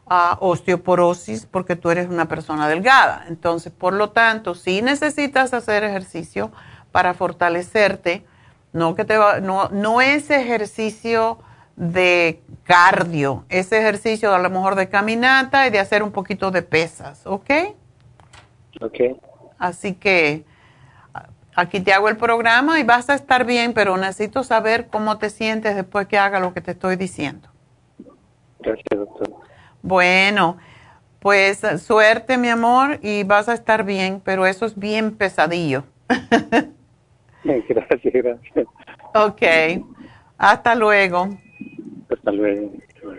uh, osteoporosis porque tú eres una persona delgada. Entonces, por lo tanto, si necesitas hacer ejercicio para fortalecerte, no, que te no, no es ejercicio de cardio, es ejercicio a lo mejor de caminata y de hacer un poquito de pesas, ¿ok? Ok. Así que aquí te hago el programa y vas a estar bien, pero necesito saber cómo te sientes después que haga lo que te estoy diciendo. Gracias, doctor. Bueno, pues suerte, mi amor, y vas a estar bien, pero eso es bien pesadillo. gracias, gracias. Ok, hasta luego. Hasta luego.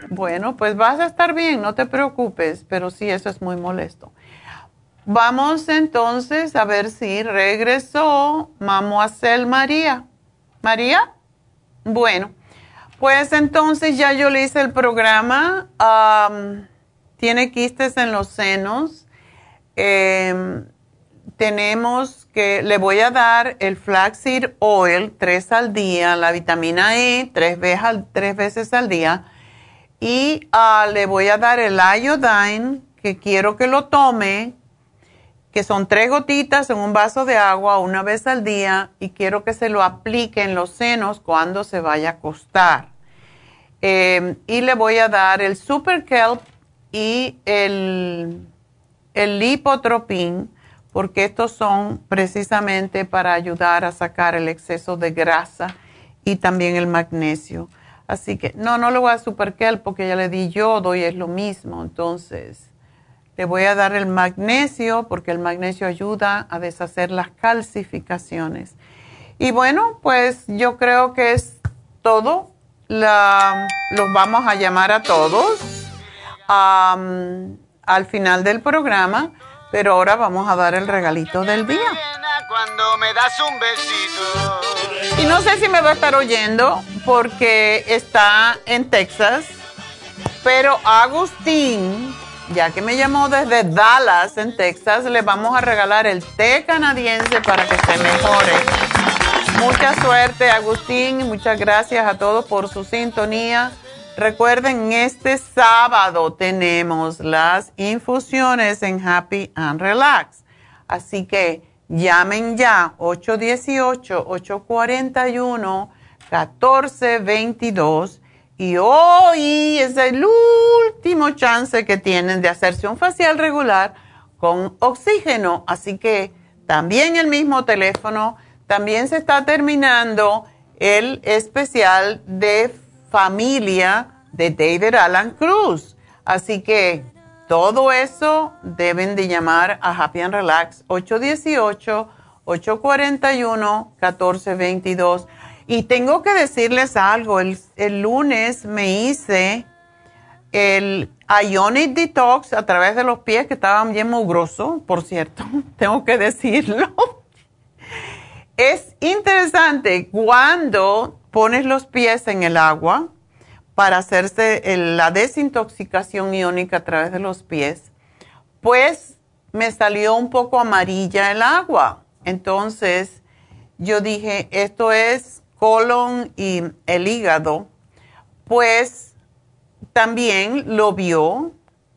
Bueno, pues vas a estar bien, no te preocupes, pero sí, eso es muy molesto. Vamos entonces a ver si regresó Mamuacel María. ¿María? Bueno, pues entonces ya yo le hice el programa. tiene quistes en los senos. Em, tenemos que, le voy a dar el flaxseed oil tres al día, la vitamina E tres veces, al día. Y ah, le voy a dar el iodine, que quiero que lo tome que son tres gotitas en un vaso de agua una vez al día y quiero que se lo aplique en los senos cuando se vaya a acostar. Eh, y le voy a dar el Super Kelp y el, el Lipotropin, porque estos son precisamente para ayudar a sacar el exceso de grasa y también el magnesio. Así que no, no le voy a Super Kelp porque ya le di yodo y es lo mismo. Entonces, le voy a dar el magnesio porque el magnesio ayuda a deshacer las calcificaciones. Y bueno, pues yo creo que es todo. Los vamos a llamar a todos al final del programa, pero ahora vamos a dar el regalito del día. Cuando me das un besito. Y no sé si me va a estar oyendo porque está en Texas, pero Agustín ya que me llamó desde Dallas, en Texas, le vamos a regalar el té canadiense para que se mejore. Mucha suerte, Agustín, muchas gracias a todos por su sintonía. Recuerden, este sábado tenemos las infusiones en Happy and Relax. Así que llamen ya 818-841-1422 y hoy es el último chance que tienen de hacerse un facial regular con oxígeno. Así que también el mismo teléfono, también se está terminando el especial de familia de David Alan Cruz. Así que todo eso deben de llamar a Happy and Relax 818 841 1422 y tengo que decirles algo, el, lunes me hice el Ionic Detox a través de los pies que estaban bien mugrosos, por cierto, tengo que decirlo. Es interesante cuando pones los pies en el agua para hacerse la desintoxicación iónica a través de los pies, pues me salió un poco amarilla el agua. Entonces yo dije, esto es colon y el hígado, pues también lo vio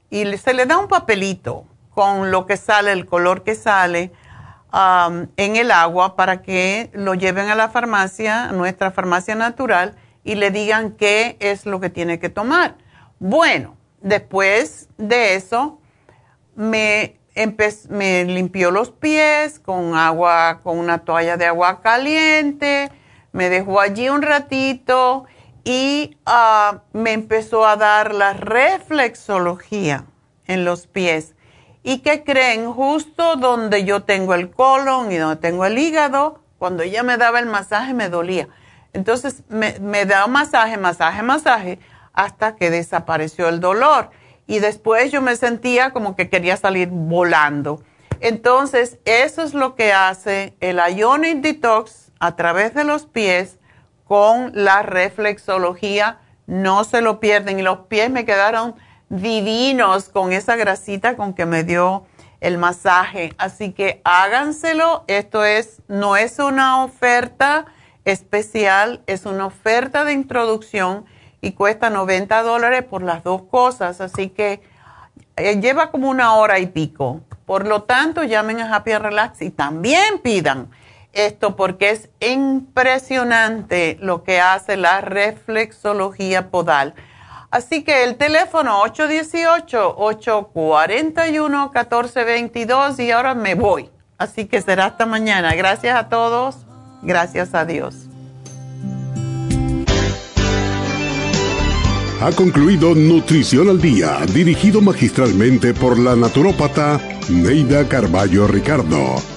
y se le da un papelito con lo que sale, el color que sale en el agua para que lo lleven a la farmacia, nuestra farmacia natural, y le digan qué es lo que tiene que tomar. Bueno, después de eso, me, me limpió los pies con agua, con una toalla de agua caliente, me dejó allí un ratito y ah, me empezó a dar la reflexología en los pies. ¿Y qué creen? Justo donde yo tengo el colon y donde tengo el hígado, cuando ella me daba el masaje me dolía. Entonces me, me daba masaje, masaje, masaje, hasta que desapareció el dolor. Y después yo me sentía como que quería salir volando. Entonces, eso es lo que hace el Ionic Detox a través de los pies con la reflexología no se lo pierden. Y los pies me quedaron divinos con esa grasita con que me dio el masaje. Así que háganselo. Esto es, no es una oferta especial, es una oferta de introducción y cuesta 90 dólares por las dos cosas. Así que eh, lleva como una hora y pico. Por lo tanto, llamen a Happy Relax y también pidan esto porque es impresionante lo que hace la reflexología podal. Así que el teléfono 818-841-1422 y ahora me voy. Así que será hasta mañana. Gracias a todos. Gracias a Dios. Ha concluido Nutrición al Día, dirigido magistralmente por la naturópata Neida Carballo Ricardo.